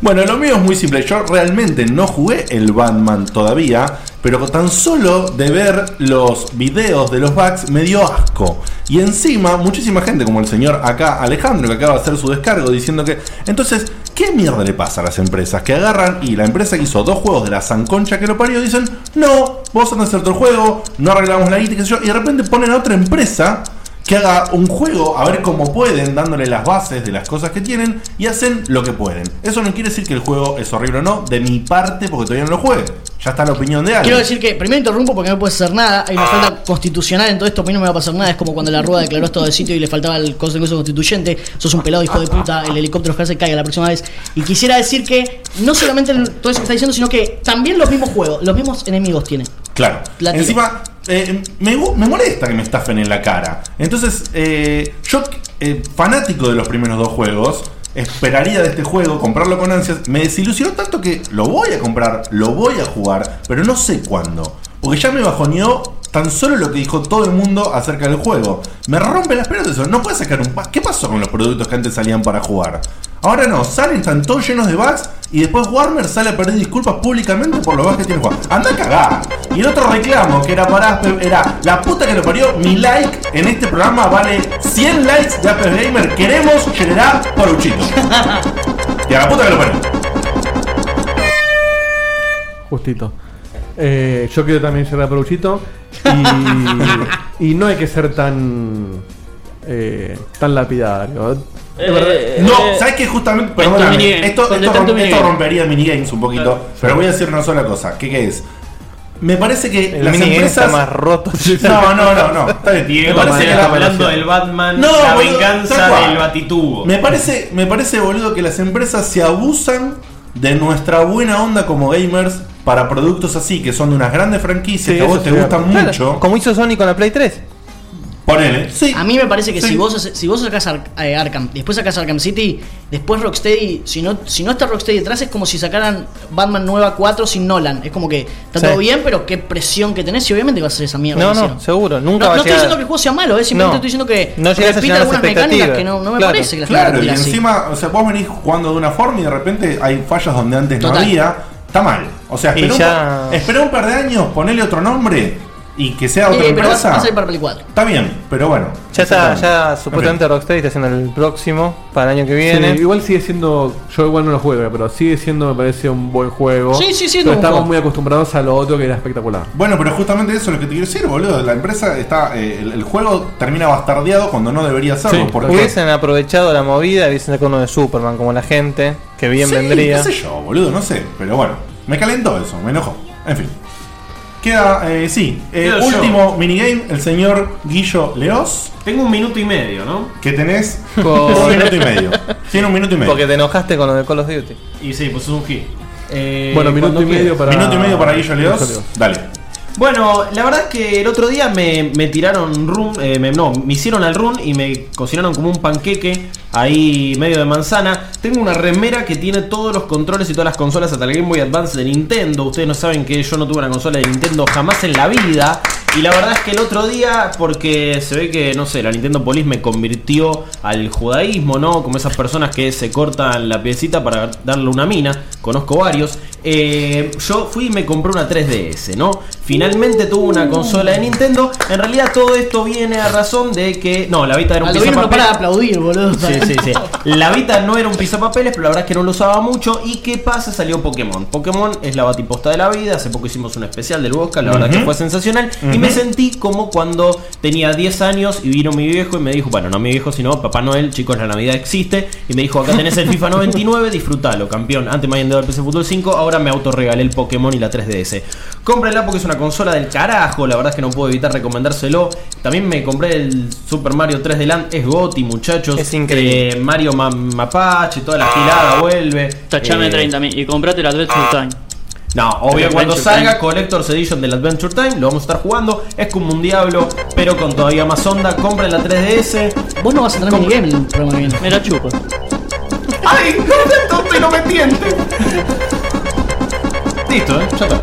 Bueno, lo mío es muy simple. Yo realmente no jugué el Batman todavía, pero tan solo de ver los videos de los bugs me dio asco. Y encima, muchísima gente, como el señor acá Alejandro, que acaba de hacer su descargo, diciendo que. Entonces, ¿qué mierda le pasa a las empresas? Que agarran y la empresa que hizo dos juegos de la Sanconcha que lo parió dicen: No, vos andás a hacer otro juego, no arreglamos la guita, y de repente ponen a otra empresa que haga un juego a ver cómo pueden, dándole las bases de las cosas que tienen y hacen lo que pueden. Eso no quiere decir que el juego es horrible o no, de mi parte, porque todavía no lo juegue. Ya está la opinión de alguien. Quiero decir que primero interrumpo porque no puede hacer nada. Hay una falta constitucional en todo esto. A mí no me va a pasar nada. Es como cuando la Rúa declaró esto del sitio y le faltaba el Consejo Constituyente. Sos un pelado hijo de puta. El helicóptero ojalá se caiga la próxima vez. Y quisiera decir que no solamente todo eso que está diciendo, sino que también los mismos juegos, los mismos enemigos tienen. Claro. Encima, eh, me, molesta que me estafen en la cara. Entonces, eh, yo, eh, fanático de los primeros dos juegos, esperaría de este juego, comprarlo con ansias. Me desilusionó tanto que lo voy a comprar, lo voy a jugar, pero no sé cuándo. Porque ya me bajoneó tan solo lo que dijo todo el mundo acerca del juego. Me rompe las pelotas eso. No puedes sacar un... ¿Qué pasó con los productos que antes salían para jugar? Ahora no, salen, están todos llenos de bugs y después Warner sale a pedir disculpas públicamente por los bugs que tiene juego. Anda a cagar. Y el otro reclamo que era para Aspe era la puta que lo parió, mi like en este programa vale 100 likes de Apple Gamer. Queremos generar Paruchito. [LAUGHS] y a la puta que lo parió. Justito. Eh, yo quiero también llegar a Peruchito. Y, [LAUGHS] y no hay que ser tan. eh, tan lapidario. Eh, De verdad- No, ¿sabes qué? Justamente, perdóname, esto, esto, esto rompería minigames un poquito, pero voy a decir una sola cosa, ¿qué, qué es? Me parece que El las empresas... está más roto. [LAUGHS] No, no, no, no, está bien. Diego, Me parece que está la- hablando del Batman, No, la boludo, venganza del batitubo. Me parece, me parece, boludo, que las empresas se abusan de nuestra buena onda como gamers para productos así, que son de unas grandes franquicias que a vos te gustan mucho. Como hizo Sony con la Play 3. Ponele. Sí. A mí me parece que Sí. si vos si vos sacás Ar- eh, Arkham, después sacás Arkham City, después Rocksteady, si no, si no está Rocksteady detrás, es como si sacaran Batman Nueva 4 sin Nolan. Es como que está Sí. todo bien, pero qué presión que tenés, y obviamente vas a hacer esa mierda. No, no, seguro. Nunca no, va a no estoy diciendo que el juego sea malo, eh, simplemente No. estoy diciendo que No llegas a repite llenar las algunas mecánicas que no, no me Claro. parece que las Claro, y así. encima, o sea, vos venís jugando de una forma y de repente hay fallas donde antes no había. Está mal. O sea, espera, ya- un, un par de años, ponele otro nombre y que sea otra Eh, pero va, empresa. va a salir para Play 4. Está bien, pero bueno. Ya está, ya supuestamente Rocksteady está haciendo el próximo para el año que Sí, viene. igual sigue siendo. Yo igual no lo juego, pero sigue siendo, me parece, un buen juego. Sí, sí, sí, Pero un estamos juego. muy acostumbrados a lo otro que era espectacular. Bueno, pero justamente eso es lo que te quiero decir, boludo. La empresa está. eh, el, el juego termina bastardeado cuando no debería serlo. Sí, porque Hubiesen aprovechado la movida, hubiesen sacado uno de Superman como la gente, que bien Sí, vendría. qué sé yo, boludo, no sé. Pero bueno, me calentó eso, me enojó. En fin. Queda, eh, sí, eh, Quedo yo. último minigame, el señor Guillo Leos, Tengo un minuto y medio, ¿no? que tenés [LAUGHS] un minuto y medio. Tiene un minuto y medio. Porque te enojaste con lo de Call of Duty. Y sí, pues es un hit. Eh, bueno, minuto y medio quieras. para. Minuto y medio para Guillo Leos. Guillo Leos. Dale. Bueno, la verdad es que el otro día me, me tiraron run, eh, me- no, me hicieron al run y me cocinaron como un panqueque ahí medio de manzana. Tengo una remera que tiene todos los controles y todas las consolas hasta el Game Boy Advance de Nintendo. Ustedes no saben que yo no tuve una consola de Nintendo jamás en la vida. Y la verdad es que el otro día, porque se ve que, no sé, la Nintendo Police me convirtió al judaísmo, ¿no? Como esas personas que se cortan la piecita para darle una mina. Conozco varios. Eh, yo fui y me compré una 3DS, ¿no? Finalmente tuve una consola de Nintendo. En realidad todo esto viene a razón de que... No, la Vita era un Vino no pisapapeles. para de aplaudir, boludo. Sí, sí, sí. La Vita no era un pisapapeles, pero la verdad es que no lo usaba mucho. ¿Y qué pasa? Salió Pokémon. Pokémon es la batiposta de la vida. Hace poco hicimos un especial del Bosca, la verdad Ujú. que fue sensacional. Y me sentí como cuando tenía 10 años y vino mi viejo y me dijo, bueno, no mi viejo, sino Papá Noel, chicos, la Navidad existe. Y me dijo, acá tenés el FIFA 99, disfrutalo, campeón. Antes me habían dado el PC Fútbol 5, ahora me autorregalé el Pokémon y la 3DS. Cómprenla porque es una consola del carajo, la verdad es que no puedo evitar recomendárselo. También me compré el Super Mario 3D Land, es Goti, muchachos. Es increíble. Eh, Mario Ma- Mapache, toda la gilada vuelve. Tachame Eh, 30 mil y comprate el Adventure Time. No, obvio, cuando salga Time. Collector's Edition del Adventure Time, lo vamos a estar jugando. Es como un diablo, pero con todavía más onda. Compren la 3DS. Vos no vas a tener minigame en el programa que viene. Me la chupo. ¡Ay! No tonto y no me tientes. Listo, ¿eh? Ya está.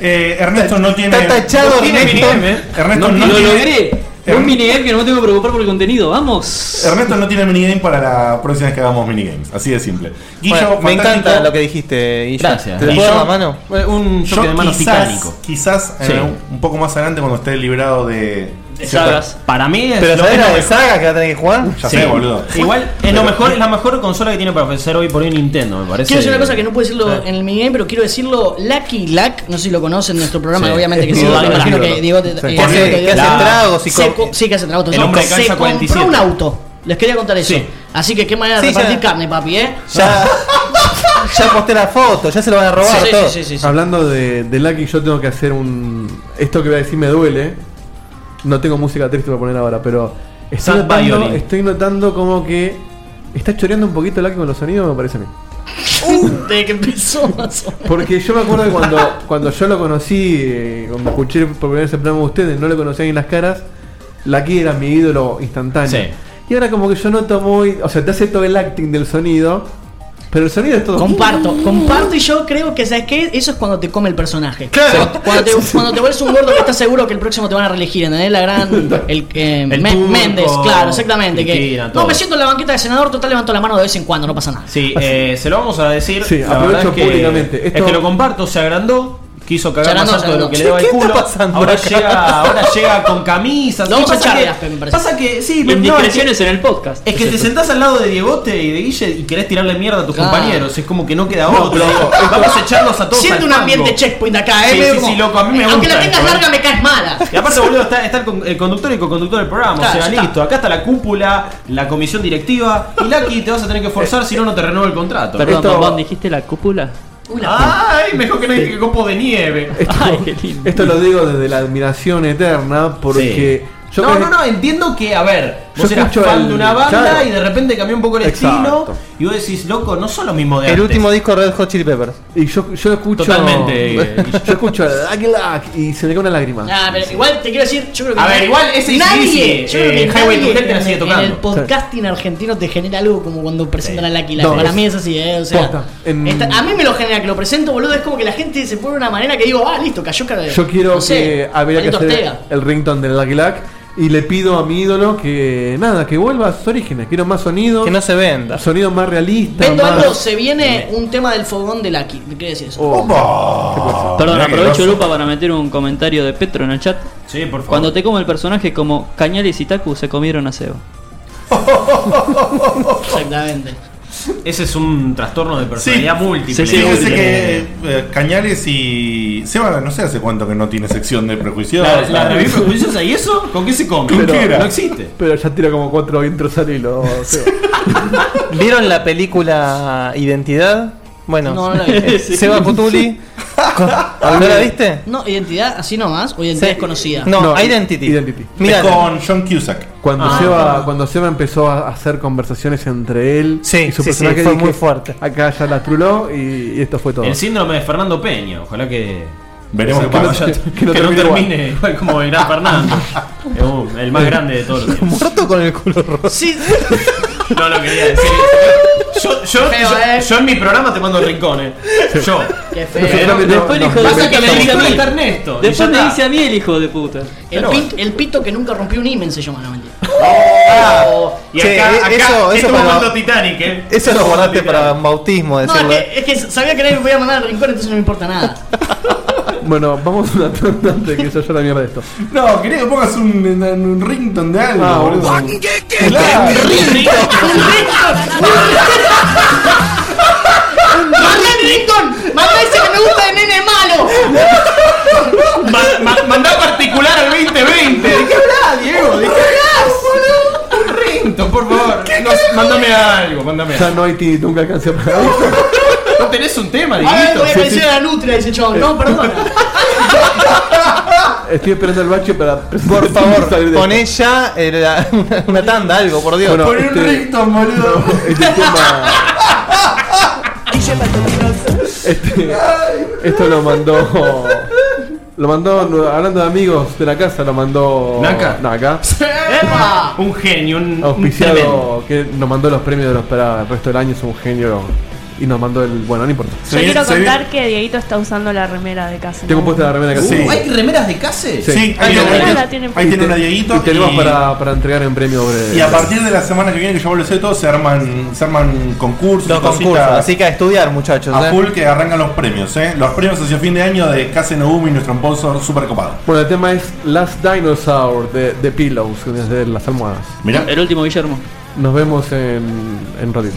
Eh, Ernesto no tiene. Está tachado, no tiene Ernesto. minigame, ¿eh? Ernesto no, lo tiene. logré. Un minigame que no me tengo que preocupar por el contenido. Vamos. Ernesto no tiene minigame para la próxima vez que hagamos minigames. Así de simple. Guillo, Bueno, me encanta lo que dijiste, Guillo. Gracias. ¿Te puedo la mano? Un Yo choque de manos quizás, titánico. quizás eh, Sí. un poco más adelante cuando esté librado de. De sagas. Para mí es Pero lo- ¿sabés es la de mejor. saga que va a tener que jugar? Ya Sí. sé, boludo. Igual es lo mejor, es la mejor consola que tiene para ofrecer hoy por hoy Nintendo, me parece. Quiero decir una cosa que no puedo decirlo en el minigame, pero quiero decirlo Lucky Luck, no sé si lo conocen en nuestro programa, Sí. obviamente que sí, me imagino que Diego te- Sí. eh, Que Diego hace- te- que hace la- tragos y se co- co- Sí, que hace tragos. El hombre de se calza compró 47. un auto. Les quería contar eso. Sí. Así que qué manera de Sí, repartir ya- carne, papi, ¿eh? Ya, [LAUGHS] ya posté la foto, ya se lo van a robar Sí, sí, todo. sí, sí, sí. Hablando de, de Lucky, yo tengo que hacer un. Esto que voy a decir me duele. No tengo música triste para poner ahora, pero. Estoy Sad notando, violin. estoy notando como que. Está choreando un poquito Lucky con los sonidos, me parece a mí. Desde que empezó más o menos. Porque yo me acuerdo que cuando, cuando yo lo conocí, eh, cuando escuché por primera vez el programa de ustedes, no le conocía ni las caras, Lucky era mi ídolo instantáneo. Sí. Y ahora como que yo noto muy. O sea, te hace todo el acting del sonido, pero el sonido es todo. Comparto, comparto y yo creo que, ¿sabes qué? Eso es cuando te come el personaje. Claro. Cuando te, cuando te vuelves un gordo que estás seguro que el próximo te van a reelegir, ¿entendés? La gran. [LAUGHS] El, eh, El Me- turco, Méndez, claro, exactamente. Que, no, me siento en la banqueta de senador, total levanto la mano de vez en cuando, no pasa nada. Sí, eh, se lo vamos a decir. Sí, la aprovecho verdad es que, públicamente. Esto- Es que lo comparto, se agrandó. Quiso cagar Se agrandó, más alto de lo que le daba el ¿Qué está culo. pasando ahora llega, ahora llega con camisas. [LAUGHS] A pasa que- de Aspen, me parece. Pasa que sí, no, es que- en el podcast. Es que te sentás al lado de Diegote y de Guille y querés tirarle mierda a tus Claro. compañeros. Es como que no queda No, otro. Vamos a echarlos a todos Siento al un fango. ambiente checkpoint acá, ¿eh? Sí, Medio sí, como- sí, loco, a mí me Aunque gusta la tengas esto, ¿eh? larga, me caes mala. Y aparte, boludo, está, está el, con- el conductor y co-conductor del programa. Claro, o sea, listo. Acá está la cúpula, la comisión directiva. Y Lucky te vas a tener que forzar, si no, no te renueva el contrato. Perdón, ¿dijiste la cúpula? Ay, mejor que no dije que copo de nieve. Ay, qué lindo. Esto lo digo desde la admiración eterna, porque yo no, no, no, entiendo que, a ver, vos Yo eras escucho fan el- de una banda claro. y de repente cambió un poco el Exacto. estilo. Y vos decís, loco, no son los mismos de El antes. último disco de Red Hot Chili Peppers. Y yo, yo escucho. Totalmente. [LAUGHS] yo escucho Lucky Luck y se me cae una lágrima. Ah, pero igual te quiero decir, yo creo que A ver, igual ese nadie, yo creo que eh, Highway to nadie Hell te la sigue en- tocando. En el podcasting argentino te genera algo como cuando presentan a Lucky Luck. No, Para es- mí es así, eh, o sea, Posta, en- está- a mí me lo genera que lo presento, boludo, es como que la gente se pone de una manera que digo, ah, listo, cayó cara de Yo quiero no sé, que habría que hacer el ringtone del Lucky Luck y le pido a mi ídolo que nada, que vuelva a sus orígenes. Quiero más sonido, Que no se venda. sonido más realista. Vendo más... algo, se viene un tema del fogón de Lucky. ¿Qué decir eso? Oh, Opa. Perdón, aprovecho. Lupa para meter un comentario de Petro en el chat. Sí, por favor. Cuando te come el personaje como Cañales y Taku se comieron a Seba. [LAUGHS] Exactamente. Ese es un trastorno de personalidad múltiple. Sí, sí, Fíjense que eh, Cañales y. Seba, no sé hace cuánto que no tiene sección de prejuicios. La, la revista prejuiciosa y eso, ¿con qué se come? ¿Con qué era? No existe. Pero ya tira como cuatro intros al hilo. [LAUGHS] ¿Vieron la película Identidad? Bueno, No, no la vi. [LAUGHS] Seba Cutuli. ¿No [LAUGHS] la viste? No, identidad así nomás, o identidad Sí. desconocida. No, No, Identity. Identity. Mira, con John Cusack. Cuando, Ah, Seba, cuando Seba empezó a hacer conversaciones entre él Sí, y su sí, sí, personaje, fue dije, muy fuerte. Acá ya la truló y, y esto fue todo. El síndrome de Fernando Peña. Ojalá que. Veremos que, qué no, pasa. vaya- [LAUGHS] que no que no termine igual. termine igual como gran Fernando. El más grande de todos los tiempos. muerto con el culo roto. Sí, No lo quería decir. Yo, yo, Feo, yo, eh. yo en mi programa te mando el rincón, eh. Yo. qué feo. No- Después el hijo de no- Pasa puta que me dice a mí. Ernesto. y Después me dice a mí el hijo de puta. El, Pero pit- el pito que nunca rompió un imen se llama, no [LAUGHS] mentira. Y Che, acá, eh, acá eso- eso estuvo para- jugando Titanic, eh. Eso lo guardaste para un bautismo, No, es decirlo. que, es que sabía que nadie me podía mandar al rincón, entonces no me importa nada. [LAUGHS] Bueno, vamos a una tanda antes de que se vaya la mierda de esto. No, quería que pongas un, un, un ringtone de algo, Ah, boludo. bueno. Claro. ¡Manda el rincón! ¡Manda ese que me gusta de nene malo! Ma- ma- mandá particular al 2020. ¿De qué hablas, Diego? ¿De qué hablas? Un rington, por favor. No, mándame algo, mándame Ya no hay ti, nunca alcancé para. ¿No tenés un tema, A ver, voy a aparecer a la nutria, dice chabón. No, perdona. Estoy esperando el bache para Por favor, [LAUGHS] poné ya eh, la- una, [LAUGHS] una tanda, algo, por Dios. Bueno, Pon un este- ringtone, boludo. Este tema. Este, esto lo mandó. Lo mandó, hablando de amigos de la casa, lo mandó. ¿Naka? Naka. ¡Epa! Un genio, un, un tremendo. Auspiciado que nos mandó los premios de los para el resto del año, es un genio. Y nos mandó el. Bueno, no importa. Yo quiero contar que Dieguito está usando la remera de casa. Tengo puesta la remera de casa. Uh, ¿Hay remeras de Case? Sí, Ahí ahí, la tiene- la tienen ahí tiene una Dieguito. Y tenemos y- para, para entregar en premio. breve. Y a partir de la semana que viene, que yo vuelvo a hacer todo, se arman, se arman concursos, Los concursos, así que a estudiar, muchachos. a ¿eh? full que arrancan los premios, ¿eh? Los premios hacia fin de año de Case Nogumi, nuestro sponsor super copado. Bueno, el tema es Last Dinosaur de, de Pillows, que es de las almohadas. Mirá. El último Guillermo. Nos vemos en, en ratito.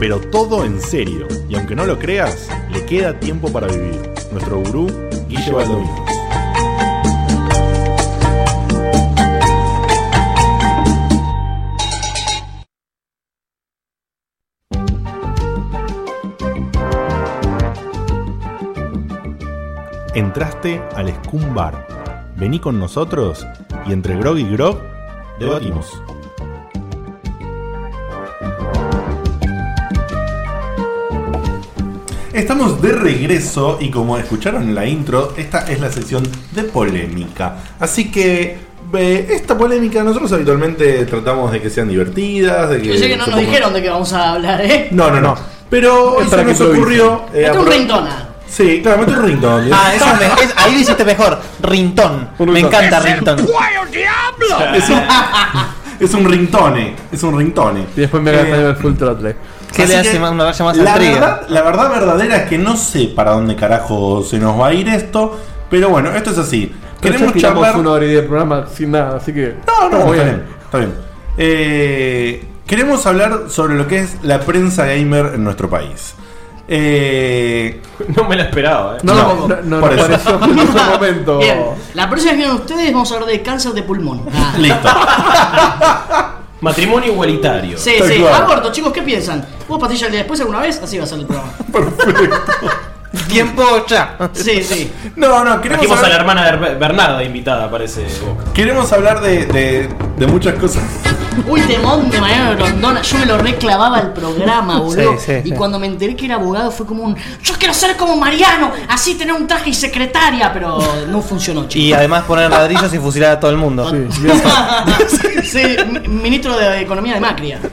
pero todo en serio. Y aunque no lo creas, le queda tiempo para vivir. Nuestro gurú, Guille Baldovinos. Entraste al Scum Bar. Vení con nosotros y entre grog y grog debatimos. Estamos de regreso y como escucharon en la intro, esta es la sección de polémica. Así que eh, esta polémica nosotros habitualmente tratamos de que sean divertidas, de que... Yo sé que no nos pongan- dijeron de qué vamos a hablar, ¿eh? No, no, no. Pero hoy Es se nos ocurrió... eh, Mete un rintona. Sí, claro, mete un ringtone. Ah, eso me- es- ahí lo hiciste mejor. Rintón. Me encanta Rintón. Es un, es un ringtone. Es un ringtone. Y después me Eh, el full throttle. ¿Qué le hace que más- una raya más la verdad, la verdad verdadera es que no sé para dónde carajo se nos va a ir esto. Pero bueno, esto es así. Pero Queremos charlar. una hora y diez programa sin nada, así que. No, no, está bien. Está bien. Eh, queremos hablar sobre lo que es la prensa gamer en nuestro país. Eh, [LAUGHS] no me la esperaba, eh. No, no, no, no, por eso. en ningún [LAUGHS] momento. Bien, la próxima vez que vengan ustedes vamos a hablar de cáncer de pulmón. Ah. Listo. [LAUGHS] Matrimonio igualitario. Sí, sí. cual. Aborto, chicos, ¿qué piensan? ¿Hubo pastilla el día después alguna vez? Así va a ser el programa. [LAUGHS] Tiempo ya. Sí, sí. No, no, queremos Trajimos a hablar- la hermana de Ber- Bernarda invitada, parece. Queremos hablar de, de- de muchas cosas. Uy, temón de Mariano Rondona. Yo me lo reclavaba el programa, boludo. Sí, sí, y sí. cuando me enteré que era abogado fue como un. Yo quiero ser como Mariano, así tener un traje y secretaria, pero no funcionó, Y chicos. además poner ladrillos y fusilar a todo el mundo. sí, [LAUGHS] mi- ministro de Economía de Macri. [LAUGHS]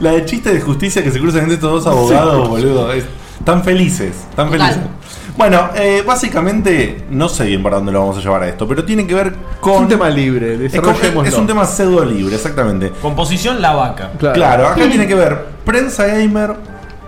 La de chiste de justicia que se cruzan entre estos dos abogados, boludo. es- tan felices, tan Total. felices. Bueno, eh, básicamente, no sé bien para dónde lo vamos a llevar a esto, pero tiene que ver con. Es un tema libre, Es, como- desarrollémoslo. es un tema pseudo libre, exactamente. Composición La Vaca. Claro, acá tiene que ver prensa gamer,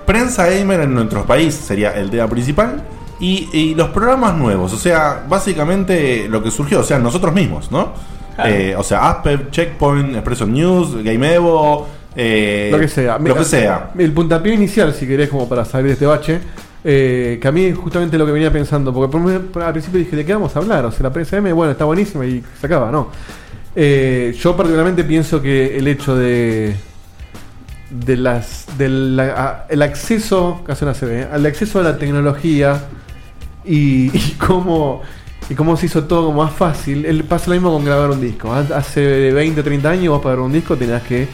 prensa gamer en nuestro país sería el tema principal. Y, y los programas nuevos, o sea, básicamente lo que surgió, o sea, nosotros mismos, ¿no? Claro. Eh, o sea, Asper, Checkpoint, Expresso News, Game Evo, eh, lo que sea. Lo que sea. El puntapié inicial, si querés, como para salir de este bache. eh, que a mí es justamente lo que venía pensando. Porque al principio dije, ¿de qué vamos a hablar? O sea, la prensa M, bueno, está buenísima y se acaba, ¿no? Eh, yo particularmente pienso que el hecho de de las del la- el acceso casi una CB, al acceso a la tecnología y, [LAUGHS] y cómo y cómo se hizo todo más fácil el, pasa lo mismo con grabar un disco hace 20 30 años vos para grabar un disco tenías que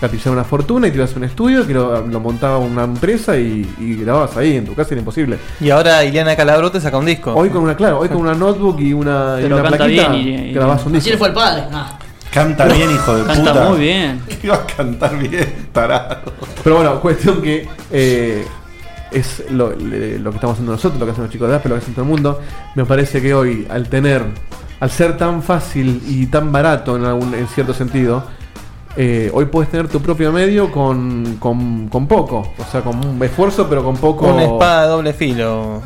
gatillar una fortuna y te ibas a un estudio que lo, lo montaba una empresa y, y grababas ahí en tu casa era imposible Y ahora Ileana Calabro te saca un disco. hoy con una claro hoy con una notebook y una, y una canta plaquita bien y- y- grabás un Así disco le fue el padre. Ah. Canta bien, hijo de Canta puta. muy bien. ¿Qué [LAUGHS] iba a cantar bien, tarado? Pero bueno, cuestión que eh, es lo, que estamos haciendo nosotros, lo que hacen los chicos de Asper, lo que hace todo el mundo. Me parece que hoy, al tener, al ser tan fácil y tan barato en, algún, en cierto sentido, eh, hoy puedes tener tu propio medio con, con, con poco. O sea, con un esfuerzo, pero con poco. Una espada de doble filo.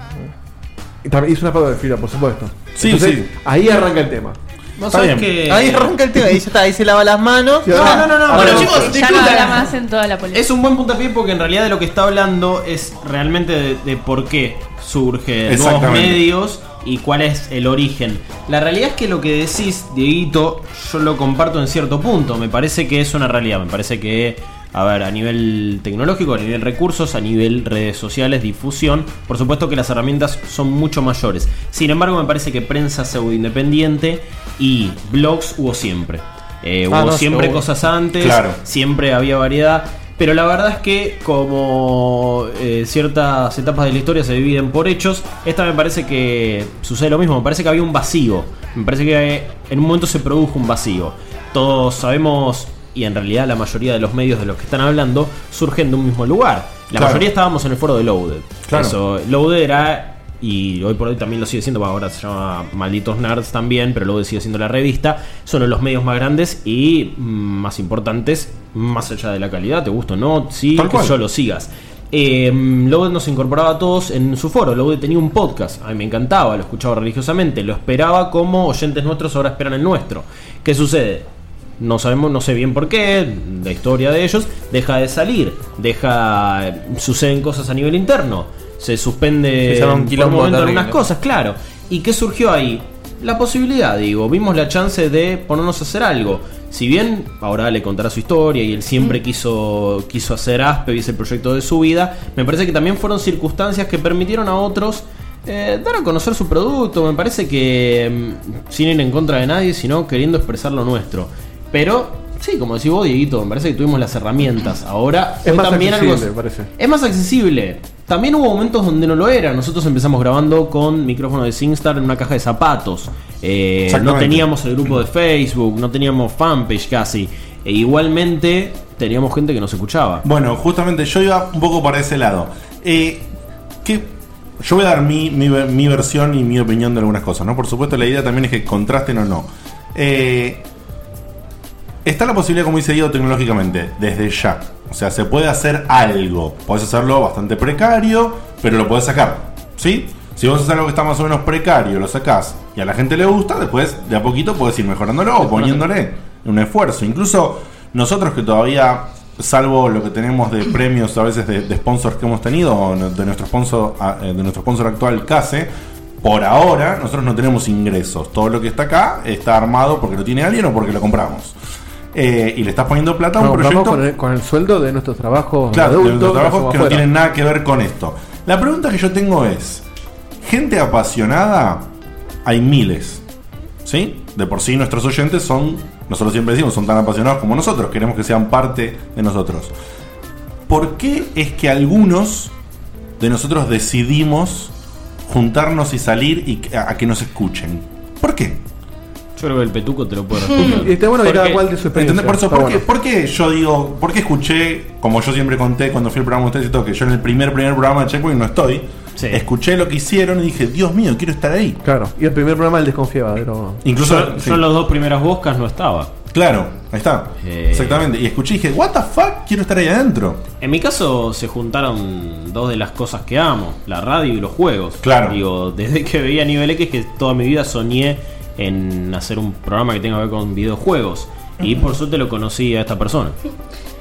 Y también hizo una espada de filo, por supuesto. Sí, Entonces, sí. Ahí arranca el tema. Vos sabés que. Ahí arranca el tema y ya está, ahí se lava las manos. No, no, no, no. Bueno, chicos, ya no habla más en toda la política. Es un buen puntapié porque en realidad de lo que está hablando es realmente de, de por qué surgen nuevos medios y cuál es el origen. La realidad es que lo que decís, Dieguito, yo lo comparto en cierto punto. Me parece que es una realidad. Me parece que, a ver, a nivel tecnológico, a nivel recursos, a nivel redes sociales, difusión, por supuesto que las herramientas son mucho mayores. Sin embargo, me parece que prensa pseudo independiente y blogs hubo siempre. Eh, Ah, hubo no, siempre cosas antes, Claro. siempre había variedad. Pero la verdad es que como eh, ciertas etapas de la historia se dividen por hechos, esta me parece que sucede lo mismo, me parece que había un vacío, me parece que en un momento se produjo un vacío. Todos sabemos, y en realidad la mayoría de los medios de los que están hablando surgen de un mismo lugar. La Claro. mayoría estábamos en el foro de Loaded. Claro. Eso, Loaded era y hoy por hoy también lo sigue siendo, bueno, ahora se llama Malditos Nerds también, pero luego sigue siendo la revista, son los medios más grandes y mm, más importantes, más allá de la calidad, te gusta o no, sí, Tal que cual. yo lo sigas. Eh, nos incorporaba a todos en su foro, Loaded tenía un podcast, a mí me encantaba, lo escuchaba religiosamente, lo esperaba como oyentes nuestros ahora esperan el nuestro. ¿Qué sucede? No sabemos, no sé bien por qué, la historia de ellos, deja de salir, deja. suceden cosas a nivel interno, se suspende Se un por quilombo momento algunas cosas, claro. ¿Y qué surgió ahí? La posibilidad, digo, vimos la chance de ponernos a hacer algo. Si bien ahora le contará su historia y él siempre quiso, quiso hacer Aspe y ese proyecto de su vida, me parece que también fueron circunstancias que permitieron a otros eh, dar a conocer su producto. Me parece que mm, sin ir en contra de nadie, sino queriendo expresar lo nuestro. Pero, sí, como decís vos, Dieguito, me parece que tuvimos las herramientas. Ahora Es más también algo. accesible, me parece. Es más accesible. También hubo momentos donde no lo era. Nosotros empezamos grabando con micrófono de SingStar en una caja de zapatos. Eh, no teníamos el grupo de Facebook, no teníamos fanpage casi. E igualmente teníamos gente que nos escuchaba. Bueno, justamente yo iba un poco para ese lado. Eh, yo voy a dar mi, mi, mi versión y mi opinión de algunas cosas, ¿no? Por supuesto, la idea también es que contrasten o no. Eh, está la posibilidad, como dice Diego, tecnológicamente, desde ya. O sea, se puede hacer algo. Podés hacerlo bastante precario, pero lo podés sacar. ¿Sí? Si vos haces algo que está más o menos precario, lo sacás y a la gente le gusta, después de a poquito podés ir mejorándolo o poniéndole un esfuerzo. Incluso nosotros que todavía salvo lo que tenemos de premios a veces de, de sponsors que hemos tenido, de nuestro sponsor, eh, de nuestro sponsor actual, CASE, por ahora nosotros no tenemos ingresos. Todo lo que está acá está armado porque lo tiene alguien o porque lo compramos. Eh, y le estás poniendo plata a un proyecto. con el, con el sueldo de nuestros trabajos Claro, de los trabajos que no tienen nada que ver con esto. La pregunta que yo tengo es: gente apasionada, hay miles. ¿Sí? De por sí nuestros oyentes son, nosotros siempre decimos, son tan apasionados como nosotros, queremos que sean parte de nosotros. ¿Por qué es que algunos de nosotros decidimos juntarnos y salir y a que nos escuchen? ¿Por qué? Yo creo que el petuco te lo puede responder. Y está bueno que Porque- cada cual de su experiencia. ¿entendés? Por eso, ¿por, qué, bueno. por qué yo digo, por qué escuché, como yo siempre conté cuando fui al programa de ustedes y todo, que yo en el primer primer programa de Checkpoint no estoy? Escuché lo que hicieron y dije, Dios mío, quiero estar ahí. Claro, y el primer programa él desconfiaba, pero. Incluso yo, sí. yo en las dos primeras boscas no estaba. Claro, ahí está. Exactamente. Y escuché y dije, ¿What the fuck? Quiero estar ahí adentro. En mi caso se juntaron dos de las cosas que amo, la radio y los juegos. Claro. Digo, desde que veía Nivel X que toda mi vida soñé en hacer un programa que tenga que ver con videojuegos. Y por suerte lo conocí a esta persona.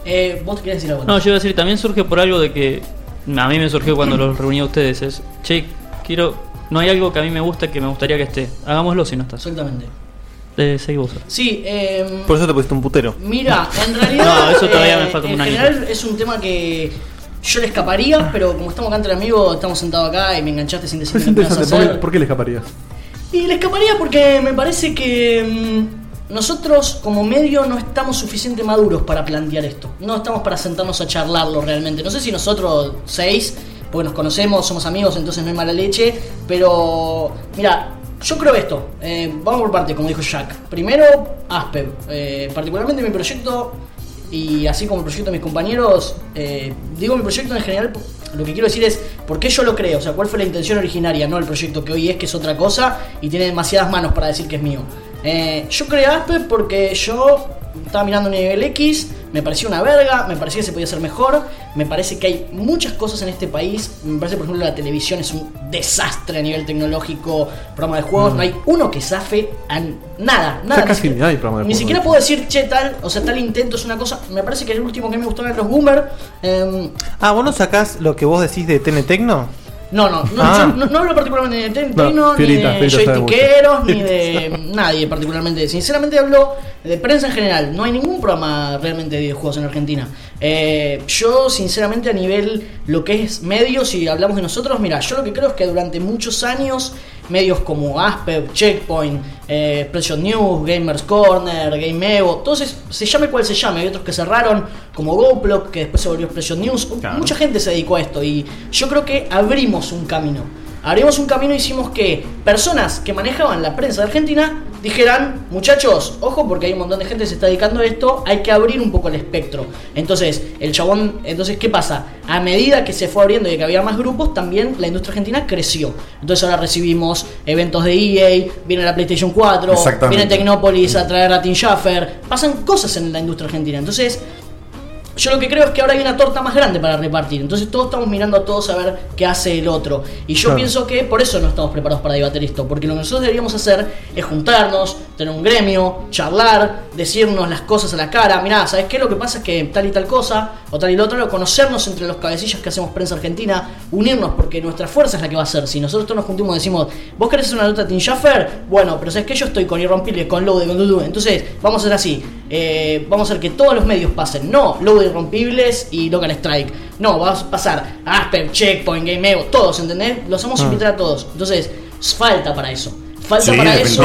Eh, ¿Vos querés decir algo? No, yo iba a decir, también surge por algo de que a mí me surgió cuando los reuní a ustedes. Es, che, quiero. No hay algo que a mí me gusta que me gustaría que esté. Hagámoslo si no estás. Exactamente. Eh, seguí vos. Sí, eh, Por eso te pusiste un putero. Mira, en [LAUGHS] realidad. No, eso todavía me eh, falta un En general es un tema que yo le escaparía, pero como estamos acá entre amigos, estamos sentados acá y me enganchaste sin decirme Es qué me vas a interesante, ¿por qué, hacer. por qué le escaparías? Y le escaparía porque me parece que mm, nosotros como medio no estamos suficientemente maduros para plantear esto. No estamos para sentarnos a charlarlo realmente. No sé si nosotros seis, porque nos conocemos, somos amigos, entonces no hay mala leche, pero mira, yo creo esto. Eh, vamos por parte, como dijo Jack. Primero, Aspev. Eh, particularmente mi proyecto y así como el proyecto de mis compañeros, eh, digo mi proyecto en general, lo que quiero decir es por qué yo lo creo, o sea, cuál fue la intención originaria, no el proyecto que hoy es, que es otra cosa y tiene demasiadas manos para decir que es mío. Eh, yo creé Aspe porque yo estaba mirando nivel X, me parecía una verga, me parecía que se podía hacer mejor, me parece que hay muchas cosas en este país, me parece por ejemplo la televisión es un desastre a nivel tecnológico, programa de juegos, Mm. no hay uno que zafe a nada, nada. Casi ni hay programa de ni juegos. siquiera puedo decir, che, tal, o sea, tal intento es una cosa. Me parece que el último que me gustó era los Boomer. em, Ah, ¿vos no sacás lo que vos decís de TN Tecno? No, no, no, Ah. yo no, no hablo particularmente de Tecno, No, ni de joystickeros, ni [LAUGHS] de nadie particularmente. Sinceramente hablo de prensa en general. No hay ningún programa realmente de videojuegos en Argentina. Eh, yo, sinceramente, a nivel lo que es medios, y hablamos de nosotros, mira, yo lo que creo es que durante muchos años, medios como Asper, Checkpoint, eh, Pressure News, Gamers Corner, Game Evo, todos es- se llame cual se llame, hay otros que cerraron, como GoPlog, que después se volvió Pressure News. Mucha gente se dedicó a esto y yo creo que abrimos un camino. Abrimos un camino y hicimos que personas que manejaban la prensa de Argentina dijeran, muchachos, ojo porque hay un montón de gente que se está dedicando a esto, hay que abrir un poco el espectro. Entonces, el chabón, entonces, ¿qué pasa? A medida que se fue abriendo y que había más grupos, también la industria argentina creció. Entonces ahora recibimos eventos de EA, viene la PlayStation 4, Exactamente. viene Tecnópolis a traer a Tim Schafer, pasan cosas en la industria argentina. Entonces, yo lo que creo es que ahora hay una torta más grande para repartir. Entonces todos estamos mirando a todos a ver qué hace el otro. Y yo Claro. pienso que por eso no estamos preparados para debatir esto. Porque lo que nosotros deberíamos hacer es juntarnos, tener un gremio, charlar, decirnos las cosas a la cara. Mirá, ¿sabes qué? Lo que pasa es que tal y tal cosa, o tal y lo otro, conocernos entre los cabecillas que hacemos prensa argentina, unirnos, porque nuestra fuerza es la que va a ser. Si nosotros todos nos juntamos y decimos, ¿vos querés hacer una nota de Tim Schaffer? Bueno, pero ¿sabes que Yo estoy con Irrompible, con Load, con Dudu. Entonces, vamos a hacer así. Eh, vamos a hacer que todos los medios pasen. No Load Irrompibles y Local Strike. No, vamos a pasar Asper, Checkpoint, Game Evo, todos, ¿entendés? Los vamos a Ah. invitar a todos. Entonces, falta para eso. Falta Sí, para eso.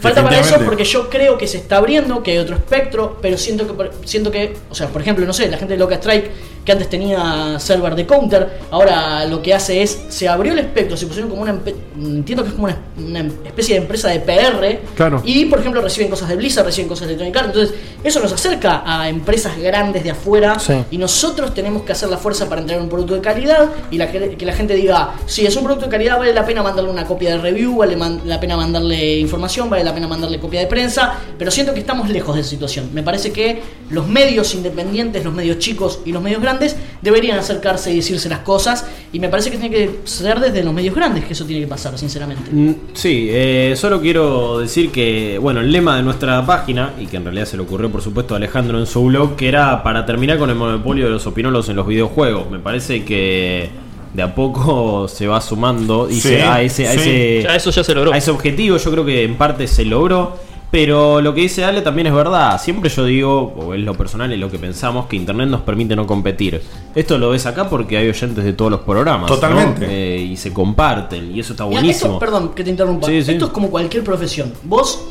Falta para eso porque yo creo que se está abriendo, que hay otro espectro, pero siento que, por- siento que, o sea, por ejemplo, no sé, la gente de Loca Strike que antes tenía server de counter, ahora lo que hace es, se abrió el espectro, se pusieron como una, empe- entiendo que es como una, una especie de empresa de PR, Claro. y por ejemplo reciben cosas de Blizzard, reciben cosas de Electronic Arts, entonces eso nos acerca a empresas grandes de afuera, Sí. y nosotros tenemos que hacer la fuerza para entregar un producto de calidad, y la, que que la gente diga, si es un producto de calidad, vale la pena mandarle una copia de review, vale man- la pena mandarle información, vale la pena mandarle copia de prensa, pero siento que estamos lejos de esa situación. Me parece que los medios independientes, los medios chicos y los medios grandes deberían acercarse y decirse las cosas. Y me parece que tiene que ser desde los medios grandes que eso tiene que pasar, sinceramente. Mm, Sí, eh, solo quiero decir que, bueno, el lema de nuestra página, y que en realidad se le ocurrió por supuesto a Alejandro en su blog, que era para terminar con el monopolio de los opinolos en los videojuegos. Me parece que de a poco se va sumando y Sí, se- a, ese, a, ese, Ya, eso ya se logró. a ese objetivo yo creo que en parte se logró. Pero lo que dice Ale también es verdad. Siempre yo digo, o es lo personal, es lo que pensamos, que Internet nos permite no competir. Esto lo ves acá porque hay oyentes de todos los programas. ¿no? Totalmente. Eh, y se comparten, y eso está Mira, buenísimo. esto, perdón que te interrumpa. Sí, sí. Esto es como cualquier profesión. Vos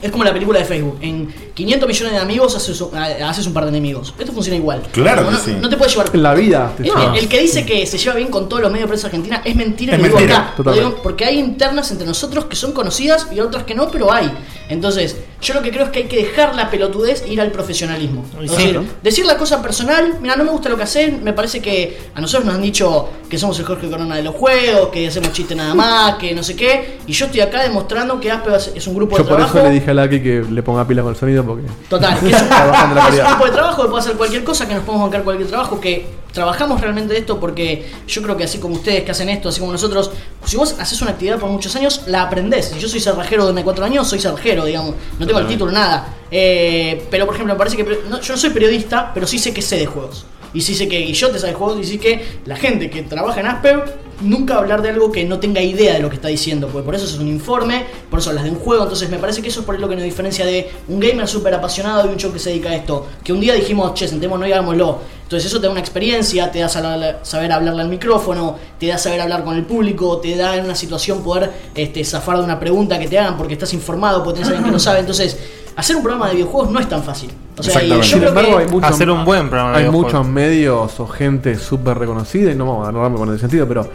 es como la película de Facebook. En 500 millones de amigos haces, un- haces un par de enemigos. Esto funciona igual. Claro no, que no- sí. no te puedes llevar. En la vida. te El, que dice que se lleva bien con todos los medios de prensa argentina es mentira, Es lo digo acá. Lo totalmente. digo porque hay internas entre nosotros que son conocidas y otras que no, pero hay. Entonces, yo lo que creo es que hay que dejar la pelotudez e ir al profesionalismo. Es decir, ¿no? decir la cosa personal, mira, no me gusta lo que hacen, me parece que a nosotros nos han dicho que somos el Jorge Corona de los juegos, que hacemos chiste nada más, que no sé qué, y yo estoy acá demostrando que Aspe es un grupo Yo de por trabajo. eso le dije a Laki que le ponga pila con el sonido porque. Total, que [LAUGHS] es un, es un grupo de trabajo que puede hacer cualquier cosa, que nos podemos bancar cualquier trabajo, que trabajamos realmente de esto porque yo creo que así como ustedes que hacen esto, así como nosotros, si vos haces una actividad por muchos años, la aprendés. Si yo soy cerrajero de 4 años, soy cerrajero, digamos, no tengo el título, nada. Eh, pero por ejemplo, me parece que no, yo no soy periodista, pero sí sé que sé de juegos. Y sí sé que Guillote sabe de juegos y sí que la gente que trabaja en Asper nunca hablar de algo que no tenga idea de lo que está diciendo, porque por eso es un informe, por eso hablas de un juego, entonces me parece que eso es por lo que nos diferencia de un gamer súper apasionado y un show que se dedica a esto, que un día dijimos, che, sentémonos y hagámoslo. Entonces eso te da una experiencia, te da saber hablarle al micrófono, te da saber hablar con el público, te da en una situación poder este, zafar de una pregunta que te hagan porque estás informado, porque tenés alguien que no sabe. Entonces, hacer un programa de videojuegos no es tan fácil. O sea, y yo Sin creo embargo, que... hay muchos, Hacer un buen programa de Hay videojuegos. muchos medios o gente súper reconocida, y no vamos a agarrarme con el sentido, pero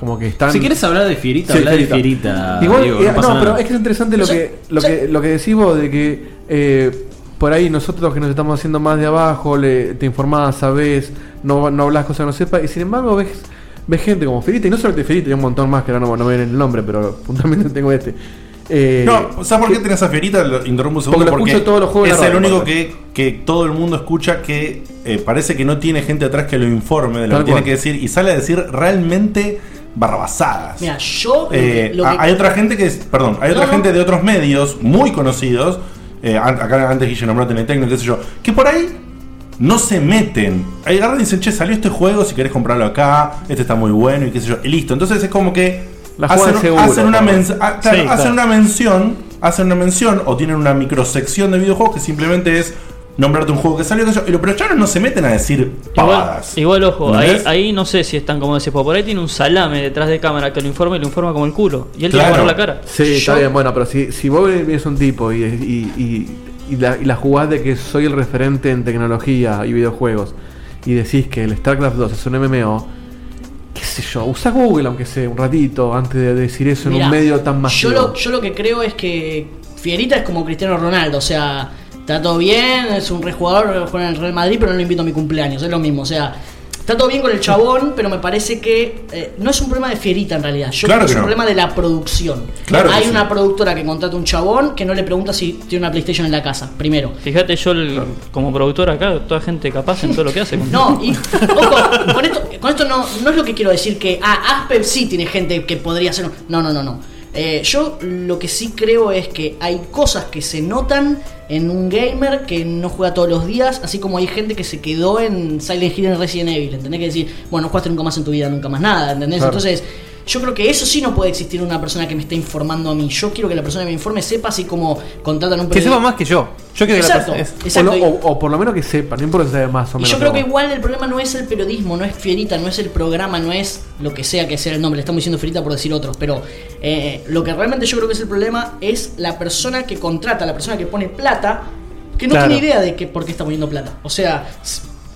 como que están. Si quieres hablar de Fierita, Sí, habla de Fierita. Igual, eh, no pero es que es interesante lo que, lo que, lo que decís vos de que eh, por ahí nosotros que nos estamos haciendo más de abajo, le, te informás, sabés, no, no hablas cosas que no sepas, y sin embargo ves, ves gente como Fierita, y no solamente Fierita, hay un montón más que ahora no, no me viene el nombre, pero [LAUGHS] puntualmente tengo este. Eh, No, ¿sabes por qué tenés a Fierita? Lo interrumpo un segundo. Porque lo escucho todos los juegos Es el único que, que todo el mundo escucha que eh, parece que no tiene gente atrás que lo informe de lo Tal que tiene que decir y sale a decir realmente barrabasadas. Mira, yo... lo Eh, que- lo a- que- hay otra gente que es, perdón, hay otra no. gente de otros medios muy conocidos, eh, acá antes Guille nombró Teletecno, qué sé yo, que por ahí no se meten. Ahí agarran y dicen, che, salió este juego, si querés comprarlo acá, este está muy bueno y qué sé yo, y listo. Entonces es como que La hacen, seguro, hacen una, claro. mens- ah, claro, Sí, hacen claro. una mención, hacen una mención o tienen una microsección de videojuegos que simplemente es nombrarte un juego que salió, qué sé yo, y lo- pero ya no se meten a decir pavadas. igual, ojo, ahí, ahí no sé si están como decís, porque por ahí tiene un salame detrás de cámara que lo informa y lo informa como el culo. Y él tiene que poner la cara. Sí, está bien, bueno, pero si, si vos vienes un tipo y, y, y, y la, y la jugás de que soy el referente en tecnología y videojuegos y decís que el StarCraft 2 es un MMO, qué sé yo, usa Google aunque sea un ratito antes de decir eso en un medio tan Yo masivo. lo, yo lo que creo es que Fierita es como Cristiano Ronaldo, o sea, está todo bien, es un rejugador, juega en el Real Madrid, pero no lo invito a mi cumpleaños, es lo mismo, o sea, está todo bien con el chabón, pero me parece que eh, no es un problema de Fierita en realidad, yo Claro creo que es un no. problema de la producción. Claro Hay sí. una productora que contrata un chabón que no le pregunta si tiene una PlayStation en la casa, primero. Fíjate, yo el- como productor acá, toda gente capaz en todo lo que hace. No, [LAUGHS] y ojo, con esto, con esto no, no es lo que quiero decir que ah, Asper sí tiene gente que podría hacer. No, no, no, no. Eh, yo lo que sí creo es que hay cosas que se notan en un gamer que no juega todos los días, así como hay gente que se quedó en Silent Hill en Resident Evil, ¿entendés? Que decir, bueno, no jugaste nunca más en tu vida, nunca más nada, ¿entendés? Claro. Entonces, yo creo que eso sí no puede existir una persona que me esté informando a mí. Yo quiero que la persona que me informe sepa así como contratan un Que sepa más que yo. Yo quiero que la Exacto, persona- es- exacto. O, lo- o- o por lo menos que sepa, no importa si sabe más o Y menos. yo creo que igual el problema no es el periodismo, no es Fierita, no es el programa, no es lo que sea que sea el nombre. Le estamos diciendo Fierita por decir otros, pero eh, lo que realmente yo creo que es el problema es la persona que contrata, la persona que pone plata, que no Claro. tiene idea de que, por qué está poniendo plata. O sea,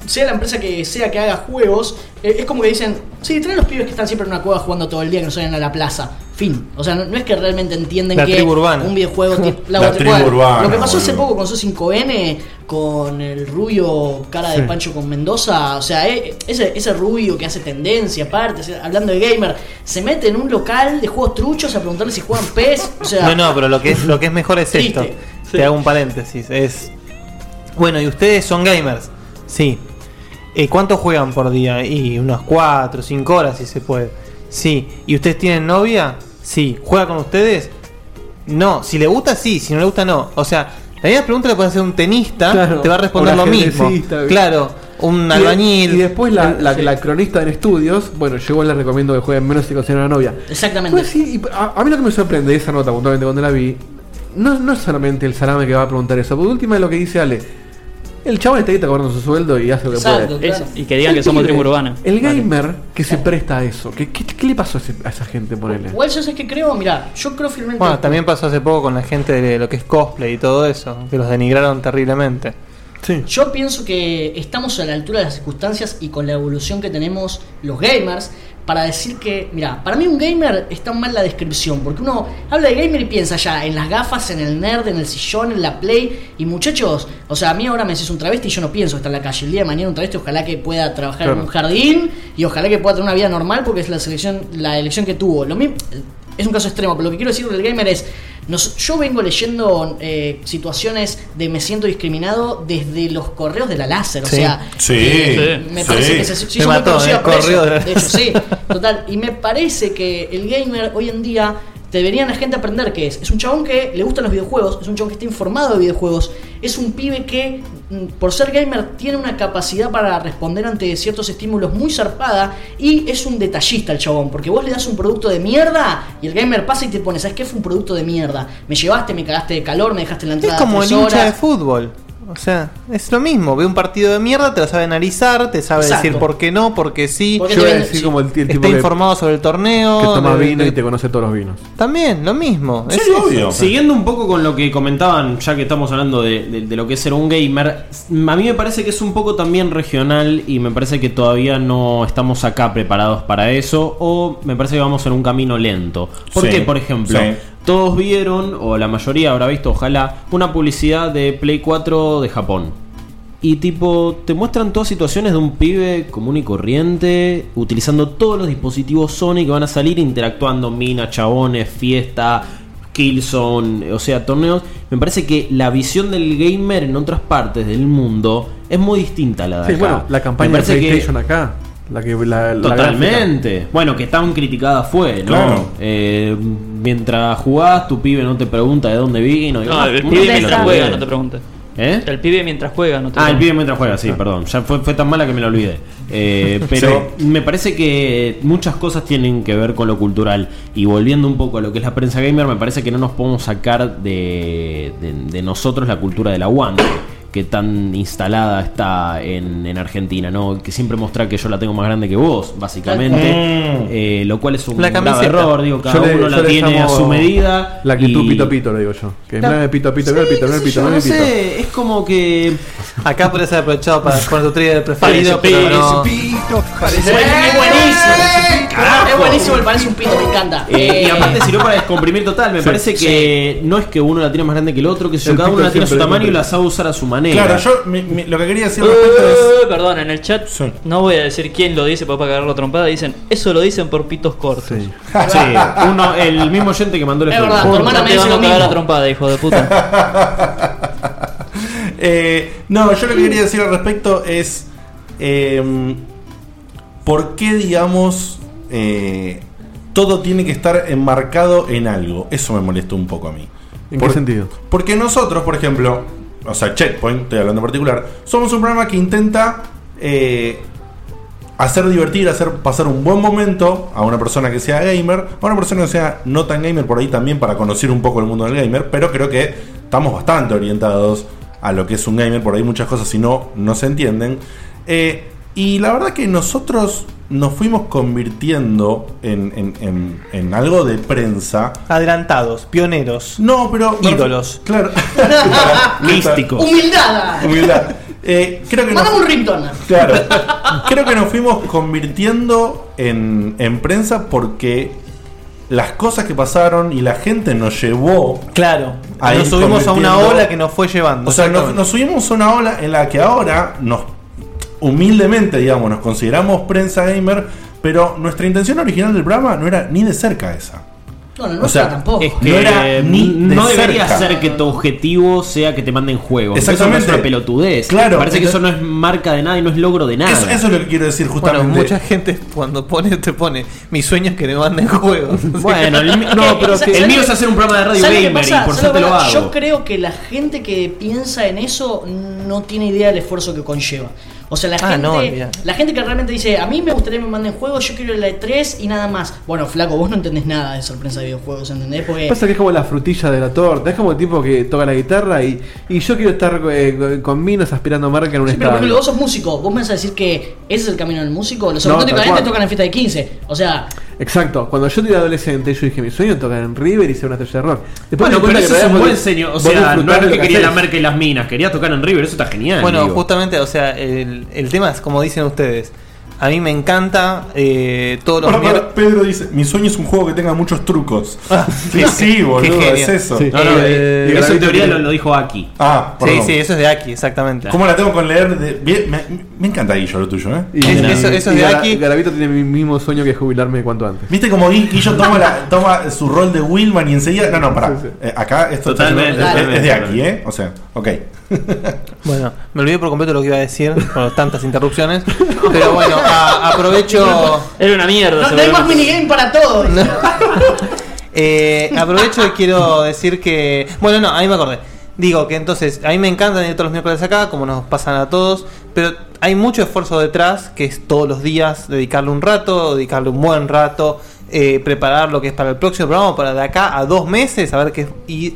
sea la empresa que sea que haga juegos, eh, es como que dicen, sí, traen los pibes que están siempre en una cueva jugando todo el día, que no salen a la plaza. Fin. O sea, no, no es que realmente entienden La que un videojuego [LAUGHS] tiene La tribu urbana, Lo que pasó hace boludo. poco con su 5N, con el rubio cara de Sí. Pancho con Mendoza, o sea, eh, ese, ese rubio que hace tendencia, aparte, hablando de gamer, se mete en un local de juegos truchos a preguntarle si juegan PES, o sea, No, no, pero lo que es, lo que es mejor es Triste. esto. Te hago un paréntesis. Es. Bueno, ¿y ustedes son gamers? Sí. Eh, ¿Cuánto juegan por día? Y unas 4 5 horas si se puede. Sí. ¿Y ustedes tienen novia? Sí. ¿Juega con ustedes? No. Si le gusta, sí. Si no le gusta, no. O sea, la misma pregunta le puede hacer un tenista, Claro, te va a responder lo mismo. Claro. Un Y- albañil. Y, después la, la, Sí. la cronista en estudios, bueno, yo igual les recomiendo que jueguen menos si consiguen una novia. Exactamente. Pues sí, y a, a mí lo que me sorprende de esa nota puntualmente cuando la vi, no, no es solamente el salame que va a preguntar eso, porque última es lo que dice Ale. El chaval está ahí está cobrando su sueldo y hace lo que Exacto, puede. claro. Y que digan que somos tribu urbana. El gamer que se presta a eso, ¿qué, qué, qué le pasó a, ese- a esa gente, ponele? Igual yo sé que creo, mira, yo creo firmemente. Bueno, también pasó hace poco con la gente de lo que es cosplay y todo eso, que los denigraron terriblemente. Yo pienso que estamos a la altura de las circunstancias y con la evolución que tenemos los gamers para decir que, mira, para mí un gamer está mal la descripción, porque uno habla de gamer y piensa ya en las gafas, en el nerd, en el sillón, en la play, y muchachos, o sea, a mí ahora me decís un travesti y yo no pienso estar en la calle. El día de mañana un travesti ojalá que pueda trabajar en un jardín y ojalá que pueda tener una vida normal porque es la selección, la elección que tuvo. Lo mismo, es un caso extremo, pero lo que quiero decir del gamer es, nos- yo vengo leyendo eh, situaciones de me siento discriminado desde los correos de la láser, o Sí. sea, Sí, eh, me sí. parece que se, se hizo muy mató, eh, por eso, correo de hecho, sí, [LAUGHS] total, y me parece que el gamer hoy en día deberían la gente aprender que es. Es un chabón que le gustan los videojuegos, es un chabón que está informado de videojuegos, es un pibe que, por ser gamer, tiene una capacidad para responder ante ciertos estímulos muy zarpada y es un detallista el chabón, porque vos le das un producto de mierda y el gamer pasa y te pone, ¿sabes qué? Fue un producto de mierda. Me llevaste, me cagaste de calor, me dejaste en la Es entrada. como el hincha de fútbol. O sea, es lo mismo. Ve un partido de mierda, te lo sabe analizar, te sabe Exacto. decir por qué no, por qué sí. Porque Yo te voy a vende- decir sí. como el, el tipo Está que, informado sobre el torneo. que toma de- vino de- y te conoce todos los vinos. También, lo mismo. Sí, Es eso. obvio. Siguiendo un poco con lo que comentaban, ya que estamos hablando de, de- de lo que es ser un gamer, a mí me parece que es un poco también regional y me parece que todavía no estamos acá preparados para eso o me parece que vamos en un camino lento. Porque, Sí, por ejemplo, sí. Todos vieron, o la mayoría habrá visto, ojalá, una publicidad de Play 4 de Japón. Y tipo, te muestran todas situaciones de un pibe común y corriente, utilizando todos los dispositivos Sony que van a salir, interactuando, mina, chabones, fiesta, Killzone, o sea, torneos. Me parece que la visión del gamer en otras partes del mundo es muy distinta a la de Sí, acá. bueno, la campaña de que- PlayStation acá. La que, la, la Totalmente. bueno, que tan criticada fue, ¿no? Claro. Eh, mientras jugás, tu pibe no te pregunta de dónde vino. y No, el pibe mientras juega no te pregunta. ¿Eh? El pibe mientras juega no te Ah, el pregunta. pibe mientras juega, sí, perdón. Ya fue, fue tan mala que me lo olvidé. Eh, [LAUGHS] pero me parece que muchas cosas tienen que ver con lo cultural. Y volviendo un poco a lo que es la prensa gamer, me parece que no nos podemos sacar de, de- de nosotros la cultura del aguante. Que tan instalada está en, en Argentina, ¿no? Que siempre mostrar que yo la tengo más grande que vos, básicamente. Mm. Eh, lo cual es un La grave error, digo, cada le- uno la tiene a su medida. La actitud y- pito pito, le digo yo. Que La- no es pito pito, Sí, pito, sé pito, yo, no pito. sé, es como que. Acá podría ser aprovechado para poner tu trigger Parece preferido, pero pito, no. Es buenísimo. Es buenísimo el parece un pito, me encanta. Eh, y Eh, aparte sirvió para descomprimir total. Me Sí. parece que no es que uno la tiene más grande que el otro, que si cada uno la tiene a su tamaño y la sabe usar a su manera. Claro, yo mi- mi- lo que quería decir respecto es. Perdón, en el chat no voy a decir quién lo dice para cagarlo trompada. Dicen, eso lo dicen por pitos cortos. Sí, uno, el mismo oyente que mandó el Es verdad, tu hermana me dice lo cagar mismo. a trompada, hijo de puta. [LAUGHS] Eh, no, yo lo que quería decir al respecto es. eh, ¿Por qué, digamos, eh, todo tiene que estar enmarcado en algo? Eso me molestó un poco a mí. ¿En Por- qué sentido? Porque nosotros, por ejemplo, o sea, Checkpoint, estoy hablando en particular, somos un programa que intenta eh, hacer divertir, hacer pasar un buen momento a una persona que sea gamer, a una persona que sea no tan gamer por ahí también para conocer un poco el mundo del gamer, pero creo que estamos bastante orientados a lo que es un gamer, por ahí muchas cosas si no, no se entienden. Eh, y la verdad que nosotros nos fuimos convirtiendo en, en- en- en algo de prensa. Adelantados, pioneros. No, pero. Ídolos. Claro. [LAUGHS] Místicos. Humildad. Humildad. Eh, creo que Mándame nos, un ringtone. claro, creo que nos fuimos convirtiendo en, en prensa porque las cosas que pasaron y la gente nos llevó. Claro. a nos subimos a una ola que nos fue llevando. O sea, nos subimos a una ola en la que ahora nos humildemente, digamos, nos consideramos prensa gamer, pero nuestra intención original del programa no era ni de cerca esa. No, no, O sea, tampoco. es que No era ni de no debería cerca. ser que tu objetivo sea que te manden juegos. Exactamente. Eso no es una pelotudez. Claro, Me parece que eso no es marca de nada y no es logro de nada. Eso, eso es lo que quiero decir justamente. Bueno, mucha gente cuando pone, te pone mis sueños que me manden juegos. Bueno, [LAUGHS] el no, [LAUGHS] pero ¿Sabes el mío es hacer un programa de radio ¿sabes qué gamer y por ¿Sabes suerte lo hago. Yo creo que la gente que piensa en eso no tiene idea del esfuerzo que conlleva. O sea, la Ah, gente, no, la gente que realmente dice, a mí me gustaría que me manden juegos, yo quiero la E3 y nada más. Bueno, flaco, vos no entendés nada de sorpresa de videojuegos, ¿entendés? Porque Pasa que es como la frutilla de la torta, es como el tipo que toca la guitarra y, y yo quiero estar eh, con minos aspirando marca en un Sí, pero por ejemplo, vos sos músico, vos me vas a decir que ese es el camino del músico. Los No, cual. tocan en fiesta de 15. O sea, Exacto, cuando yo era adolescente yo dije mi sueño es tocar en River y ser una estrella de rock. Después Bueno, pero eso que es un buen señor. O sea, no es lo de que quería la Merkel y las minas, quería tocar en River, eso está genial. Bueno, digo. justamente, o sea, el, el tema es como dicen ustedes. A mí me encanta eh, todos los Para, mier- para, Pedro dice, mi sueño es un juego que tenga muchos trucos. [LAUGHS] sí, [LAUGHS] sí, Qué boludo, es eso. Sí. No, no, Eh, eso en teoría lo, lo dijo Aki. Ah, Sí, perdón. sí, eso es de aquí, exactamente. ¿Cómo la tengo con leer? De... Bien, me, me encanta Guillo lo tuyo, ¿eh? Y, Es- eso- eso es y de aquí. Garavito tiene mi mismo sueño que jubilarme cuanto antes. ¿Viste como Gui- Guillo [LAUGHS] toma, la- toma su rol de Willman y enseguida... No, no, pará. Eh, acá esto Totalmente, es- es, de aquí, totalmente. ¿eh? O sea, ok. [LAUGHS] Bueno, me olvidé por completo lo que iba a decir por tantas interrupciones. [LAUGHS] Pero bueno, a- aprovecho. [LAUGHS] Era una mierda, no, más minigame para todo. Eh, aprovecho y quiero decir que. Bueno, no, ahí me acordé. Digo que entonces, a mí me encanta venir todos los miércoles acá, como nos pasan a todos, pero hay mucho esfuerzo detrás, que es todos los días dedicarle un rato, dedicarle un buen rato, eh, preparar lo que es para el próximo programa, para de acá a dos meses, a ver qué. Y,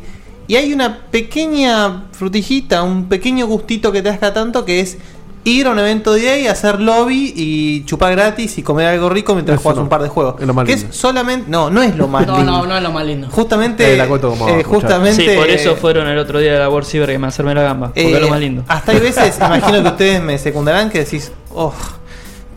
y hay una pequeña frutillita, un pequeño gustito que te cada tanto, que es ir a un evento de ahí, hacer lobby y chupar gratis y comer algo rico mientras Eso juegas no, un par de juegos. es lo más que lindo. es solamente. No, no es lo más No, lindo. no, no es lo más lindo. Justamente, Eh, la cuento como eh, justamente, Sí, por eso fueron el otro día de la World Cyber que me hacerme la gamba. Porque eh, es lo más lindo. Hasta hay veces, [LAUGHS] imagino que ustedes me secundarán, que decís, oh.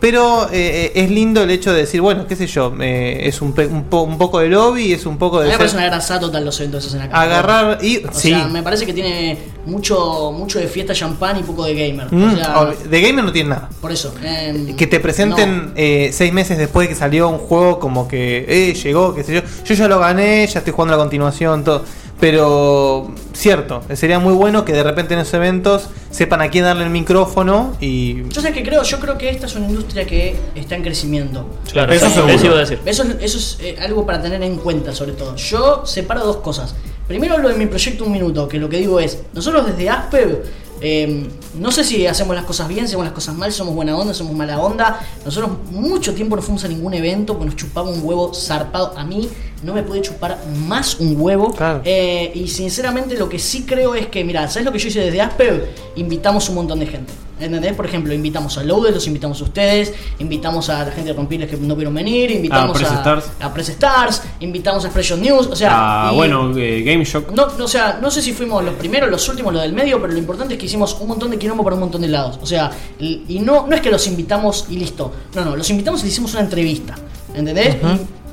Pero eh, eh, es lindo el hecho de decir, bueno, qué sé yo, eh, es un, pe- un, po- un poco de lobby, es un poco A mí de me parece una grasa total los eventos esos en acá. agarrar y O sí. sea, me parece que tiene mucho mucho de fiesta champán y poco de gamer. Mm, o sea, ol- de gamer no tiene nada. por eso. em, Que te presenten eh, seis meses después de que salió un juego como que eh, llegó, qué sé yo. Yo ya lo gané, ya estoy jugando la continuación, todo. Pero cierto, sería muy bueno que de repente en esos eventos sepan a quién darle el micrófono y. Yo sé que creo, yo creo que esta es una industria que está en crecimiento. Claro, Eso eso, eso iba a decir. Eso es, eso es eh, algo para tener en cuenta, sobre todo. Yo separo dos cosas. Primero lo de mi proyecto Un Minuto, que lo que digo es, nosotros desde Aspev, eh, no sé si hacemos las cosas bien, si hacemos las cosas mal, somos buena onda, somos mala onda. Nosotros mucho tiempo no fuimos a ningún evento, porque nos chupaba un huevo zarpado. A mí no me puede chupar más un huevo. Claro. Eh, y sinceramente lo que sí creo es que, mira, ¿sabes lo que yo hice desde Aspev? Invitamos un montón de gente. ¿Entendés? Por ejemplo, invitamos a Loaded, los invitamos a ustedes, invitamos a la gente de Rompiles que no pudieron venir, invitamos Press a, Stars. a Press Stars, invitamos a Expression News, o sea, Ah, bueno, eh, Game Shock. no, no, o sea, no sé si fuimos los primeros, los últimos, los del medio, pero lo importante es que hicimos un montón de quilombo para un montón de lados. O sea, y, no, no es que los invitamos y listo. No, no, los invitamos y le hicimos una entrevista. ¿Entendés?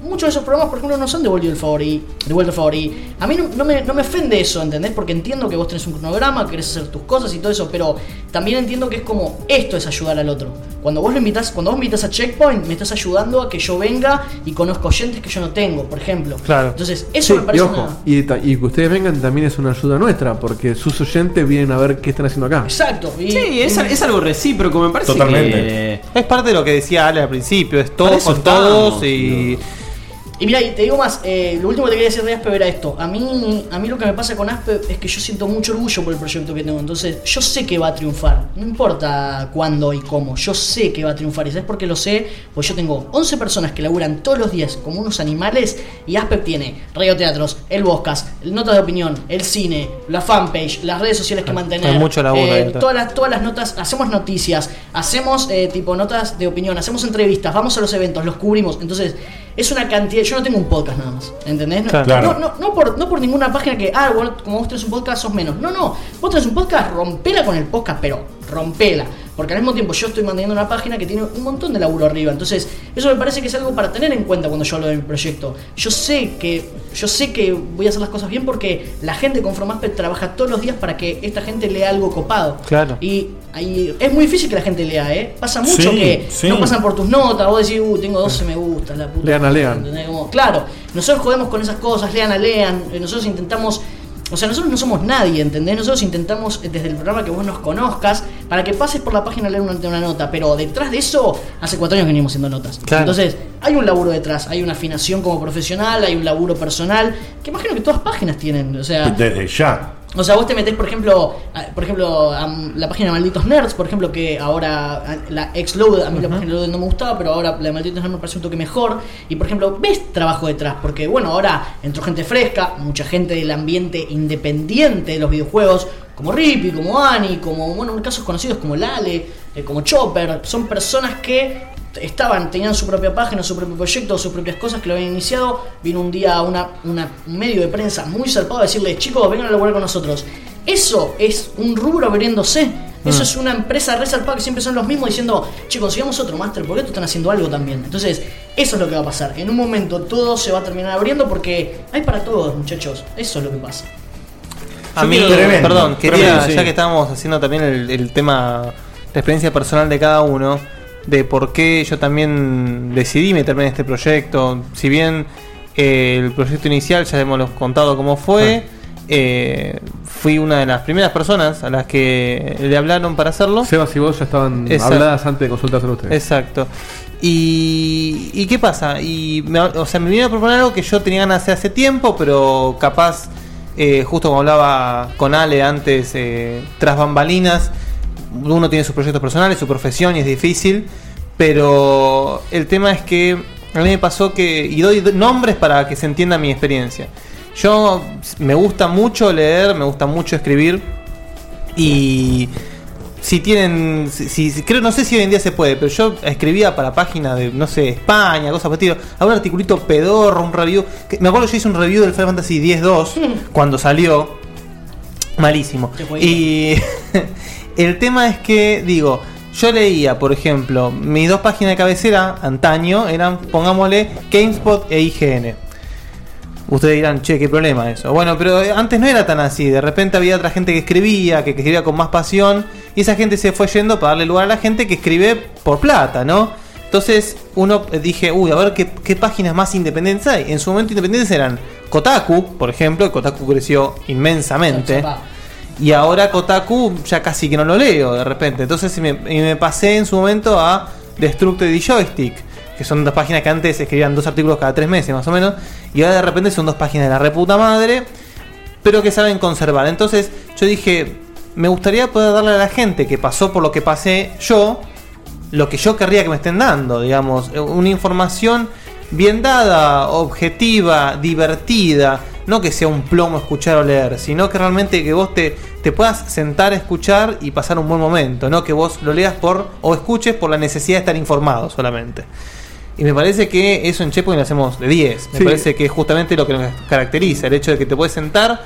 Muchos de esos programas, por ejemplo, no son de Vuelto el Favor y de el Favor. Y a mí no, no me, no me ofende eso, ¿entendés? Porque entiendo que vos tenés un cronograma, querés hacer tus cosas y todo eso, pero también entiendo que es como esto es ayudar al otro. Cuando vos lo invitas, cuando vos me invitas a Checkpoint, me estás ayudando a que yo venga y conozca oyentes que yo no tengo, por ejemplo. Claro. Entonces, eso Sí, me parece y ojo, una- y, ta- y que ustedes vengan también es una ayuda nuestra, porque sus oyentes vienen a ver qué están haciendo acá. Exacto. y- Sí, es, es algo recíproco, me parece Totalmente. que... Es parte de lo que decía Ale al principio, es Para todo eso con todos y. Y mira, y te digo más, eh, lo último que te quería decir de Aspe era esto. A mí, a mí lo que me pasa con Aspe es que yo siento mucho orgullo por el proyecto que tengo. Entonces, yo sé que va a triunfar. No importa cuándo y cómo. Yo sé que va a triunfar. ¿Y sabes por qué lo sé? Pues yo tengo 11 personas que laburan todos los días como unos animales. Y Aspe tiene radioteatros, el podcast, el notas de opinión, el cine, la fanpage, las redes sociales que mantener. hay mucho laburo eh, todas las, todas las notas, hacemos noticias, hacemos eh, tipo notas de opinión, hacemos entrevistas, vamos a los eventos, los cubrimos. Entonces, es una cantidad. Yo no tengo un podcast nada más, ¿entendés? No, Claro. no, no, no por, no por ninguna página que, ah, bueno, como vos tenés un podcast, sos menos. No, no, vos tenés un podcast, rompela con el podcast, pero rompela. Porque al mismo tiempo yo estoy manteniendo una página que tiene un montón de laburo arriba. Entonces, eso me parece que es algo para tener en cuenta cuando yo hablo de mi proyecto. Yo sé que, yo sé que voy a hacer las cosas bien porque la gente con Fromaspe trabaja todos los días para que esta gente lea algo copado. Claro. Y ahí es muy difícil que la gente lea, ¿eh? Pasa mucho Sí, que sí. no pasan por tus notas, vos decís, uh, tengo 12 me gustas, la puta. Lean a madre", lean. claro, nosotros jodemos con esas cosas, lean a lean, eh, nosotros intentamos... O sea, nosotros no somos nadie, ¿entendés? Nosotros intentamos eh, desde el programa que vos nos conozcas para que pases por la página a leer una, una nota, pero detrás de eso, hace cuatro años que venimos haciendo notas. Claro. Entonces, hay un laburo detrás, hay una afinación como profesional, hay un laburo personal, que imagino que todas páginas tienen, o sea... Desde ya. O sea, vos te metés, por ejemplo, a- por ejemplo, a la página de Malditos Nerds, por ejemplo, que ahora la Xload, a mí la página de Load no me gustaba, pero ahora la de Malditos Nerds me parece un toque mejor. Y por ejemplo, ves trabajo detrás, porque bueno, ahora entró gente fresca, mucha gente del ambiente independiente de los videojuegos, como Rippy, como Ani, como, bueno, en casos conocidos como Lale, eh, como Chopper, son personas que estaban, tenían su propia página, su propio proyecto, sus propias cosas que lo habían iniciado. Vino un día una, una- un medio de prensa muy zarpado a decirle, chicos, vengan a laburar con nosotros. Eso es un rubro abriéndose. Eso Mm. es una empresa re zarpada que siempre son los mismos diciendo, chicos, consigamos otro máster, porque estos están haciendo algo también. Entonces, eso es lo que va a pasar. En un momento todo se va a terminar abriendo porque hay para todos, muchachos. Eso es lo que pasa. A Yo mí, quiero- perdón, quería, tremendo, sí. ya que estábamos haciendo también el, el tema, la experiencia personal de cada uno, de por qué yo también decidí meterme en este proyecto. Si bien eh, el proyecto inicial ya hemos contado cómo fue, eh, fui una de las primeras personas a las que le hablaron para hacerlo. Sebas y vos ya estaban Exacto. habladas antes de consultárselo a ustedes. Exacto. Y, ¿y qué pasa? Y me, o sea, me vino a proponer algo que yo tenía ganas de hacer hace tiempo, pero capaz, eh, justo como hablaba con Ale antes, tras bambalinas, uno tiene sus proyectos personales, su profesión y es difícil, pero el tema es que a mí me pasó que, y doy nombres para que se entienda mi experiencia. Yo me gusta mucho leer, me gusta mucho escribir y si tienen, si, si- creo, no sé si hoy en día se puede, pero yo escribía para páginas de, no sé, España, cosas por el estilo. Un articulito pedorro, un review. que- me acuerdo yo hice un review del Final Fantasy X-2 [LAUGHS] cuando salió. Malísimo. Y [LAUGHS] el tema es que, digo, yo leía, por ejemplo, mis dos páginas de cabecera antaño eran, pongámosle, GameSpot e IGN. Ustedes dirán, che, qué problema eso. Bueno, pero eh, antes no era tan así. De repente había otra gente que escribía, que, escribía con más pasión. Y esa gente se fue yendo para darle lugar a la gente que escribe por plata, ¿no? Entonces uno eh, dije, uy, a ver qué, páginas más independientes hay. En su momento independientes eran Kotaku, por ejemplo. Kotaku creció inmensamente. Y ahora Kotaku ya casi que no lo leo de repente. Entonces me, me pasé en su momento a Destructed y Joystick. Que son dos páginas que antes escribían dos artículos cada tres meses más o menos. Y ahora de repente son dos páginas de la reputa madre. Pero que saben conservar. Entonces yo dije, me gustaría poder darle a la gente que pasó por lo que pasé yo. Lo que yo querría que me estén dando. Digamos, eh, una información bien dada, objetiva, divertida. No que sea un plomo escuchar o leer, sino que realmente que vos te, te puedas sentar a escuchar y pasar un buen momento, no que vos lo leas por o escuches por la necesidad de estar informado solamente. Y me parece que eso en Checkpoint lo hacemos de 10. Me Sí. parece que es justamente lo que nos caracteriza, el hecho de que te puedes sentar,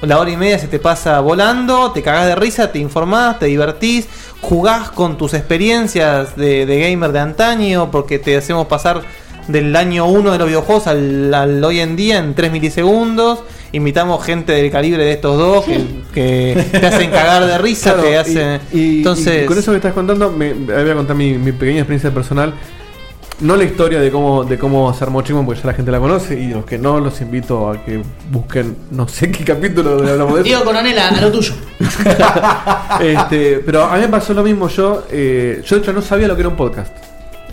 la hora y media se te pasa volando, te cagás de risa, te informás, te divertís, jugás con tus experiencias de, de gamer de antaño, porque te hacemos pasar del año 1 de los videojuegos al, al hoy en día en 3 milisegundos. Invitamos gente del calibre de estos dos que, que te hacen cagar de risa, Claro, te hacen... y, entonces, y con eso que estás contando, me, voy a contar mi, mi pequeña experiencia personal. No la historia de cómo, de cómo se armó Chingman, porque ya la gente la conoce. Y los que no, los invito a que busquen, no sé qué capítulo donde hablamos de eso. Diego Coronel, a, a lo tuyo. [LAUGHS] este, pero a mí me pasó lo mismo. Yo, eh, yo de hecho no sabía lo que era un podcast.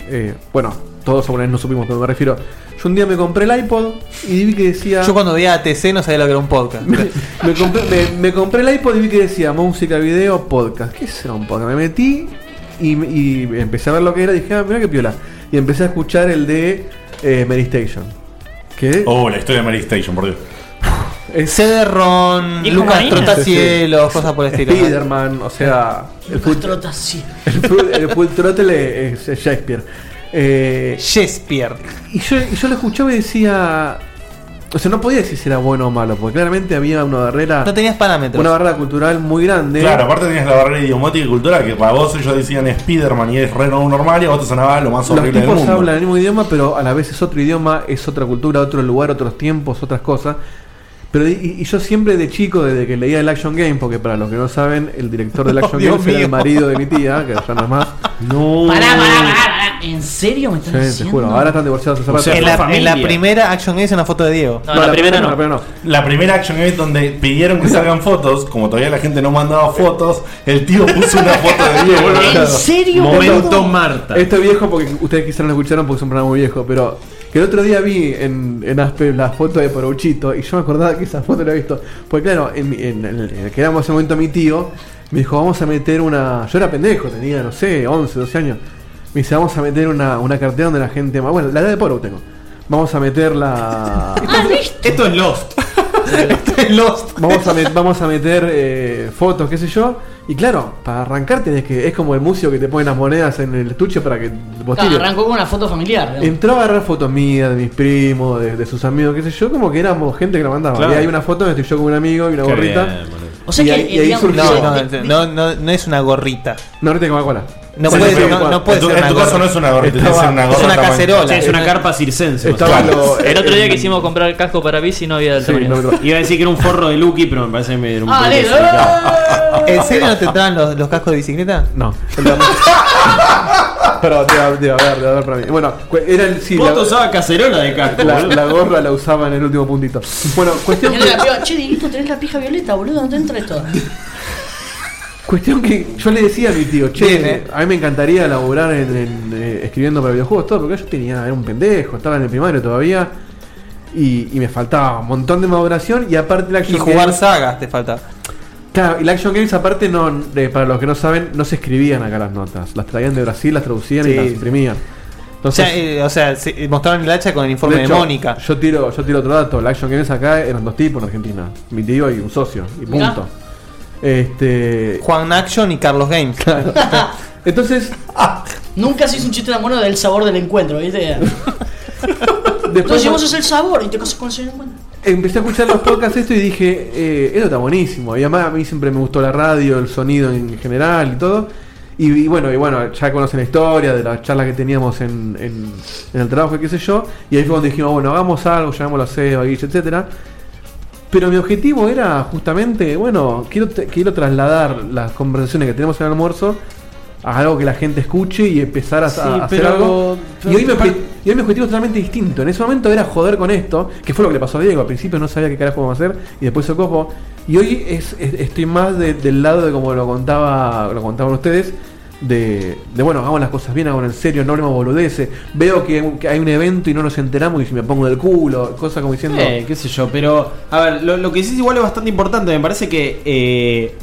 Eh, bueno, todos alguna vez no supimos, pero me refiero. Yo un día me compré el iPod y vi que decía. Yo cuando veía ATC no sabía lo que era un podcast. me, compré, me- me compré el iPod y vi que decía música, video, podcast. ¿Qué será un podcast? Me metí y, y empecé a ver lo que era y dije, ah, mira qué piola. Y empecé a escuchar el de eh, Mary Station. ¿Qué? Oh, la historia de Mary Station, por Dios. Hijo Lucas. Trotacielos, cosas por el estilo. Spiderman, o sea, el full, Trotacielos. el full, el full es Shakespeare. Eh, Shakespeare. Y yo, y yo lo escuchaba y decía. O sea, no podía decir si era bueno o malo, porque claramente había una barrera. No tenías parámetros. Una barrera cultural muy grande. Claro, aparte tenías la barrera idiomática y cultural, que para vos ellos decían Spiderman y es re no normal y a vos te sonaba lo más Los horrible del mundo. hablan el mismo idioma, pero a la vez es otro idioma, es otra cultura, otro lugar, otros tiempos, otras cosas. Pero y, y yo siempre de chico, desde que leía el Action Game, porque para los que no saben, el director del [LAUGHS] Action Dios Game era mío. el marido de mi tía, que ya no es más. No. [LAUGHS] Pará, pará, pará, pará. ¿En serio me estás Sí, te diciendo? juro, ahora están divorciados hace en, la, en la primera Action es una foto de Diego. No, la primera no. La primera Action Game donde pidieron que salgan fotos, como todavía la gente no mandaba fotos, el tío puso una foto de Diego. Claro. Momento Marta. Esto es viejo porque ustedes quizás no lo escucharon porque es un programa muy viejo, pero que el otro día vi en, en Aspe la foto de Porouchito y yo me acordaba que esa foto la he visto. Porque claro, en, mi- en- en el en el que éramos en ese momento mi tío, me dijo, vamos a meter una... Yo era pendejo, tenía, no sé, 11, 12 años. Me dice, vamos a meter una, una cartera donde la gente... más Bueno, la edad de Porou tengo. Vamos a meter la... [LAUGHS] [LAUGHS] Esto es Lost. Vamos a, met- vamos a meter eh, fotos, qué sé yo. Y claro, para arrancar tenés que. Es como el museo que te ponen las monedas en el estuche para que vos Claro, tires. arrancó con una foto familiar. digamos. Entró a agarrar fotos mías, de mis primos, de, de sus amigos, qué sé yo, como que éramos gente que la mandaba. Claro. Y hay una foto donde estoy yo con un amigo y una Qué gorrita. bien, boludo. O sea y que, ahí, eh, y ahí digamos, surgió. No, no, no, no, no es una gorrita. Una gorrita de Coca-Cola. No Sí, puede, sí, no, no puede En tu- ser en una tu gorra. caso no es una gorrita, es una gorra es una cacerola. Sí, es una carpa circense. Lo- [LAUGHS] El otro día quisimos comprar el casco para bici y no había del Sí, tamaño. Iba a decir que era un forro de Lucky, pero me parece que era un Ah, poco. ¿En serio no te traen los, los cascos de bicicleta? No. [LAUGHS] Pero debe, haber- debe haber, debe haber para mí. Bueno, era el. Sí, Vos la- te usabas cacerola de casco, la, gorra la usaba en el último puntito. Bueno, [LAUGHS] cuestión que, che, Dieguito, tenés la pija violeta, boludo, no te entra esto. Cuestión que yo le decía a mi tío, che, Bien, eh. a mí me encantaría laburar en, en, eh, escribiendo para videojuegos, todo, porque yo tenía, era un pendejo, estaba en el primario todavía. Y, y me faltaba un montón de maduración y aparte la Y Action jugar Games- sagas te falta. Claro, y la Action Games aparte no, eh, para los que no saben, no se escribían acá las notas. Las traían de Brasil, las traducían y las imprimían. o sea, eh, o sea se- mostraron el hacha con el informe de, hecho, Mónica. Yo tiro, yo tiro otro dato. La Action Games acá eran dos tipos en Argentina. Mi tío y un socio. Y punto. Este. Juan Action y Carlos Games. [LAUGHS] Entonces. Nunca se hizo un chiste tan bueno del sabor del encuentro, ¿viste? [LAUGHS] Entonces vos es el sabor y te casas con el encuentro. Empecé a escuchar los podcasts esto y dije, eh, esto está buenísimo. Y además a mí siempre me gustó la radio, el sonido en general y todo. Y, y bueno, y bueno, ya conocen la historia de las charlas que teníamos en, en- en el trabajo y qué sé yo. Y ahí fue cuando dijimos, bueno, hagamos algo, llamémoslo a Seba, Guille, etcétera. Pero mi objetivo era justamente, bueno, quiero, quiero trasladar las conversaciones que tenemos en el almuerzo a algo que la gente escuche y empezar a, a hacer pero- algo. pero- y, hoy mi, obje- y hoy mi objetivo es totalmente distinto. En ese momento era joder con esto, que fue lo que le pasó a Diego. Al principio no sabía qué carajo vamos a hacer y después se copo. Y hoy es, es- estoy más de- del lado de como lo contaba lo contaban ustedes. De, de, bueno, hagamos las cosas bien, hagamos en serio, no hablemos boludeces. Veo que, hay un evento y no nos enteramos y si me pongo del culo, cosas como diciendo. Eh, qué sé yo, pero a ver, lo, que es igual es bastante importante, me parece que eh,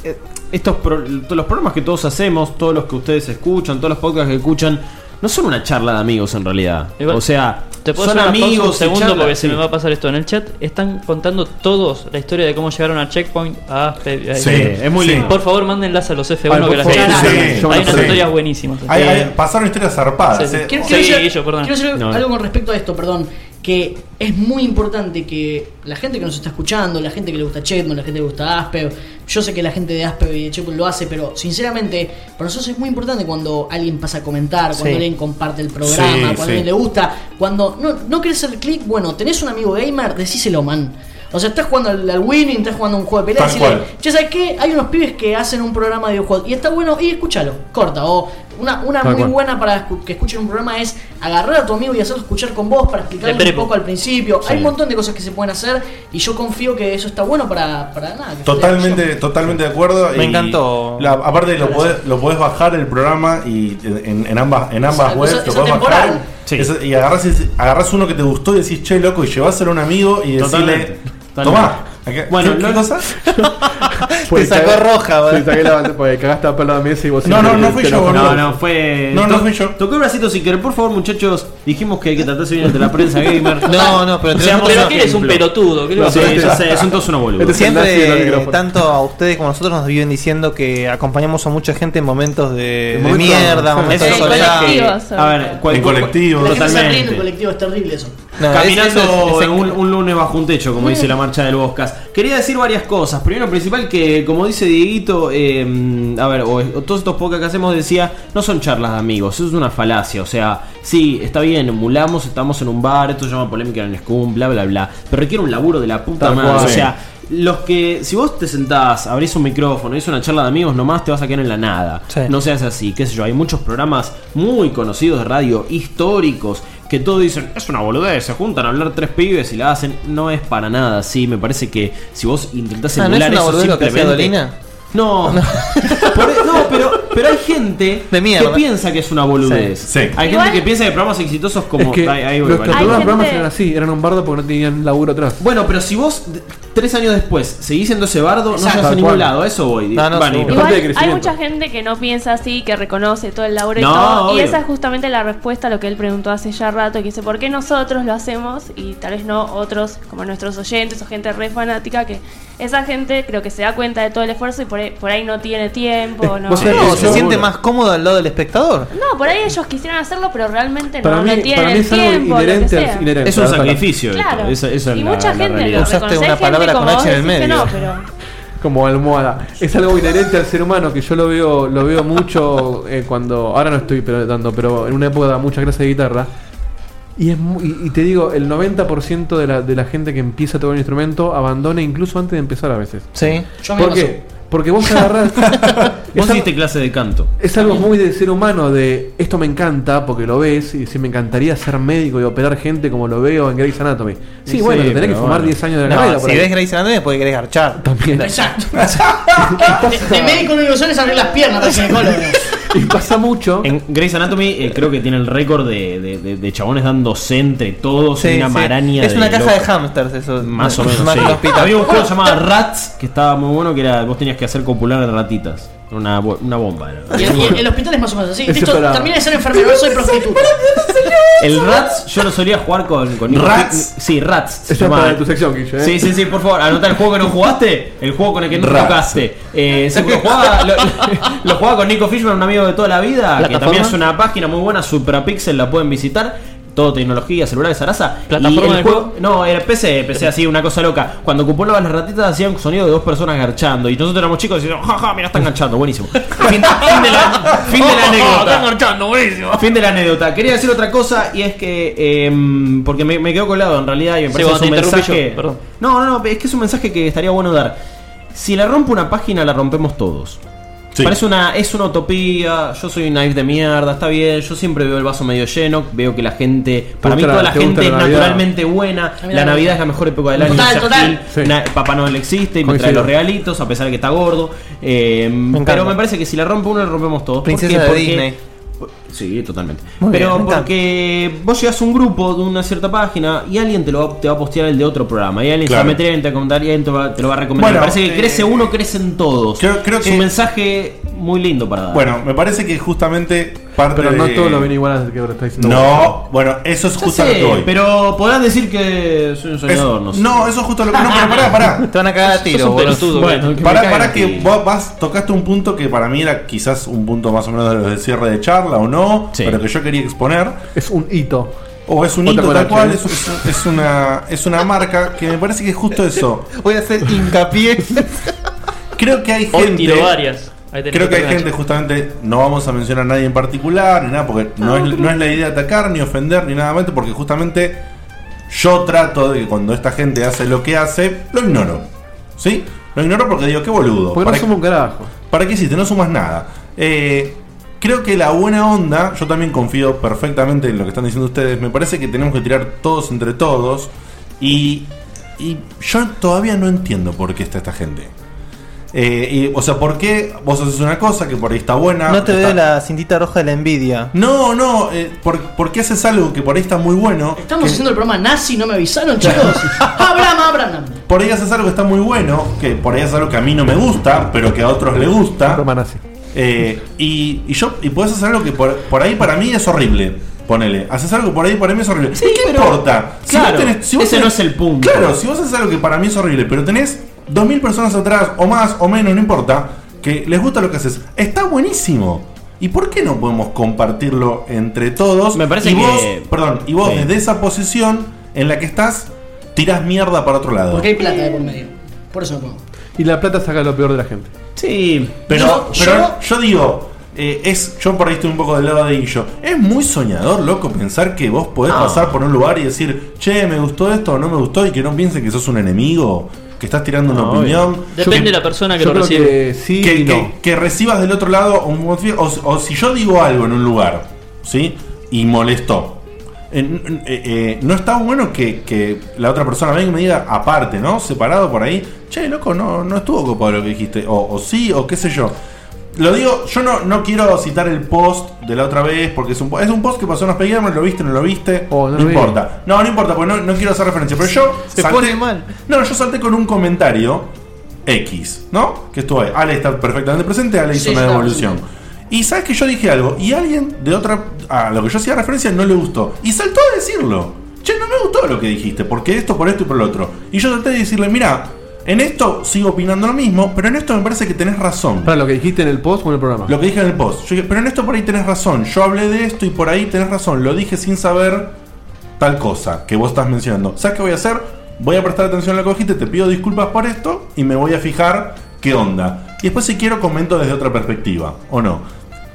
estos pro- los programas que todos hacemos, todos los que ustedes escuchan, todos los podcasts que escuchan, no son una charla de amigos en realidad. Igual, o sea, Te puedo son hacer una pausa amigos un segundo porque se me va a pasar esto. En el chat están contando todos la historia de cómo llegaron a Checkpoint a Aspe. Sí, es muy sí. lindo. Por favor, mándenlas a los F1 Ay, por que las sí, Hay unas sé. historias buenísimas. Hay- hay- Eh, pasaron historias zarpadas. Sí, sí. eh. Quiero, Sí, quiero perdón. No. algo con respecto a esto, perdón. Que es muy importante que la gente que nos está escuchando, la gente que le gusta Chetman, la gente que le gusta Asper, yo sé que la gente de Asper y de Checkpoint lo hace, pero sinceramente, para nosotros es muy importante cuando alguien pasa a comentar, cuando Sí. alguien comparte el programa, Sí, cuando sí. alguien le gusta, cuando no, no querés hacer clic, bueno, tenés un amigo gamer, decíselo, man. O sea, estás jugando al, al Winning, estás jugando un juego de pelea, Tal decirle, cual. che, ¿sabes qué? Hay unos pibes que hacen un programa de videojuegos y está bueno, y escúchalo, corta. O una, una Tal muy cual. buena para que escuchen un programa es agarrar a tu amigo y hacerlo escuchar con vos para explicarle un poco al principio. Sí. Hay un montón de cosas que se pueden hacer y yo confío que eso está bueno para, para nada. Totalmente, totalmente de acuerdo. Me y encantó. la- aparte lo podés, lo podés bajar el programa y en, en ambas, en ambas webs lo podés temporal. bajar. Sí. Y agarrás, agarrás uno que te gustó y decís, che, loco, y lleváselo a un amigo y decirle, Totalmente. Tomá. ¿qué- Bueno, ¿qué, no- qué cosa? [LAUGHS] Te sacó roja, boludo. saqué la bandera porque cagaste a pelo de mesa y vos No, no, no fui yo, boludo. No, no, fue. No, no fui yo. Tocó el bracito sin querer. Por favor, muchachos. Dijimos que hay que tratarse bien ante la prensa gamer. [LAUGHS] No, no, pero Pero un que eres un pelotudo. ¿qué le No, vas sí, ya sé, son todos unos boludos. Este es el nazi del Siempre, tanto a ustedes como a nosotros nos viven diciendo que acompañamos a mucha gente en momentos de, mierda, momentos de En soledad. colectivos, A ver, En colectivo. La gente se ríe en Totalmente. el colectivo, es terrible eso. No, caminando es- un, un lunes bajo un techo, como dice la marcha del Boscas. Quería decir varias cosas. Primero, principal, que como dice Dieguito, eh, a ver, o, o todos estos podcasts que hacemos decía, no son charlas de amigos, eso es una falacia. O sea, sí, está bien, emulamos, estamos en un bar, esto se llama polémica en el Scum, bla, bla, bla. Pero requiere un laburo de la puta Tal madre. cual. O sea, los que, si vos te sentás, abrís un micrófono, es una charla de amigos, nomás te vas a quedar en la nada. No seas así, qué sé yo. Hay muchos programas muy conocidos de radio, históricos, que todos dicen, es una boludez, se juntan a hablar tres pibes y la hacen. No es para nada así. Me parece que si vos intentás Ah, ¿no es emular una eso lo que hacía Dolina? No, no, [LAUGHS] pero, hay gente que mierda. piensa que es una boludez. Sí. Sí. Hay Igual- gente que piensa que programas exitosos como. es que Ahí- ahí voy, nuestros vale. programas, programas eran así, eran un bardo porque no tenían laburo atrás. Bueno, pero si vos d- tres años después seguís siendo ese bardo, no Exacto. llegas a Tal ningún cual. lado. A eso voy. No, no, Vani, seguro. Igual de hay crecimiento. mucha gente que no piensa así, que reconoce todo el laburo y No, todo. Y obvio. esa es justamente la respuesta a lo que él preguntó hace ya rato, que dice, ¿por qué nosotros lo hacemos y tal vez no otros, como nuestros oyentes o gente re fanática, que esa gente creo que se da cuenta de todo el esfuerzo y por ahí, por ahí no tiene tiempo, no. ¿Vos sabés que se siente más cómodo al lado del espectador? No, por ahí ellos quisieron hacerlo, pero realmente Para no, mí- no tienen para mí el es algo tiempo, lo que inherente al- sea. inherente Es un Claro. sacrificio. esto. Claro. Esa, esa es y la, mucha la gente lo Usaste una palabra con como H en el medio. no, pero... como almohada. Es algo inherente al ser humano que yo lo veo, lo veo mucho eh, cuando. Ahora no estoy pero, dando, pero en una época daba mucha clase de guitarra. Y, es mu- y, te digo, el 90% de la, de la gente que empieza a tocar un instrumento abandona incluso antes de empezar a veces. Sí. Yo me ¿Por qué? Porque vos agarrás. [LAUGHS] Vos [LAUGHS] es, hiciste clase de canto. es algo muy de ser humano, de esto me encanta porque lo ves y si me encantaría ser médico y operar gente como lo veo en Grey's Anatomy. Sí, Sí, bueno, te tenés que fumar bueno. 10 años de la No, carrera. si ves Grey's Anatomy puede querer garchar. También. Exacto. de, [LAUGHS] de médico lo único que son es abrir las piernas para. Y pasa mucho. En Grey's Anatomy eh, creo que tiene el récord de, de, de- de chabones dándose entre todos Sí, una sí. maraña Es una caja de hamsters eso. Más o [LAUGHS] menos, sí. Había un juego llamado Rats que estaba muy bueno que era vos tenías que hacer copular ratitas. Una, bo- una bomba era. Y el, y el- el hospital es más o menos así. Para- termina de ser enfermero, soy prostituta. El Rats yo lo solía jugar con, con Nico ¿Rats? Sí, Rats. se Esa es llamaba. para tu sección, Guille. ¿eh? Sí, sí, sí, por favor, anota el juego que no jugaste, el juego con el que no Rats. tocaste. Eh, sí, lo, jugaba, lo, [LAUGHS] lo jugaba con Nico Fishman, un amigo de toda la vida, que ¿Plataforma? también es una página muy buena, Suprapixel, la pueden visitar. Todo tecnología, celulares, Sarasa. ¿Plataforma del juego, no, era PC, PC así, una cosa loca. Cuando ocupabas las ratitas hacían sonido de dos personas garchando. Y nosotros éramos chicos y decíamos, jaja, mira, están garchando, buenísimo. [LAUGHS] Fin, fin de la, fin de la anécdota. garchando, buenísimo. Fin de la anécdota. Quería decir otra cosa y es que. em, porque me, me quedó colado en realidad y me Sí, parece que es un mensaje. yo. No, no, no, es que es un mensaje que estaría bueno dar. Si la rompe una página, la rompemos todos. Sí. Parece una, es una utopía, yo soy un naive de mierda, está bien, yo siempre veo el vaso medio lleno, veo que la gente, para mí toda la- gente es naturalmente buena, la la Navidad es la mejor época del año, Total, total. Sí. na- Papá Noel existe y me trae los regalitos a pesar de que está gordo, eh, pero me parece que si la rompe uno, la rompemos todos. ¿Por Princesa qué? de Porque- Disney. Sí, totalmente. Muy Pero bien, me encanta. porque vos llegas a un grupo de una cierta página y alguien te lo va, te va a postear el de otro programa. Y alguien se va a Claro. meter, te va a comentar y alguien te, va, te lo va a recomendar. Bueno, me parece que eh, crece uno, crecen todos. creo- creo es que- un mensaje muy lindo para dar. Bueno, me parece que justamente parte Pero no de- todos lo ven igual al que ahora está diciendo. No, bueno, eso es justo a lo que voy. pero podrás decir que soy un Es- soñador, no sé. no, eso es justo lo que. No, pero pará, pará. [LAUGHS] Te van a cagar a tiro, boludo. Bueno, que para cague que vos vas, tocaste un punto que para mí era quizás un punto más o menos de los del cierre de charla o no, Sí. pero que yo quería exponer. Es un hito. O es un hito con tal cual, es, una, es una marca que me parece que es justo eso. [LAUGHS] Voy a hacer hincapié. Creo que hay Hoy gente. varias. Creo que hay gente, justamente, no vamos a mencionar a nadie en particular, ni nada, porque no, es, no es la idea de atacar, ni ofender, ni nada más, porque justamente yo trato de que cuando esta gente hace lo que hace, lo ignoro. ¿Sí? Lo ignoro porque digo, qué boludo. Porque ¿Para no somos un carajo. ¿Para qué hiciste? No sumas nada. Eh, creo que la buena onda, yo también confío perfectamente en lo que están diciendo ustedes. Me parece que tenemos que tirar todos entre todos. Y, y yo todavía no entiendo por qué está esta gente. Eh, y, o sea, ¿por qué vos haces una cosa que por ahí está buena? No te está- veo la cintita roja de la envidia. No, no, eh, por, ¿por qué haces algo que por ahí está muy bueno? Estamos que- haciendo el programa nazi, ¿no me avisaron, chicos? [LAUGHS] Abraham, Abraham. Por ahí haces algo que está muy bueno, que por ahí haces algo que a mí no me gusta, pero que a otros le gusta. Roma nazi. Eh, y, y yo y puedes hacer algo que por, por ahí para mí es horrible. Ponele, haces algo que por ahí para mí es horrible. Sí, ¿Qué pero- importa? claro, vos ese tenés- no es el punto. Claro, si vos haces algo que para mí es horrible, pero tenés 2000 personas atrás, o más, o menos, no importa, que les gusta lo que haces, está buenísimo. ¿Y por qué no podemos compartirlo entre todos? Me parece y que- vos, perdón, y vos Sí. desde esa posición en la que estás, tirás mierda para otro lado. Porque hay plata de por medio. Por eso no pongo. Y la plata saca lo peor de la gente. Sí, Pero, Yo- pero yo, digo, eh, es, yo por ahí estoy un poco del lado de Guillo. Es muy soñador, loco, pensar que vos podés No. pasar por un lugar y decir, che, me gustó esto o no me gustó, y que no piensen que sos un enemigo, que estás tirando una No, opinión. Depende de la persona que lo recibe. que sí que, y no. que- que recibas del otro lado un o, o si yo digo algo en un lugar, ¿sí? Y molestó. eh, eh, eh, no está bueno que, que la otra persona venga y me diga aparte, ¿no? Separado por ahí, che, loco, no, no estuvo copado lo que dijiste, o, o sí, o qué sé yo. Lo digo, yo no, no quiero citar el post de la otra vez, porque es un, po- es un post que pasó en los Gamer, lo viste, no lo viste, no, lo vi. importa. No, no importa, porque no, no quiero hacer referencia, pero yo Se pone mal. No, yo salté con un comentario X, ¿no? Que estuvo ahí. Ale está perfectamente presente, Ale hizo Sí, una devolución. Y sabes que yo dije algo, y alguien de otra. a lo que yo hacía referencia no le gustó. Y saltó a decirlo. Che, no me gustó lo que dijiste, porque esto, por esto y por lo otro. Y yo traté de decirle, mira, en esto sigo opinando lo mismo, pero en esto me parece que tenés razón. Para lo que dijiste en el post o en el programa. Lo que dije en el post. Yo dije, pero en esto por ahí tenés razón. Yo hablé de esto y por ahí tenés razón. Lo dije sin saber tal cosa que vos estás mencionando. ¿Sabes qué voy a hacer? Voy a prestar atención a lo que dijiste, te pido disculpas por esto y me voy a fijar qué onda. Y después si quiero comento desde otra perspectiva, ¿o no?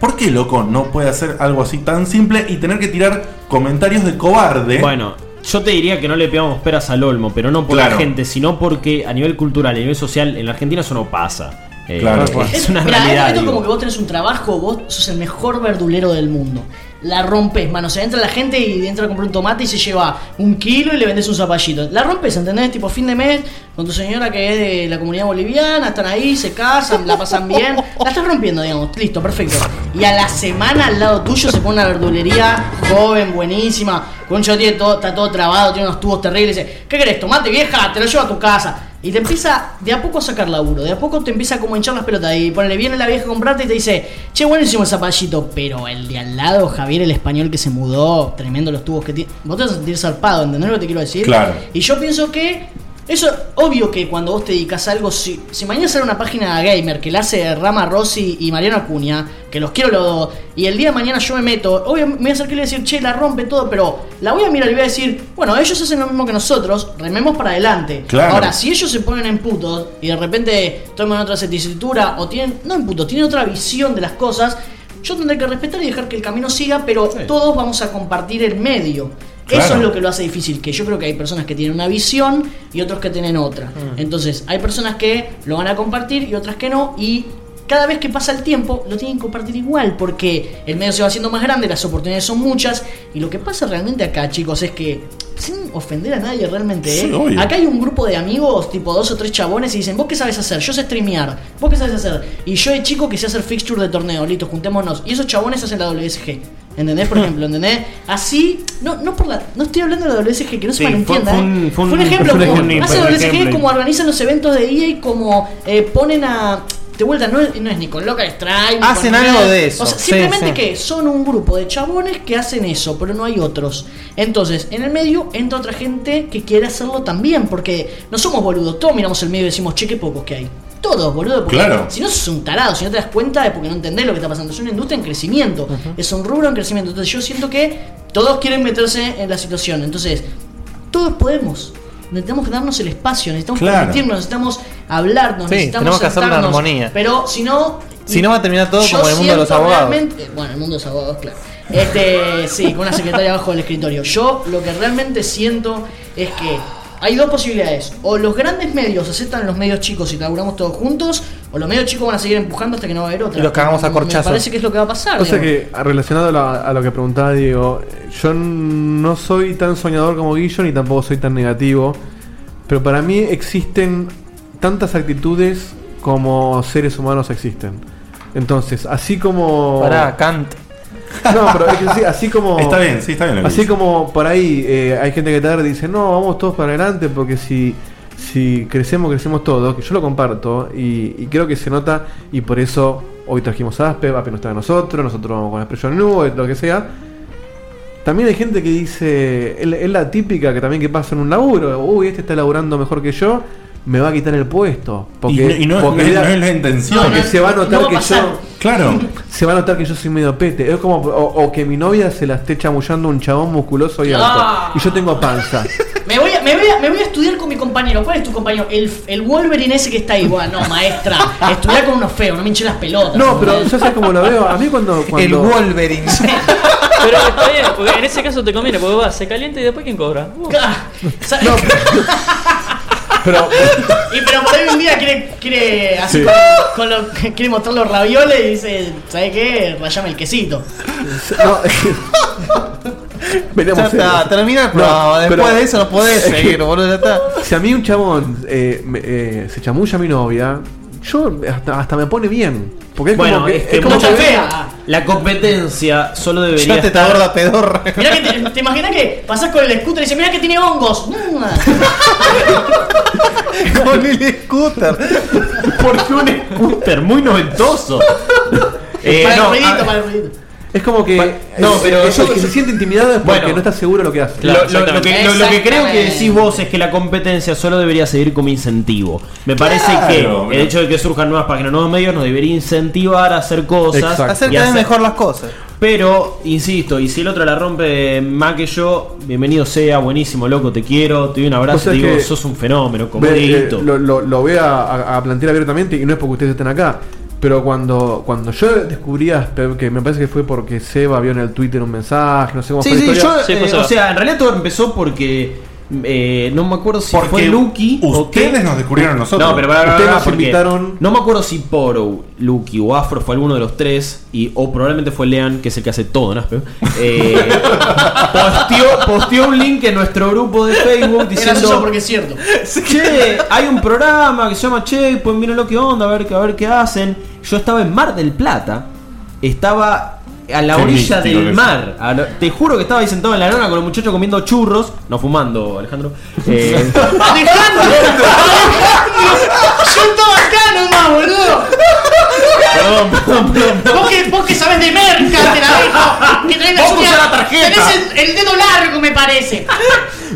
¿Por qué, loco, no puede hacer algo así tan simple y tener que tirar comentarios de cobarde? Bueno, yo te diría que no le pegamos peras al olmo, pero no por Claro. la gente, sino porque a nivel cultural, a nivel social, en la Argentina eso no pasa. Eh, Claro. Es una realidad. es como que vos tenés un trabajo, vos sos el mejor verdulero del mundo. La rompes, mano. O sea, entra la gente y entra a comprar un tomate y se lleva un kilo y le vendes un zapallito. La rompes, ¿entendés? Tipo fin de mes, con tu señora que es de la comunidad boliviana, están ahí, se casan, la pasan bien. La estás rompiendo, digamos. Listo, perfecto. Y a la semana al lado tuyo se pone una verdulería joven, buenísima. Con un chotier todo, está todo trabado, tiene unos tubos terribles. Dice, ¿qué querés? Tomate vieja, te lo llevo a tu casa. Y te empieza de a poco a sacar laburo, de a poco te empieza como a hinchar las pelotas. Y ponele, viene la vieja a comprarte y te dice, che, buenísimo el zapallito. Pero el de al lado, Javier, el español que se mudó, tremendo los tubos que tiene. Vos te vas a sentir zarpado, ¿entendés lo que te quiero decir? Claro. Y yo pienso que. Eso, obvio que cuando vos te dedicas a algo, si, si mañana sale una página gamer que la hace Rama Rossi y Mariano Acuña, que los quiero los dos, y el día de mañana yo me meto, obvio me voy a acercar y le voy a decir, che, la rompe todo, pero la voy a mirar y voy a decir, bueno, ellos hacen lo mismo que nosotros, rememos para adelante. Claro. Ahora, si ellos se ponen en putos y de repente toman otra tesitura o tienen, no en putos, tienen otra visión de las cosas, yo tendré que respetar y dejar que el camino siga, pero todos vamos a compartir el medio. Eso es lo que lo hace difícil, que yo creo que hay personas que tienen una visión y otros que tienen otra. Mm. Entonces, hay personas que lo van a compartir y otras que no, y cada vez que pasa el tiempo lo tienen que compartir igual, porque el medio se va haciendo más grande, las oportunidades son muchas, y lo que pasa realmente acá, chicos, es que, sin ofender a nadie realmente, ¿eh? acá hay un grupo de amigos, tipo dos o tres chabones, y dicen, ¿vos qué sabes hacer? Yo sé streamear, ¿vos qué sabes hacer? Y yo de chico que sé hacer fixture de torneo, listo, juntémonos. Y esos chabones hacen la WSG. ¿Entendés? Por [LAUGHS] ejemplo, ¿entendés? Así, no, no por la. No estoy hablando de la WSG, que no se Sí, fue- malentienda. fue ¿eh? un- fue un- un ejemplo, fue un como ejemplo, la un WSG ejemplo. como organizan los eventos de EA y como eh, ponen a. De vuelta, no, es- no es ni con Local Strike. Hacen algo nada. de eso, O sea, sí, simplemente sí. que son un grupo de chabones que hacen eso, pero no hay otros. Entonces, en el medio entra otra gente que quiere hacerlo también, porque no somos boludos. Todos miramos el medio y decimos, che, qué pocos que hay. Todos, boludo. Porque Claro. si no sos un tarado, si no te das cuenta es porque no entendés lo que está pasando. Es una industria en crecimiento. Es un rubro en crecimiento. Entonces yo siento que todos quieren meterse en la situación. Entonces, todos podemos. Necesitamos darnos el espacio, necesitamos Claro. permitirnos, necesitamos hablarnos, Sí, necesitamos tenemos que hacer una armonía. Pero si no. Si no va a terminar todo como el mundo de los abogados. bueno, el mundo de los abogados, claro. Este, sí, con una secretaria abajo del escritorio. Yo lo que realmente siento es que hay dos posibilidades. O los grandes medios aceptan los medios chicos y laburamos todos juntos, o los medios chicos van a seguir empujando hasta que no va a haber otra. Y los cagamos a Me corchazos. parece que es lo que va a pasar. O sea digamos. que, relacionado a, la- a lo que preguntaba Diego, yo no soy tan soñador como Guillo ni tampoco soy tan negativo, pero para mí existen tantas actitudes como seres humanos existen. Entonces, así como... Pará, Kant. No, pero es que sí, así como... Está bien, sí, está bien lo que Así dice. como por ahí eh, hay gente que tarde dice, no, vamos todos para adelante porque si, si crecemos, crecemos todos, que yo lo comparto y, y creo que se nota y por eso hoy trajimos a Aspe, Aspe no está con nosotros, nosotros vamos con Expression New, lo que sea. También hay gente que dice, es la típica que también que pasa en un laburo, uy, este está laburando mejor que yo, me va a quitar el puesto. Porque, Y no- y no es- porque no es- no es la intención. Porque se va a no notar va que yo. Claro. [LAUGHS] Se va a notar que yo soy medio pete. Es como. O, o que mi novia se la esté chamullando un chabón musculoso y alto. Ah. Y yo tengo panza. [LAUGHS] Me voy, a, me, voy a, me voy a estudiar con mi compañero. ¿Cuál es tu compañero? El, el Wolverine ese que está ahí. Bueno, no, maestra. [LAUGHS] Estudiar con unos feos, no me hinché las pelotas. No, pero yo sé cómo lo veo. A mí cuando. cuando Wolverine. Pero está bien, porque en ese caso te conviene, porque va, se calienta y después quién cobra. Pero, Y pero por ahí un día quiere, quiere así Sí. con, con lo, quiere mostrar los ravioles y dice, ¿sabes qué? Rayame el quesito. No, Veremos Ya está, eso. termina el programa, después pero- de eso no podés seguir, boludo, ya está. Si a mí un chabón eh, me- eh, se chamulla a mi novia, yo hasta, hasta me pone bien. Porque es Bueno, como que. es que es como muchas que- veces la competencia solo debería Ya te estar. gorda pedorra. Mirá que te, te imaginas que pasás con el scooter y dices, mirá que tiene hongos. [LAUGHS] Con el scooter. Porque un scooter muy noventoso. Eh, para no, el ruidito, a- para el ruidito. Es como que. No, pero el, yo- el que se siente intimidado es porque Bueno. no está seguro de lo que hace. Lo, lo- lo que, lo- lo que creo que decís vos es que la competencia solo debería seguir como incentivo. Me parece Claro, que el hecho de que surjan nuevas páginas, nuevos medios, nos debería incentivar a hacer cosas. Exacto. Hacer cada vez mejor las cosas. Pero, insisto, y si el otro la rompe más que yo, bienvenido sea, buenísimo, loco, te quiero, te doy un abrazo, Vos te digo, sos un fenómeno, como Ve, eh, Dieguito. lo, lo- lo voy a, a- a plantear abiertamente y no es porque ustedes estén acá. Pero cuando, cuando yo descubrí a Asper, que me parece que fue porque Seba vio en el Twitter un mensaje, no sé cómo Sí, fue la sí, historia. yo, eh, o sea, en realidad todo empezó porque eh, no me acuerdo si Porque fue Lucky o ustedes qué. nos descubrieron a nosotros. No, pero para, Ustedes nos invitaron- No me acuerdo si Poro, Lucky o Afro fue alguno de los tres y o probablemente fue Lean, que es el que hace todo, ¿no? Eh, [LAUGHS] posteó, posteó un link en nuestro grupo de Facebook diciendo gracioso porque es cierto. Che, hay un programa que se llama Che, pues miren lo que onda, a ver, a ver qué hacen. Yo estaba en Mar del Plata, estaba a la Qué orilla del mar. a te juro que estaba ahí sentado en la lona con los muchachos comiendo churros, no fumando, Alejandro. Eh, [LAUGHS] ¡Alejandro! ¡Yo estaba acá nomás, boludo! Perdón, perdón, perdón. Vos que, vos que sabés de merca, te la dejo. Que traes la tarjeta. Tenés el, el dedo largo, me parece.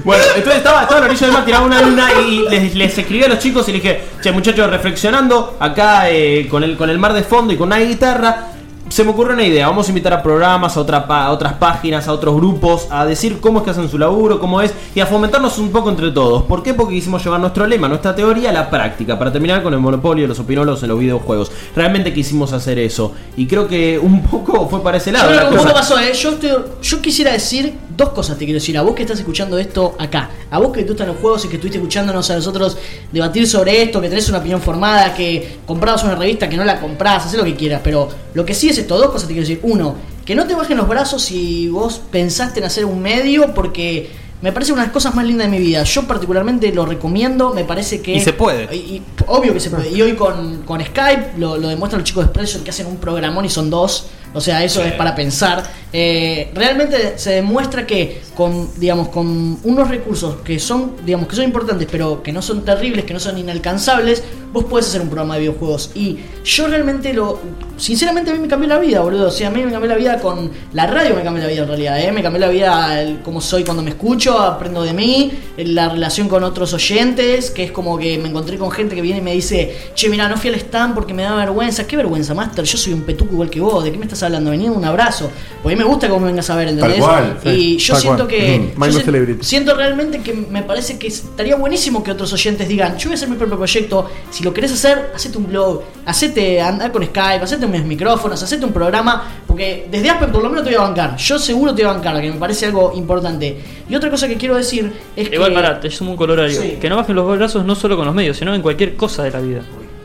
Bueno, entonces estaba, estaba a la orilla del mar, tiraba una luna y les, les escribí a los chicos y les dije, che muchachos, reflexionando acá eh, con, el, con el mar de fondo y con una guitarra, se me ocurrió una idea, vamos a invitar a programas, a, otra, a otras páginas, a otros grupos, a decir cómo es que hacen su laburo, cómo es, y a fomentarnos un poco entre todos. ¿Por qué? Porque quisimos llevar nuestro lema, nuestra teoría a la práctica, para terminar con el monopolio de los opinólogos en los videojuegos. Realmente quisimos hacer eso, y creo que un poco fue para ese Yo lado. creo la que un cosa. poco pasó, ¿eh? Yo, estoy- yo quisiera decir dos cosas, te quiero decir. A vos que estás escuchando esto acá, a vos que te gustan los juegos y que estuviste escuchándonos a nosotros debatir sobre esto, que tenés una opinión formada, que comprabas una revista, que no la comprás, hacés lo que quieras. Pero lo que sí es esto, dos cosas te quiero decir. Uno, que no te bajen los brazos si vos pensaste en hacer un medio, porque me parece una de las cosas más lindas de mi vida. Yo particularmente lo recomiendo, me parece que... Y se puede. Y, y obvio que se puede. Y hoy con, con Skype lo, lo demuestran los chicos de Spreadshot que hacen un programón y son dos. O sea, eso es para pensar. Eh, realmente se demuestra que con, digamos, con unos recursos que son, digamos, que son importantes, pero que no son terribles, que no son inalcanzables, vos podés hacer un programa de videojuegos. Y yo realmente lo, sinceramente a mí me cambió la vida, boludo. O sea, a mí me cambió la vida con la radio, me cambió la vida en realidad. ¿eh? Me cambió la vida el cómo soy cuando me escucho, aprendo de mí, la relación con otros oyentes, que es como que me encontré con gente que viene y me dice, che, mira, no fui al stand porque me da vergüenza. ¿Qué vergüenza, Master? Yo soy un petuco igual que vos. ¿De qué me estás hablando? Vení un abrazo. Porque a mí me gusta cómo me vengas a ver, ¿entendés? cual, sí, y yo tal siento cual. que. Mm, yo Mindless si- Celebrity. siento realmente que me parece que estaría buenísimo que otros oyentes digan, yo voy a hacer mi propio proyecto. Si lo querés hacer, hacete un blog, hacete andar con Skype, hacete unos micrófonos, hacete un programa, porque desde Aspen por lo menos te voy a bancar. Yo seguro te voy a bancar, que me parece algo importante. Y otra cosa que quiero decir es Igual, que. pará, te sumo un colorario. Sí. Que no bajen los brazos no solo con los medios, sino en cualquier cosa de la vida.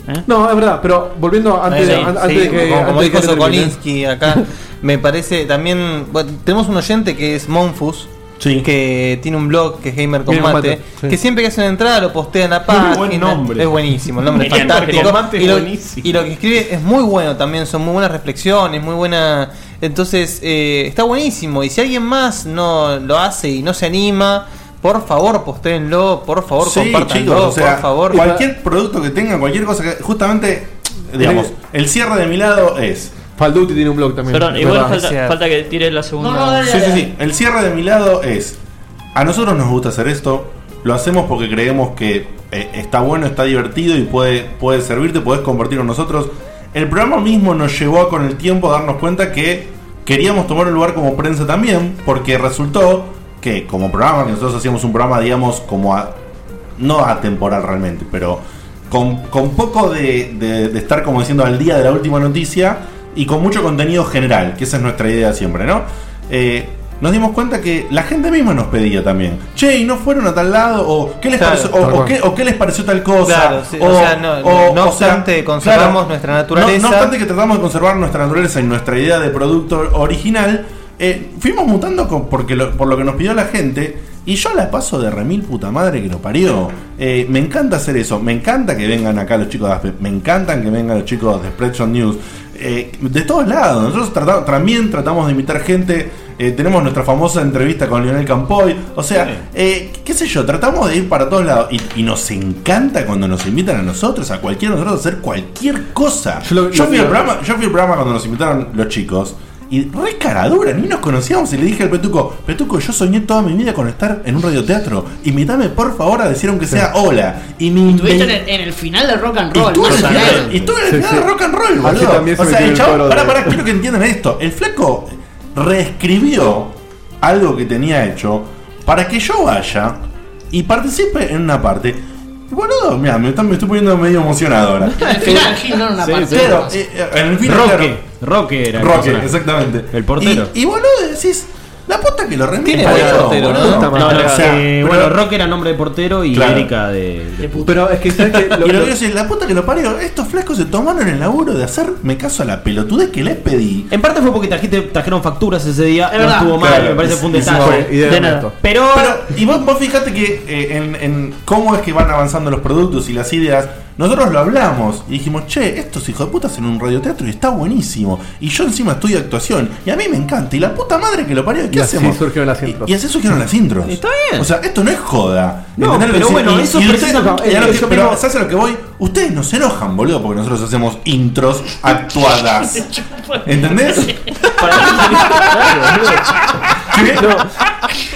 ¿Eh? No, es verdad, pero volviendo antes, Sí, de- an- sí, antes de que. como, como antes de dijo. Sokolinsky acá, [LAUGHS] me parece también. bueno, tenemos un oyente que es Monfus. Que tiene un blog que es Gamer Gamer Combate, Combate, sí. que siempre que hace una entrada lo postea en la página. buen nombre. Es buenísimo, el nombre es [LAUGHS] fantástico. Combate y, lo, buenísimo. y lo que escribe es muy bueno también, son muy buenas reflexiones, muy buena. Entonces, eh, está buenísimo. Y si alguien más no lo hace y no se anima, por favor, postéenlo, por favor, Sí, compártanlo, chicos, o sea, por favor. cualquier producto que tengan, cualquier cosa que justamente, digamos, el cierre de mi lado es. Falduti tiene un blog también. Perdón, igual falta, falta que tire la segunda. Sí, sí, sí. El cierre de mi lado es. A nosotros nos gusta hacer esto. lo hacemos porque creemos que eh, está bueno, está divertido y puede, puede servirte, puedes convertir con nosotros. El programa mismo nos llevó a, con el tiempo a darnos cuenta que queríamos tomar un lugar como prensa también, porque resultó que como programa, que nosotros hacíamos un programa, digamos, como a, no atemporal realmente, pero con, con poco de, de- de estar como diciendo al día de la última noticia y con mucho contenido general, que esa es nuestra idea siempre, ¿no? Eh, nos dimos cuenta que la gente misma nos pedía también, che, ¿y no fueron a tal lado? ¿O qué les, Claro, pareció, o- qué, o qué les pareció tal cosa? Claro, sí, o sea, no- no obstante, conservamos nuestra naturaleza. No, no obstante que tratamos de conservar nuestra naturaleza y nuestra idea de producto original, eh, fuimos mutando con- porque lo- por lo que nos pidió la gente. Y yo la paso de remil puta madre que lo parió. Eh, me encanta hacer eso. Me encanta que vengan acá los chicos de Aspe. Me encantan que vengan los chicos de Spreadshot News. Eh, de todos lados. Nosotros tratamos- también tratamos de invitar gente. Eh, tenemos nuestra famosa entrevista con Lionel Campoy. O sea, eh, qué sé yo, tratamos de ir para todos lados. Y, y nos encanta cuando nos invitan a nosotros, a cualquiera de nosotros, a hacer cualquier cosa. Yo, lo- fui lo- al programa, yo fui al programa cuando nos invitaron los chicos. Y re caradura, ni nos conocíamos. Y le dije al Petuco: Petuco, yo soñé toda mi vida con estar en un radioteatro. Invítame por favor a decir aunque sea hola. Y me Estuviste en el, en el final de Rock and y Roll. estuve en el y estuve en el final sí. de rock and roll, boludo. O sea, el chabón, pará, pará, quiero que entiendan esto. El flaco reescribió algo que tenía hecho para que yo vaya y participe en una parte. Y, Boludo, mira, me, me estoy poniendo medio emocionado ahora. [LAUGHS] En el final, Gil, no en una Sí, parte. sí. Claro, eh, eh, en el final, Roque. claro. Roque era el Roque, personaje. exactamente. El portero. Y, y boludo, decís, la puta que lo remite. ¿Quién era el portero? boludo. No, no, O sea, eh, pero- bueno, Roque era nombre de portero y Claro. Erika de, de puta. Pero es que, ¿sabes qué? [LAUGHS] Lo- y lo lo- que digo es, la puta que lo parió, estos flacos se tomaron el laburo de hacerme caso a la pelotudez que les pedí. En parte fue porque trajiste, trajeron facturas ese día, Es no verdad. estuvo mal, Claro, me parece que fue un detalle. De de nada. Pero, Pero, y vos, vos fijate que eh, en, en cómo es que van avanzando los productos y las ideas, nosotros lo hablamos y dijimos, che, estos hijos de puta hacen un radioteatro y está buenísimo. Y yo encima estudio actuación y a mí me encanta. Y la puta madre que lo parió, ¿qué Y así hacemos? surgieron las intros. Y así surgieron las intros. Está bien. O sea, esto no es joda. No, ¿entendés lo pero bueno, eso es eso Pero, mismo- ¿sabes a lo que voy? Ustedes no se enojan, boludo, porque nosotros hacemos intros [LAUGHS] actuadas. [LAUGHS] ¿Entendés? [LAUGHS]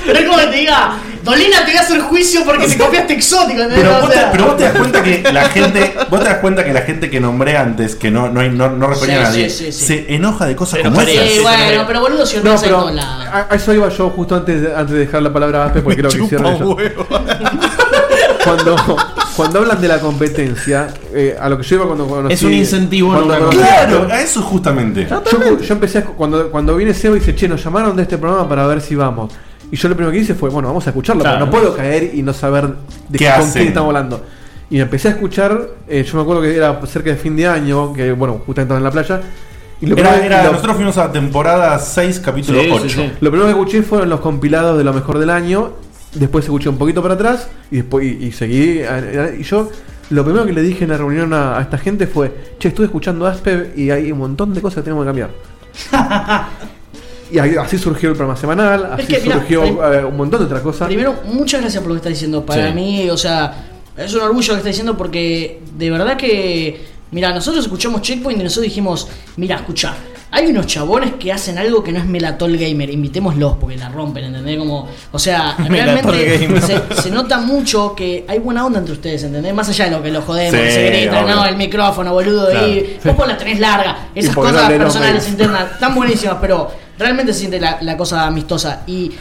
Pero es como te diga, Dolina te voy a hacer juicio porque te [LAUGHS] copiaste exótico. Pero O vos, te, pero vos te das cuenta que la gente, vos te das cuenta que la gente que nombré antes, que no, no, hay- no, no refería Sí, a nadie, sí, sí, sí. se enoja de cosas Pero como sí, esas. bueno, pero boludo, si no, No, pero todos lados. a, eso iba yo justo antes de, antes de dejar la palabra a Aspe porque creo que hicieron ellos. [LAUGHS] Cuando, cuando hablan de la competencia, eh, a lo que yo iba cuando conocí. Es un incentivo, cuando no conocí- Claro, a eso justamente. Yo, yo empecé a- cuando, cuando viene Seba y dice, che, nos llamaron de este programa para ver si vamos. Y yo lo primero que hice fue, bueno, vamos a escucharlo, Claro. pero no puedo caer y no saber de ¿Qué con hacen? quién estamos hablando. Y me empecé a escuchar, eh, yo me acuerdo que era cerca de fin de año, que bueno, justamente estaba en la playa. Y lo Era- primero- era- lo- nosotros fuimos a temporada 6, capítulo Sí, sí, 8. sí. Lo primero que escuché fueron los compilados de lo mejor del año. Después escuché un poquito para atrás y después y, y seguí. Y yo lo primero que le dije en la reunión a, a esta gente fue: Che, estuve escuchando Aspe y hay un montón de cosas que tenemos que cambiar. [LAUGHS] y ahí- así surgió el programa semanal, así que, mirá, surgió eh, un montón de otras cosas. Primero, muchas gracias por lo que está diciendo. Para Sí. mí, o sea, es un orgullo lo que está diciendo porque de verdad que, mira, nosotros escuchamos Checkpoint y nosotros dijimos, mira, escucha, hay unos chabones que hacen algo que no es Melatol Gamer, invitémoslos porque la rompen, ¿entendés? Como, o sea, [LAUGHS] realmente se, se nota mucho que hay buena onda entre ustedes, ¿entendés? Más allá de lo que los jodemos, Sí, se gritan, obvio. no, el micrófono, boludo, Claro, y vos por las tenés larga, esas no cosas personales internas, están buenísimas, pero realmente se siente la, la cosa amistosa. Y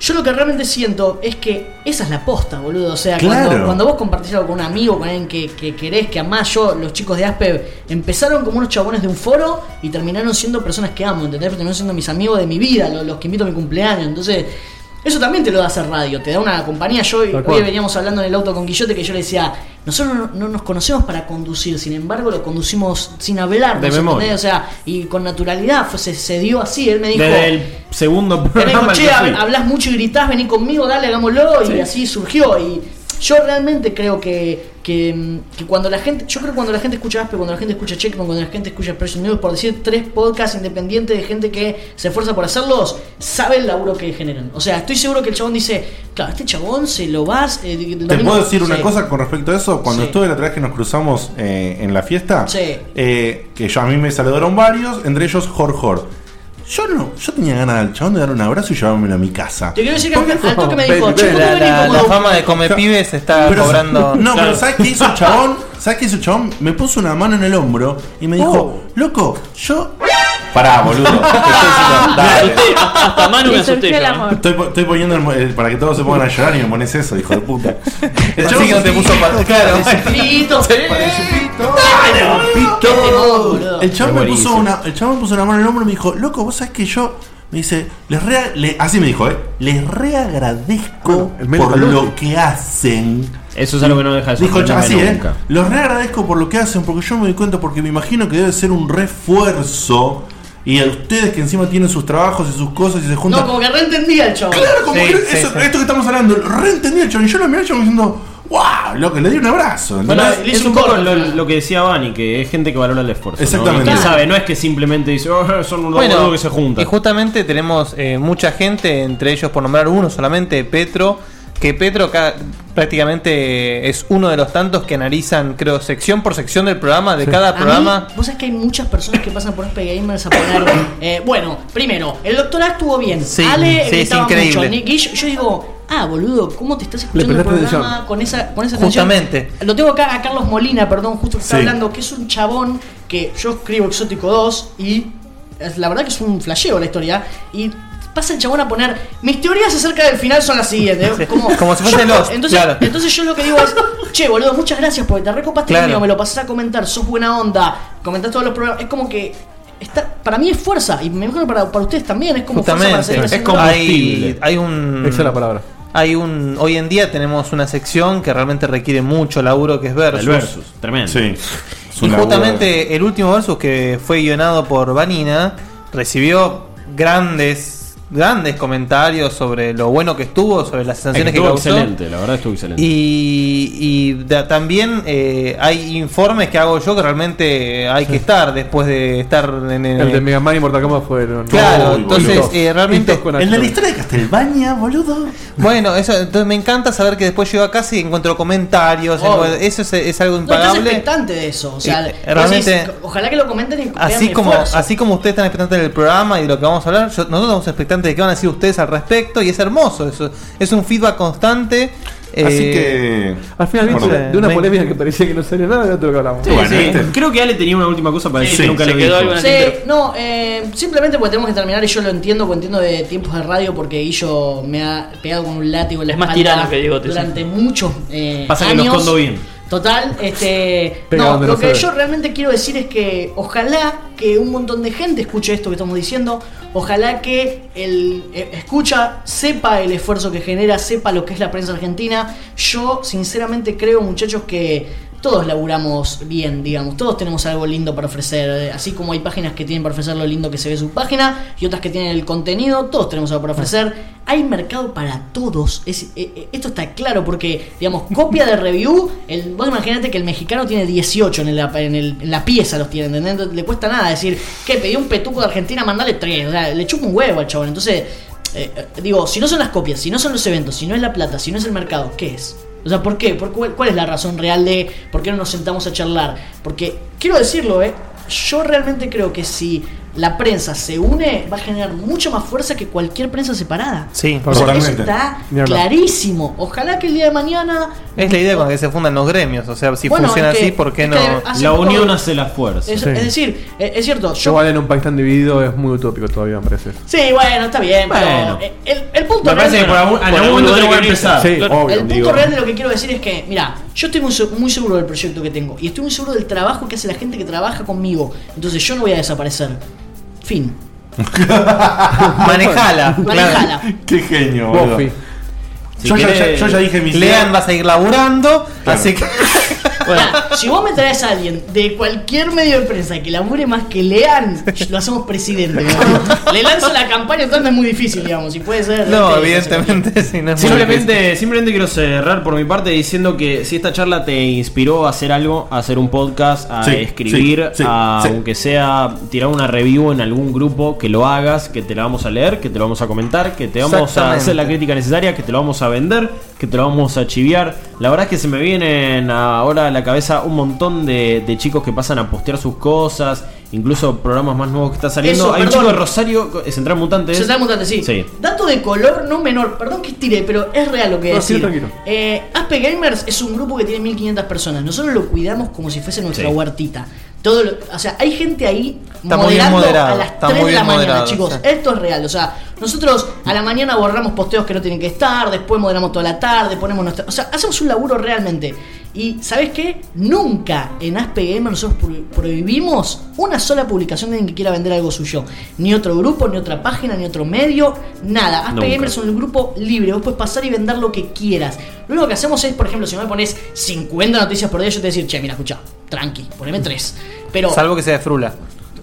yo lo que realmente siento es que esa es la posta, boludo. O sea, Claro. cuando, cuando vos compartís algo con un amigo, con alguien que, que querés, que amás, yo, los chicos de Aspe, empezaron como unos chabones de un foro y terminaron siendo personas que amo, ¿entendés? Terminaron siendo mis amigos de mi vida, los, los que invito a mi cumpleaños. Entonces, eso también te lo da hacer radio, te da una compañía. Yo hoy cual. veníamos hablando en el auto con Guillote que yo le decía, nosotros no, no nos conocemos para conducir, sin embargo lo conducimos sin hablar, De memoria. O sea, y con naturalidad, fue, se, se dio así. Él me dijo, desde el segundo dijo, programa. che, hablas mucho y gritás, vení conmigo, dale, hagámoslo. Y Sí. así surgió. Y yo realmente creo que, que, mm, que cuando la gente, yo creo que cuando la gente escucha Aspe, cuando la gente escucha Checkpoint, cuando la gente escucha Expression News, por decir tres podcasts independientes de gente que se esfuerza por hacerlos, sabe el laburo que generan. O sea, estoy seguro que el chabón dice, claro, este chabón se lo vas. eh, ¿Te domingo- puedo decir una cosa con respecto a eso? Cuando Sí. estuve la otra vez que nos cruzamos eh, en la fiesta, Sí. eh, que yo a mí me saludaron varios, entre ellos Jor Jor. Yo no, yo tenía ganas al chabón de dar un abrazo y llevármelo a mi casa. Te quiero decir que al al toque me dijo, che, ¿por qué La, venís la- como- la fama de come pibes está Pero- cobrando. No, pero. ¿sabes qué hizo el chabón? [LAUGHS] ¿Sabes qué hizo el chabón? Me puso una mano en el hombro y me dijo, loco, yo. Pará, boludo. [LAUGHS] Te estoy diciendo, dale. Hasta Manu me asusté. surgió el yo, ¿eh? amor. Estoy, po- estoy poniendo el mo- eh, para que todos se pongan a llorar y me pones eso, hijo de puta. El [LAUGHS] Así que no te puso pa- claro. El chabón me puso una, el chabón me puso una mano en el hombro y me dijo, loco, vos sabés que yo. Me dice, les re, le- así me dijo, eh. Les re agradezco el Melo por lo que hacen. Eso es algo que no deja de Dijo el chabón así, eh. nunca. Los re agradezco por lo que hacen, porque yo me doy cuenta, porque me imagino que debe ser un refuerzo. Y a ustedes que encima tienen sus trabajos y sus cosas y se juntan. No, como que reentendía el chavo. Claro, como Sí, que sí, eso- sí. esto que estamos hablando, reentendí el chabón. Y yo lo miré al chabón diciendo, wow, loco, le di un abrazo. Bueno, es un un poco lo, que decía Bani, que es gente que valora el esfuerzo. ¿no? Exactamente. Y que sabe, no es que simplemente dice, "Oh, son unos Bueno, boludos que se juntan. y justamente tenemos eh, mucha gente, entre ellos por nombrar uno solamente, Petro, que Petro ca- prácticamente es uno de los tantos que analizan, creo, sección por sección del programa, de cada A mí, programa. vos sabés que hay muchas personas que pasan por SP Gamers a poner. [COUGHS] eh, bueno, primero, el doctorado estuvo bien. Sí, Ale sí, es gritaba increíble. mucho. Nick, yo, digo, ah, boludo, ¿cómo te estás escuchando el programa atención. con esa, con esa atención? Justamente. Lo tengo acá a Carlos Molina, perdón, justo que está Sí. hablando, que es un chabón que yo escribo Exótico 2 y es- la verdad que es un flasheo la historia. Y pasa el chabón a poner, mis teorías acerca del final son las siguientes. Como, como si fuese Lost, Entonces, claro. entonces yo lo que digo es, che, boludo, muchas gracias porque te recopaste Claro. conmigo, me lo pasás a comentar, sos buena onda, comentás todos los programas. Es como que está, para mí es fuerza y me imagino que para, para ustedes también es como fuerza para seguir Justamente, haciendo- hay, hay un. Esa es la palabra. Hay un. Hoy en día tenemos una sección que realmente requiere mucho laburo, que es Versus. El versus, tremendo. Sí. Es Y justamente el último versus que fue guionado por Vanina recibió grandes grandes comentarios sobre lo bueno que estuvo, sobre las sensaciones que, estuvo causó. excelente, la verdad estuvo excelente. Y, y da- también eh, hay informes que hago yo que realmente hay que estar después de estar en el. El de Mega Man y Mortal Kombat fueron. Claro, Uy, entonces eh, realmente. De la historia de Castelbaña, boludo. Bueno, eso entonces me encanta saber que después llego a casa y encuentro comentarios. Oh. Eso es, es algo No, estás impagable. expectante de eso. O sea, Y, vos realmente- decís, ojalá que lo comenten y Así como, esfuerzo. así como ustedes están expectantes del programa y de lo que vamos a hablar, yo- nosotros estamos expectantes de qué van a decir ustedes al respecto y es hermoso. Eso, es un feedback constante. Así eh, que. Al final, Bueno, de una me- polémica que parecía que no salió nada de otro que hablamos. Sí, Bueno, sí. ¿viste? Creo que Ale tenía una última cosa para decir Sí, que nunca lo quedó algo no, eh, simplemente porque tenemos que terminar y yo lo entiendo, porque entiendo de tiempos de radio porque Guillo me ha pegado con un látigo en la Es más espalda tirano que sí. durante muchos eh, Pasa que años. lo escondo bien. Total, este. No, lo que yo realmente quiero decir es que ojalá que un montón de gente escuche esto que estamos diciendo. Ojalá que el eh, escucha sepa el esfuerzo que genera, sepa lo que es la prensa argentina. Yo, sinceramente, creo, muchachos, que todos laburamos bien, digamos. Todos tenemos algo lindo para ofrecer. eh, Así como hay páginas que tienen para ofrecer lo lindo que se ve su página y otras que tienen el contenido, todos tenemos algo para ofrecer. Hay mercado para todos. Es- eh, eh, esto está claro porque, digamos, copia de review. El, vos imaginate que el mexicano tiene 18 en, el- en el- en la pieza, los tiene, ¿entendés? Le cuesta nada decir, que pedí un petuco de Argentina, mandale 3. O sea, le chupa un huevo al chabón. Entonces, eh, digo, si no son las copias, si no son los eventos, si no es la plata, si no es el mercado, ¿qué es? O sea, ¿por qué? ¿Por cuál, es la razón real de por qué no nos sentamos a charlar? Porque, quiero decirlo, ¿eh? Yo realmente creo que si la prensa se une, va a generar mucha más fuerza que cualquier prensa separada. Sí, O sea, eso está clarísimo. Ojalá que el día de mañana. Es la idea con la que se fundan los gremios. O sea, si Bueno, funciona es que- así, ¿por qué no? La poco- unión hace la fuerza. Es, Sí. es decir, eh, es cierto, yo Igual en un país tan dividido es muy utópico todavía, me parece. Sí, bueno, está bien, Bueno. pero el, el punto Me parece que por algún, en algún momento tengo que empezar. Sí, obvio. el punto digo. real de lo que quiero decir es que, mira, yo estoy muy, muy seguro del proyecto que tengo y estoy muy seguro del trabajo que hace la gente que trabaja conmigo. Entonces yo no voy a desaparecer. Fin. [LAUGHS] Manejala. Manejala. Qué genio, boludo. Buffy. Si yo, ya, querés- ya- yo ya dije mis Lean va a seguir laburando, Claro. así que. [LAUGHS] Mira, si vos me traes a alguien de cualquier medio de prensa que labure más que lean, lo hacemos presidente. digamos. Le lanzo la campaña, entonces no es muy difícil, digamos. Y puede ser. No, este, evidentemente, sí, no. Simplemente, simplemente quiero cerrar por mi parte diciendo que si esta charla te inspiró a hacer algo, a hacer un podcast, a Sí, escribir, sí, sí, a- sí. aunque sea tirar una review en algún grupo, que lo hagas, que te la vamos a leer, que te lo vamos a comentar, que te vamos a hacer la crítica necesaria, que te lo vamos a vender, que te lo vamos a chiviar. La verdad es que se me vienen ahora a la cabeza un montón de, de chicos que pasan a postear sus cosas incluso programas más nuevos que está saliendo. Eso, Hay un chico de Rosario, Central Mutante. Central Mutante, sí. Sí. Dato de color no menor, perdón que estiré, pero es real lo que No, sí, decir. tranquilo. Eh, Aspe Gamers es un grupo que tiene 1500 personas. Nosotros lo cuidamos como si fuese nuestra Sí. huertita. Todo lo- o sea, hay gente ahí Está moderando moderado, a las está 3 muy de la mañana, moderado, chicos. sí. Esto es real. O sea, nosotros a la mañana borramos posteos que no tienen que estar, después moderamos toda la tarde, ponemos nuestra. O sea, hacemos un laburo realmente. Y ¿sabes qué? Nunca en Aspe Gamer nosotros pro- prohibimos una sola publicación de alguien que quiera vender algo suyo. Ni otro grupo, ni otra página, ni otro medio, nada. Aspe. Gamer es un grupo libre, vos puedes pasar y vender lo que quieras. Lo único que hacemos es, por ejemplo, si me pones 50 noticias por día, yo te voy a decir, che, mira, escucha, tranqui, poneme 3. Pero Salvo que sea de frula.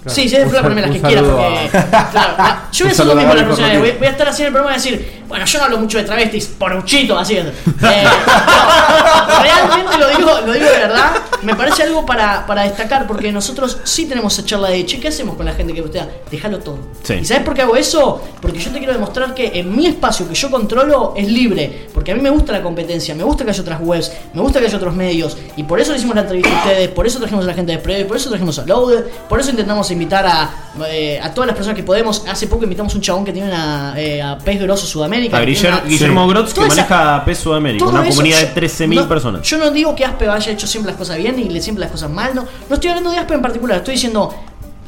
Sí, si es de Flor, poneme las que quieras porque. Claro, [LAUGHS] ah, yo voy a hacer lo mismo a la Alejo próxima vez. Joaquín. Voy, voy a estar en el programa y decir, bueno, yo no hablo mucho de travestis, poruchito, así es. [LAUGHS] Eh, no, realmente lo digo, lo digo de verdad. Me parece algo para, para destacar porque nosotros sí tenemos esa charla de che, ¿qué hacemos con la gente que postea? Déjalo todo. Sí. ¿Y sabes por qué hago eso? Porque yo te quiero demostrar que en mi espacio que yo controlo es libre. Porque a mí me gusta la competencia, me gusta que haya otras webs, me gusta que haya otros medios. Y por eso le hicimos la entrevista a ustedes, por eso trajimos a la gente de Preview, por eso trajimos a Loaded, por eso intentamos invitar a, eh, a todas las personas que podemos. Hace poco invitamos a un chabón que tiene una, eh, a Pez Grosso Sudamérica. A Guillermo, Guillermo Grotz, que Toda esa- maneja PES Sudamérica, una eso comunidad yo- de 13.000 no, personas. Yo no digo que Aspe haya hecho siempre las cosas bien y le siempre las cosas mal, no. No estoy hablando de Aspe en particular, estoy diciendo,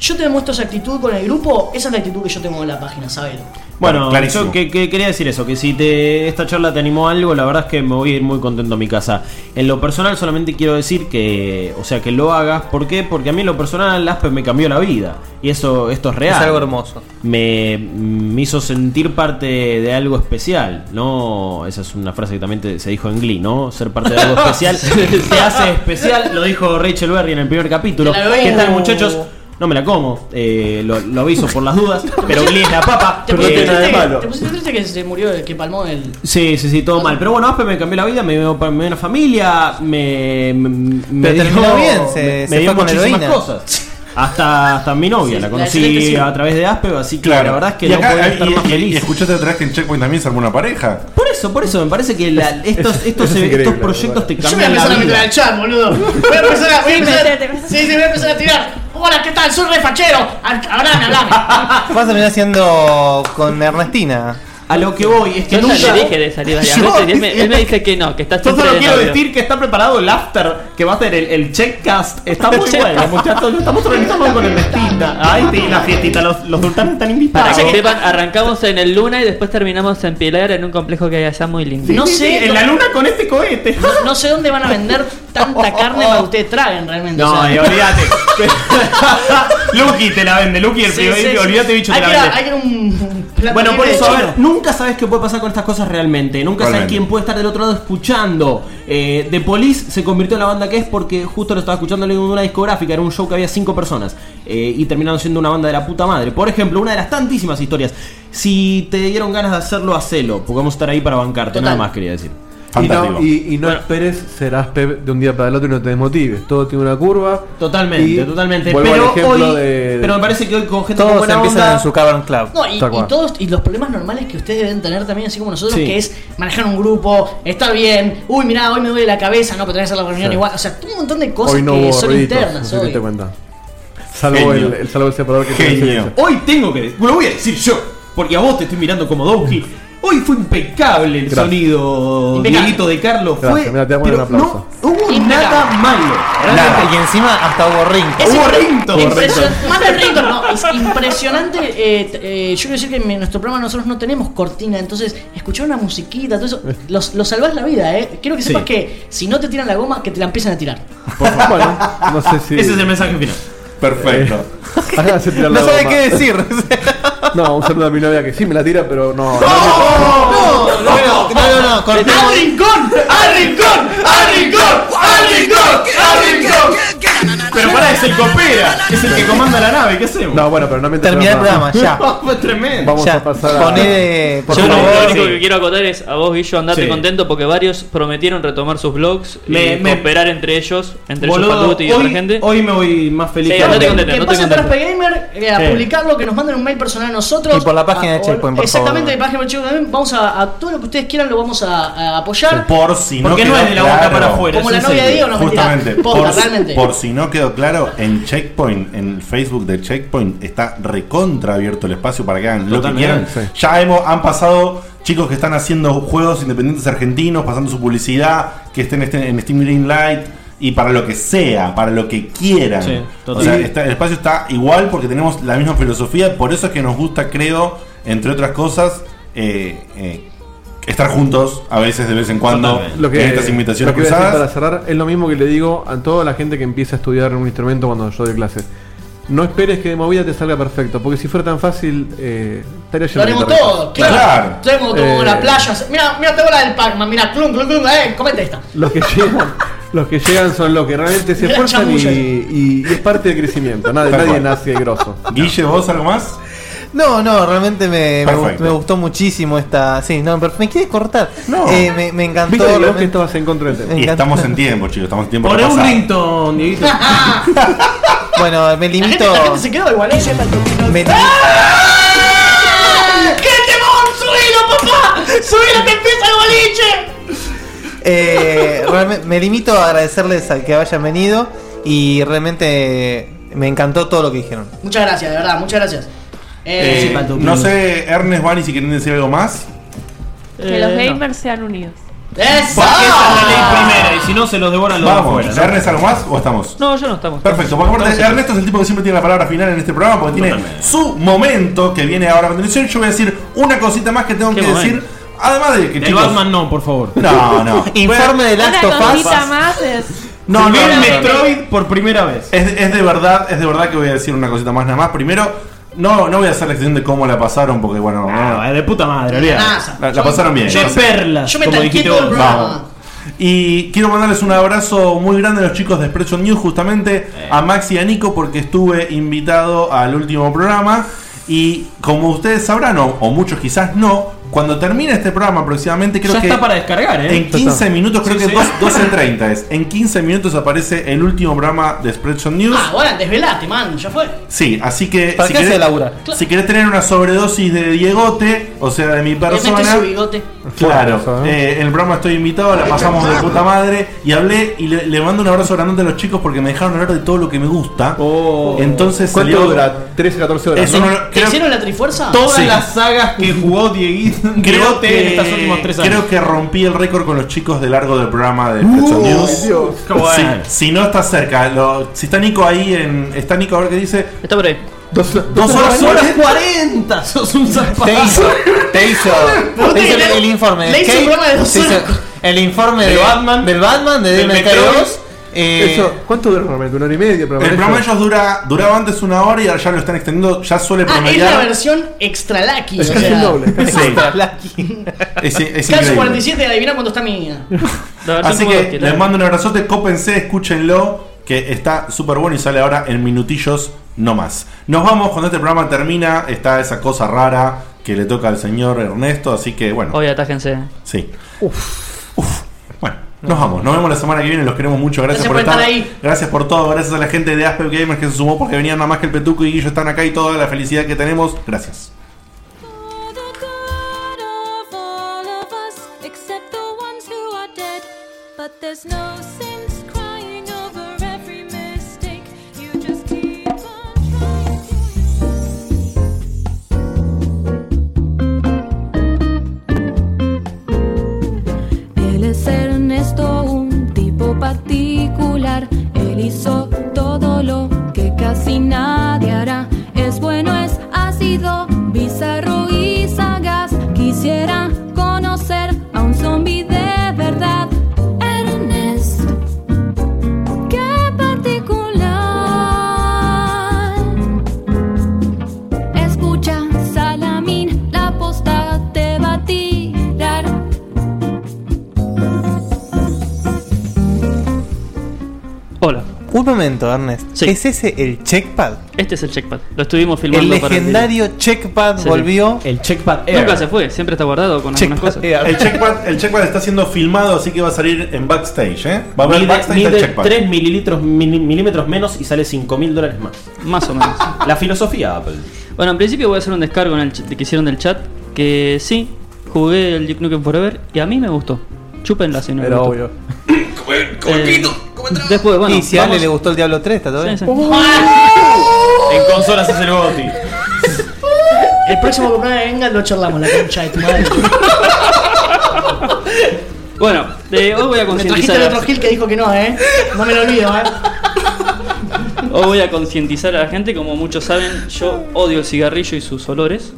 yo te demuestro esa actitud con el grupo, esa es la actitud que yo tengo en la página, ¿sabes? Bueno, clarísimo. yo que, que quería decir eso, que si te, esta charla te animó a algo, la verdad es que me voy a ir muy contento a mi casa. En lo personal solamente quiero decir que, o sea, que lo hagas, ¿por qué? Porque a mí en lo personal Aspe me cambió la vida. Y eso, esto es real. Es algo hermoso. Me, me hizo sentir parte de algo especial, ¿no? Esa es una frase que también te- se dijo en Glee, ¿no? Ser parte de algo [LAUGHS] especial te hace especial, lo dijo Rachel Berry en el primer capítulo. ¿Qué tal muchachos? No me la como, eh, lo, lo aviso por las dudas, [LAUGHS] pero Glee es la papa. ¿Te Eh, pusiste, triste, ¿Te pusiste triste que se murió que palmó el. Sí, sí, sí, todo mal. Pero bueno, Aspe me cambió la vida, me dio, me dio una familia, me. me, me Pero terminó bien, se- me, se me dio muchísimas heroína. cosas. Hasta, hasta mi novia, Sí, la conocí a través de Aspe, así que Claro. la verdad es que y no acá- podía y- estar más y- feliz. Y escuchaste atrás que en Checkpoint también se armó una pareja. Por eso, por eso, me parece que la- estos, estos, es estos proyectos te Yo voy a cambian empezar la a meter vida. al chat, boludo. Voy a empezar a. Voy a empezar, sí, sí, voy a empezar a tirar. Hola, ¿qué tal? Soy refachero. Hablame, hablame. [LAUGHS] Vas a terminar haciendo con Ernestina. A lo que voy es que Yo ya nunca. le dije de salir varias [LAUGHS] Yo- veces y él me, él me dice que no, que está Yo solo quiero novio. decir que está preparado el after que va a ser el, el checkcast. Está muy [LAUGHS] bueno, muchachos. Lo estamos organizando con Ernestina. Ay, sí, la fiestita. Los, los sultanes están invitados. Para que sepan, arrancamos en el Luna y después terminamos en Pilar en un complejo que hay allá muy lindo. No sé. En la luna con este cohete. No, [LAUGHS] no sé dónde van a vender tanta carne para que ustedes traguen realmente. No, o sea. y olvídate. Lucky te la vende, Lucky el Sí, primer sí, sí. olvídate bicho hay te la vende. Hay que un, Bueno, por eso, a ver. Nunca sabes qué puede pasar con estas cosas realmente. Nunca sabes quién puede estar del otro lado escuchando. Eh, The Police se convirtió en la banda que es porque justo lo estaba escuchando en una discográfica. Era un show que había cinco personas. eh, y terminaron siendo una banda de la puta madre. Por ejemplo, una de las tantísimas historias. Si te dieron ganas de hacerlo, hacelo. Porque vamos a estar ahí para bancarte. Nada más quería decir. Y no, y, y no esperes ser Aspe de un día para el otro y no te desmotives. Todo tiene una curva. Totalmente, totalmente. Pero hoy. de- Pero me parece que hoy con gente Todos buena empiezan onda. en su Cavern Club. No, y, y todos y los problemas normales que ustedes deben tener también, así como nosotros, Sí. que es manejar un grupo, estar bien, uy, mirá, hoy me duele la cabeza, no, pero tenés que hacer la reunión Sí. igual. O sea, un montón de cosas Hoy no que son ruiditos, internas. no sé hoy. te cuenta. Salvo el, el, salvo el separador que Genio. tiene Hoy tengo que. Lo voy a decir yo. Porque a vos te estoy mirando como Donkey. Hoy fue impecable el Gracias. sonido. Dieguito de Carlos. Gracias, fue, mira, te voy a poner pero un aplauso. No hubo Impecable. nada malo. Y encima hasta hubo ring. Es Hubo rinto. Más que rinto, no, es impresionante. eh, t- eh, yo quiero decir que en nuestro programa nosotros no tenemos cortina, entonces escuchar una musiquita, todo eso, los, los salvás la vida, eh. Quiero que Sí. sepas que si no te tiran la goma, que te la empiecen a tirar. Bueno, no sé si. Ese es el mensaje final. Perfecto. Acá se tira la No sabe qué decir. No, un saludo a mi novia que sí me la tira, pero no. No, no, no, no, no, cortemos. ¡Al rincón! ¡Al rincón! ¡Al rincón! ¡Al rincón! ¡Al rincón! Pero pará, es el copera. Es el que comanda la nave. ¿Qué hacemos? No, bueno, pero no mientras Terminar el programa, ya. [LAUGHS] fue tremendo. Vamos Ya, a pasar a. poné, por Yo lo, favor. lo único que quiero acotar es a vos, Guillo, andate Sí. contento porque varios prometieron retomar sus blogs Me- y me- cooperar entre ellos, entre Boludo, ellos Patuti y otra hoy, gente. hoy me voy más feliz Sí, que andate antes. contento, que no pasen por contento. Aspe Gamer eh, a Sí. publicarlo, que nos manden un mail personal a nosotros. Y por la página de A- Checkpoint, por Exactamente, favor. de página de Checkpoint también. Vamos a, a todo lo que ustedes quieran, lo vamos a, a apoyar. Por si no Porque no quedó es de la boca claro. para afuera. Como es la en novia de serio. Diego, no mentira. Justamente, Posta, por, realmente. por si no quedó claro, en Checkpoint, en el Facebook de Checkpoint, está recontra abierto el espacio para que hagan lo que quieran. Ya hemos, han pasado chicos que están haciendo juegos independientes argentinos, pasando su publicidad, que estén este- en Steam Greenlight. Y para lo que sea, para lo que quieran. Sí, o sea, está- el espacio está igual porque tenemos la misma filosofía. Por eso es que nos gusta, creo, entre otras cosas, eh, eh, estar juntos a veces, de vez en cuando, Lo que, en estas invitaciones lo que voy a decir cruzadas. para cerrar es lo mismo que le digo a toda la gente que empieza a estudiar un instrumento cuando yo doy clase. No esperes que de movida te salga perfecto, porque si fuera tan fácil, eh, estaría lleno Lo de haremos guitarristas. todo, claro. Tenemos todo Eh, la playa. Mira, mira, tengo la del Pac-Man. Mira, clum, clum, clum. Eh, comete esta. Los que llegan, los que llegan son los que realmente se esfuerzan y, chamulla. y- y es parte del crecimiento. Nadie, Tal nadie cual. nace grosso. Guille, ¿vos algo más? No, no, realmente me, me, gustó, me gustó muchísimo esta. Sí, no, pero me quieres cortar. No. Eh, me, me encantó. Viste que vos realmente. que estabas en contra del tema. Y estamos en tiempo, chicos, estamos en tiempo. Poné un ringtone, Dieguito. [LAUGHS] Bueno, me La gente, limito. la gente se quedó igual. ¿eh? Me- ¡Qué temón! ¡Subilo, papá! ¡Subilo que empieza el boliche! Eh, realmente me limito a agradecerles al que hayan venido y realmente me encantó todo lo que dijeron. Muchas gracias, de verdad, muchas gracias. Eh, Eh, no sé, Ernest, Vani, si quieren decir algo más. Que los gamers sean unidos. Porque esa es la ley primera, y si no se los devoran los de Vamos, afuera. ¿no? ¿Ernest algo más o estamos? No, ya no estamos. Perfecto, porque aparte Ernesto es el tipo que siempre tiene la palabra final en este programa porque tiene su momento que viene ahora a continuación. Yo voy a decir una cosita más que tengo ¿Qué que momento? decir. Además de que El chicos, Batman no, por favor. No, no. [LAUGHS] Informe del Una Last of Us. cosita más es. No, no, Primer no, no. Metroid por primera vez. Es, es de verdad, es de verdad que voy a decir una cosita más nada más. Primero, no, no voy a hacer la extensión de cómo la pasaron porque bueno, no, Ah, de puta madre, olvidate. la, la pasaron bien. Yo O sea, perlas, Yo me como tanqué dijiste todo el vos. programa. Vamos. Y quiero mandarles un abrazo muy grande a los chicos de Expression News, justamente a Max y a Nico, porque estuve invitado al último programa. Y como ustedes sabrán, o, o muchos quizás no, cuando termine este programa aproximadamente, creo Ya que. está para descargar, ¿eh? En 15 minutos, creo Sí, que sí. dos- 12.30 [LAUGHS] es. En 15 minutos aparece el último programa de Expression News. Ah, bueno, desvelate, man, ya fue. Sí, así que ¿Para si qué querés, si querés tener una sobredosis de Diegote, o sea, de mi persona, su bigote. Claro, Claro, eh, en el programa estoy invitado, la pasamos de puta madre y hablé y le, le mando un abrazo grande a los chicos porque me dejaron hablar de todo lo que me gusta. Entonces ¿Cuánto salió- dura? 13, 14 horas. Eso ¿no? ¿Te creo, hicieron la trifuerza? Todas Sí. las sagas que jugó Dieguito creo Diegote en que, estos últimos tres años. creo que rompí el récord con los chicos de largo del programa de Expresso Uy, News. Dios. Si, si no está cerca, lo- si está Nico ahí en. Está Nico a ver qué dice. Está por ahí. Dos, Dos horas Dos horas 40. 40, sos un zapato. Te hizo, te hizo, te hizo el, el informe. de Le hizo programa de hizo horas. el informe Del de Batman, del Batman, de Metroid. 2. Eh, Eso, ¿Cuánto dura normalmente? ¿Una hora y media? Pero El programa de eso- ellos dura, duraba antes una hora y ahora ya lo están extendiendo. Ya suele Ah, es la promediar. versión extra lucky. Es o casi sea, el doble. Sí. Lucky. Es, es increíble. 47, adivina cuánto está mi. [LAUGHS] Así que les mando un abrazote, cópense, escúchenlo, que está súper bueno y sale ahora en minutillos no más. Nos vamos, cuando este programa termina, está esa cosa rara que le toca al señor Ernesto, así que bueno, Hoy atájense. sí. Uf. Nos vamos, nos vemos la semana que viene, los queremos mucho, gracias, Gracias por estar, ahí. gracias por todo, gracias a la gente de Aspen Gamers que se sumó porque venían nada más que el Petuco y Guillo están acá y toda la felicidad que tenemos, gracias. Ernest. Sí. ¿Es ese el checkpad? Este es el checkpad. Lo estuvimos El filmando para legendario checkpad Sí. volvió. El checkpad el- Air. Nunca se fue, siempre está guardado con algunas cosas. Air. El checkpad, el checkpad está siendo filmado, así que va a salir en backstage, ¿eh? Va a haber Mide, backstage del mide checkpad. 3 mililitros, mili- milímetros menos y sale 5 mil dólares más. Más o menos. [LAUGHS] La filosofía Apple. Bueno, en principio voy a hacer un descargo en el que hicieron del chat. Que sí, jugué el Duke Nukem Forever y a mí me gustó. Chúpenla si no Era gustó. obvio. Eh, Después, bueno. y si a Ale le gustó el Diablo 3, está todo bien. Sí, [LAUGHS] sí. En consolas es el Goti. [LAUGHS] El próximo cumpleaños que venga lo charlamos, la concha de tu madre. [LAUGHS] Bueno, eh, hoy voy a Me trajiste concientizar. el a- otro Gil que dijo que no, ¿eh? No me lo olvido, ¿eh? Hoy voy a concientizar a la gente, como muchos saben, yo odio el cigarrillo y sus olores.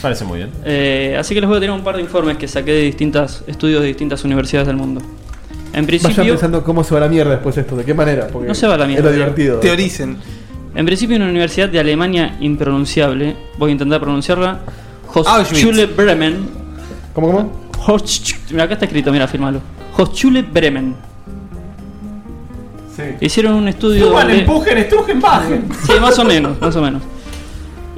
Parece muy bien. Eh, así que les voy a tener un par de informes que saqué de distintas estudios de distintas universidades del mundo. En Vayan principio, pensando cómo se va la mierda después esto, de qué manera. Porque no se va la mierda. Es lo divertido. Teoricen. En principio, una universidad de Alemania impronunciable, voy a intentar pronunciarla. Hochschule Bremen. ¿Cómo, cómo? Hochsch- mira, acá está escrito, mira, firmalo. Hochschule Bremen. Hicieron un estudio. Suban, donde- empujen, estrujen, bajen. Sí, más o menos, más o menos.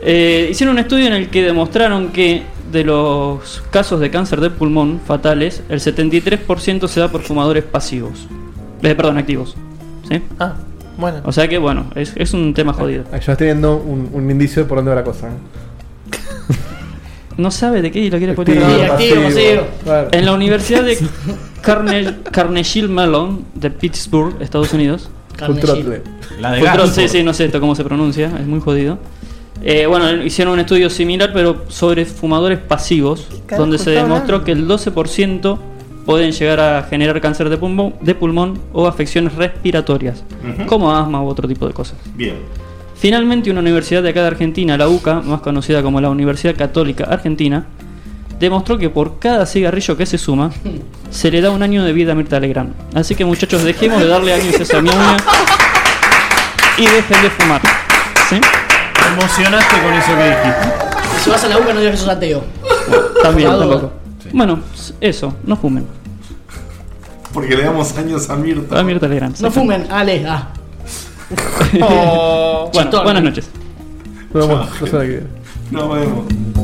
Eh, hicieron un estudio en el que demostraron que de los casos de cáncer de pulmón fatales, el 73% se da por fumadores pasivos. Eh, perdón, activos. ¿Sí? Ah, bueno. O sea que, bueno, es, es un tema jodido. Ah, Ya estoy viendo un, un indicio de por dónde va la cosa. ¿eh? No sabe de qué y lo quiere Activo, poner. activo, pasivo. Claro. En la Universidad de [LAUGHS] Carne- Carnegie Mellon de Pittsburgh, Estados Unidos. Carnegie. La de Gansford. Sí, sí, no sé esto cómo se pronuncia, es muy jodido. Eh, bueno, hicieron un estudio similar, pero sobre fumadores pasivos, donde se demostró que el 12% pueden llegar a generar cáncer de pulmón, de pulmón o afecciones respiratorias, como asma u otro tipo de cosas. Bien. Finalmente, una universidad de acá de Argentina, la UCA, más conocida como la Universidad Católica Argentina, demostró que por cada cigarrillo que se suma, [LAUGHS] se le da un año de vida a Mirta Legrand. Así que muchachos, dejemos de darle años a esa ñoña [LAUGHS] y dejen de fumar. ¿Sí? Emocionaste con eso que dijiste. Si vas a la UCA no digas que sos ateo. También, tampoco. Bueno, eso, no fumen. Porque le damos años a Mirta. A Mirta Legrand. No fumen, Ale. Ah. [LAUGHS] bueno, Chitón. buenas noches. Nos vemos la semana que viene.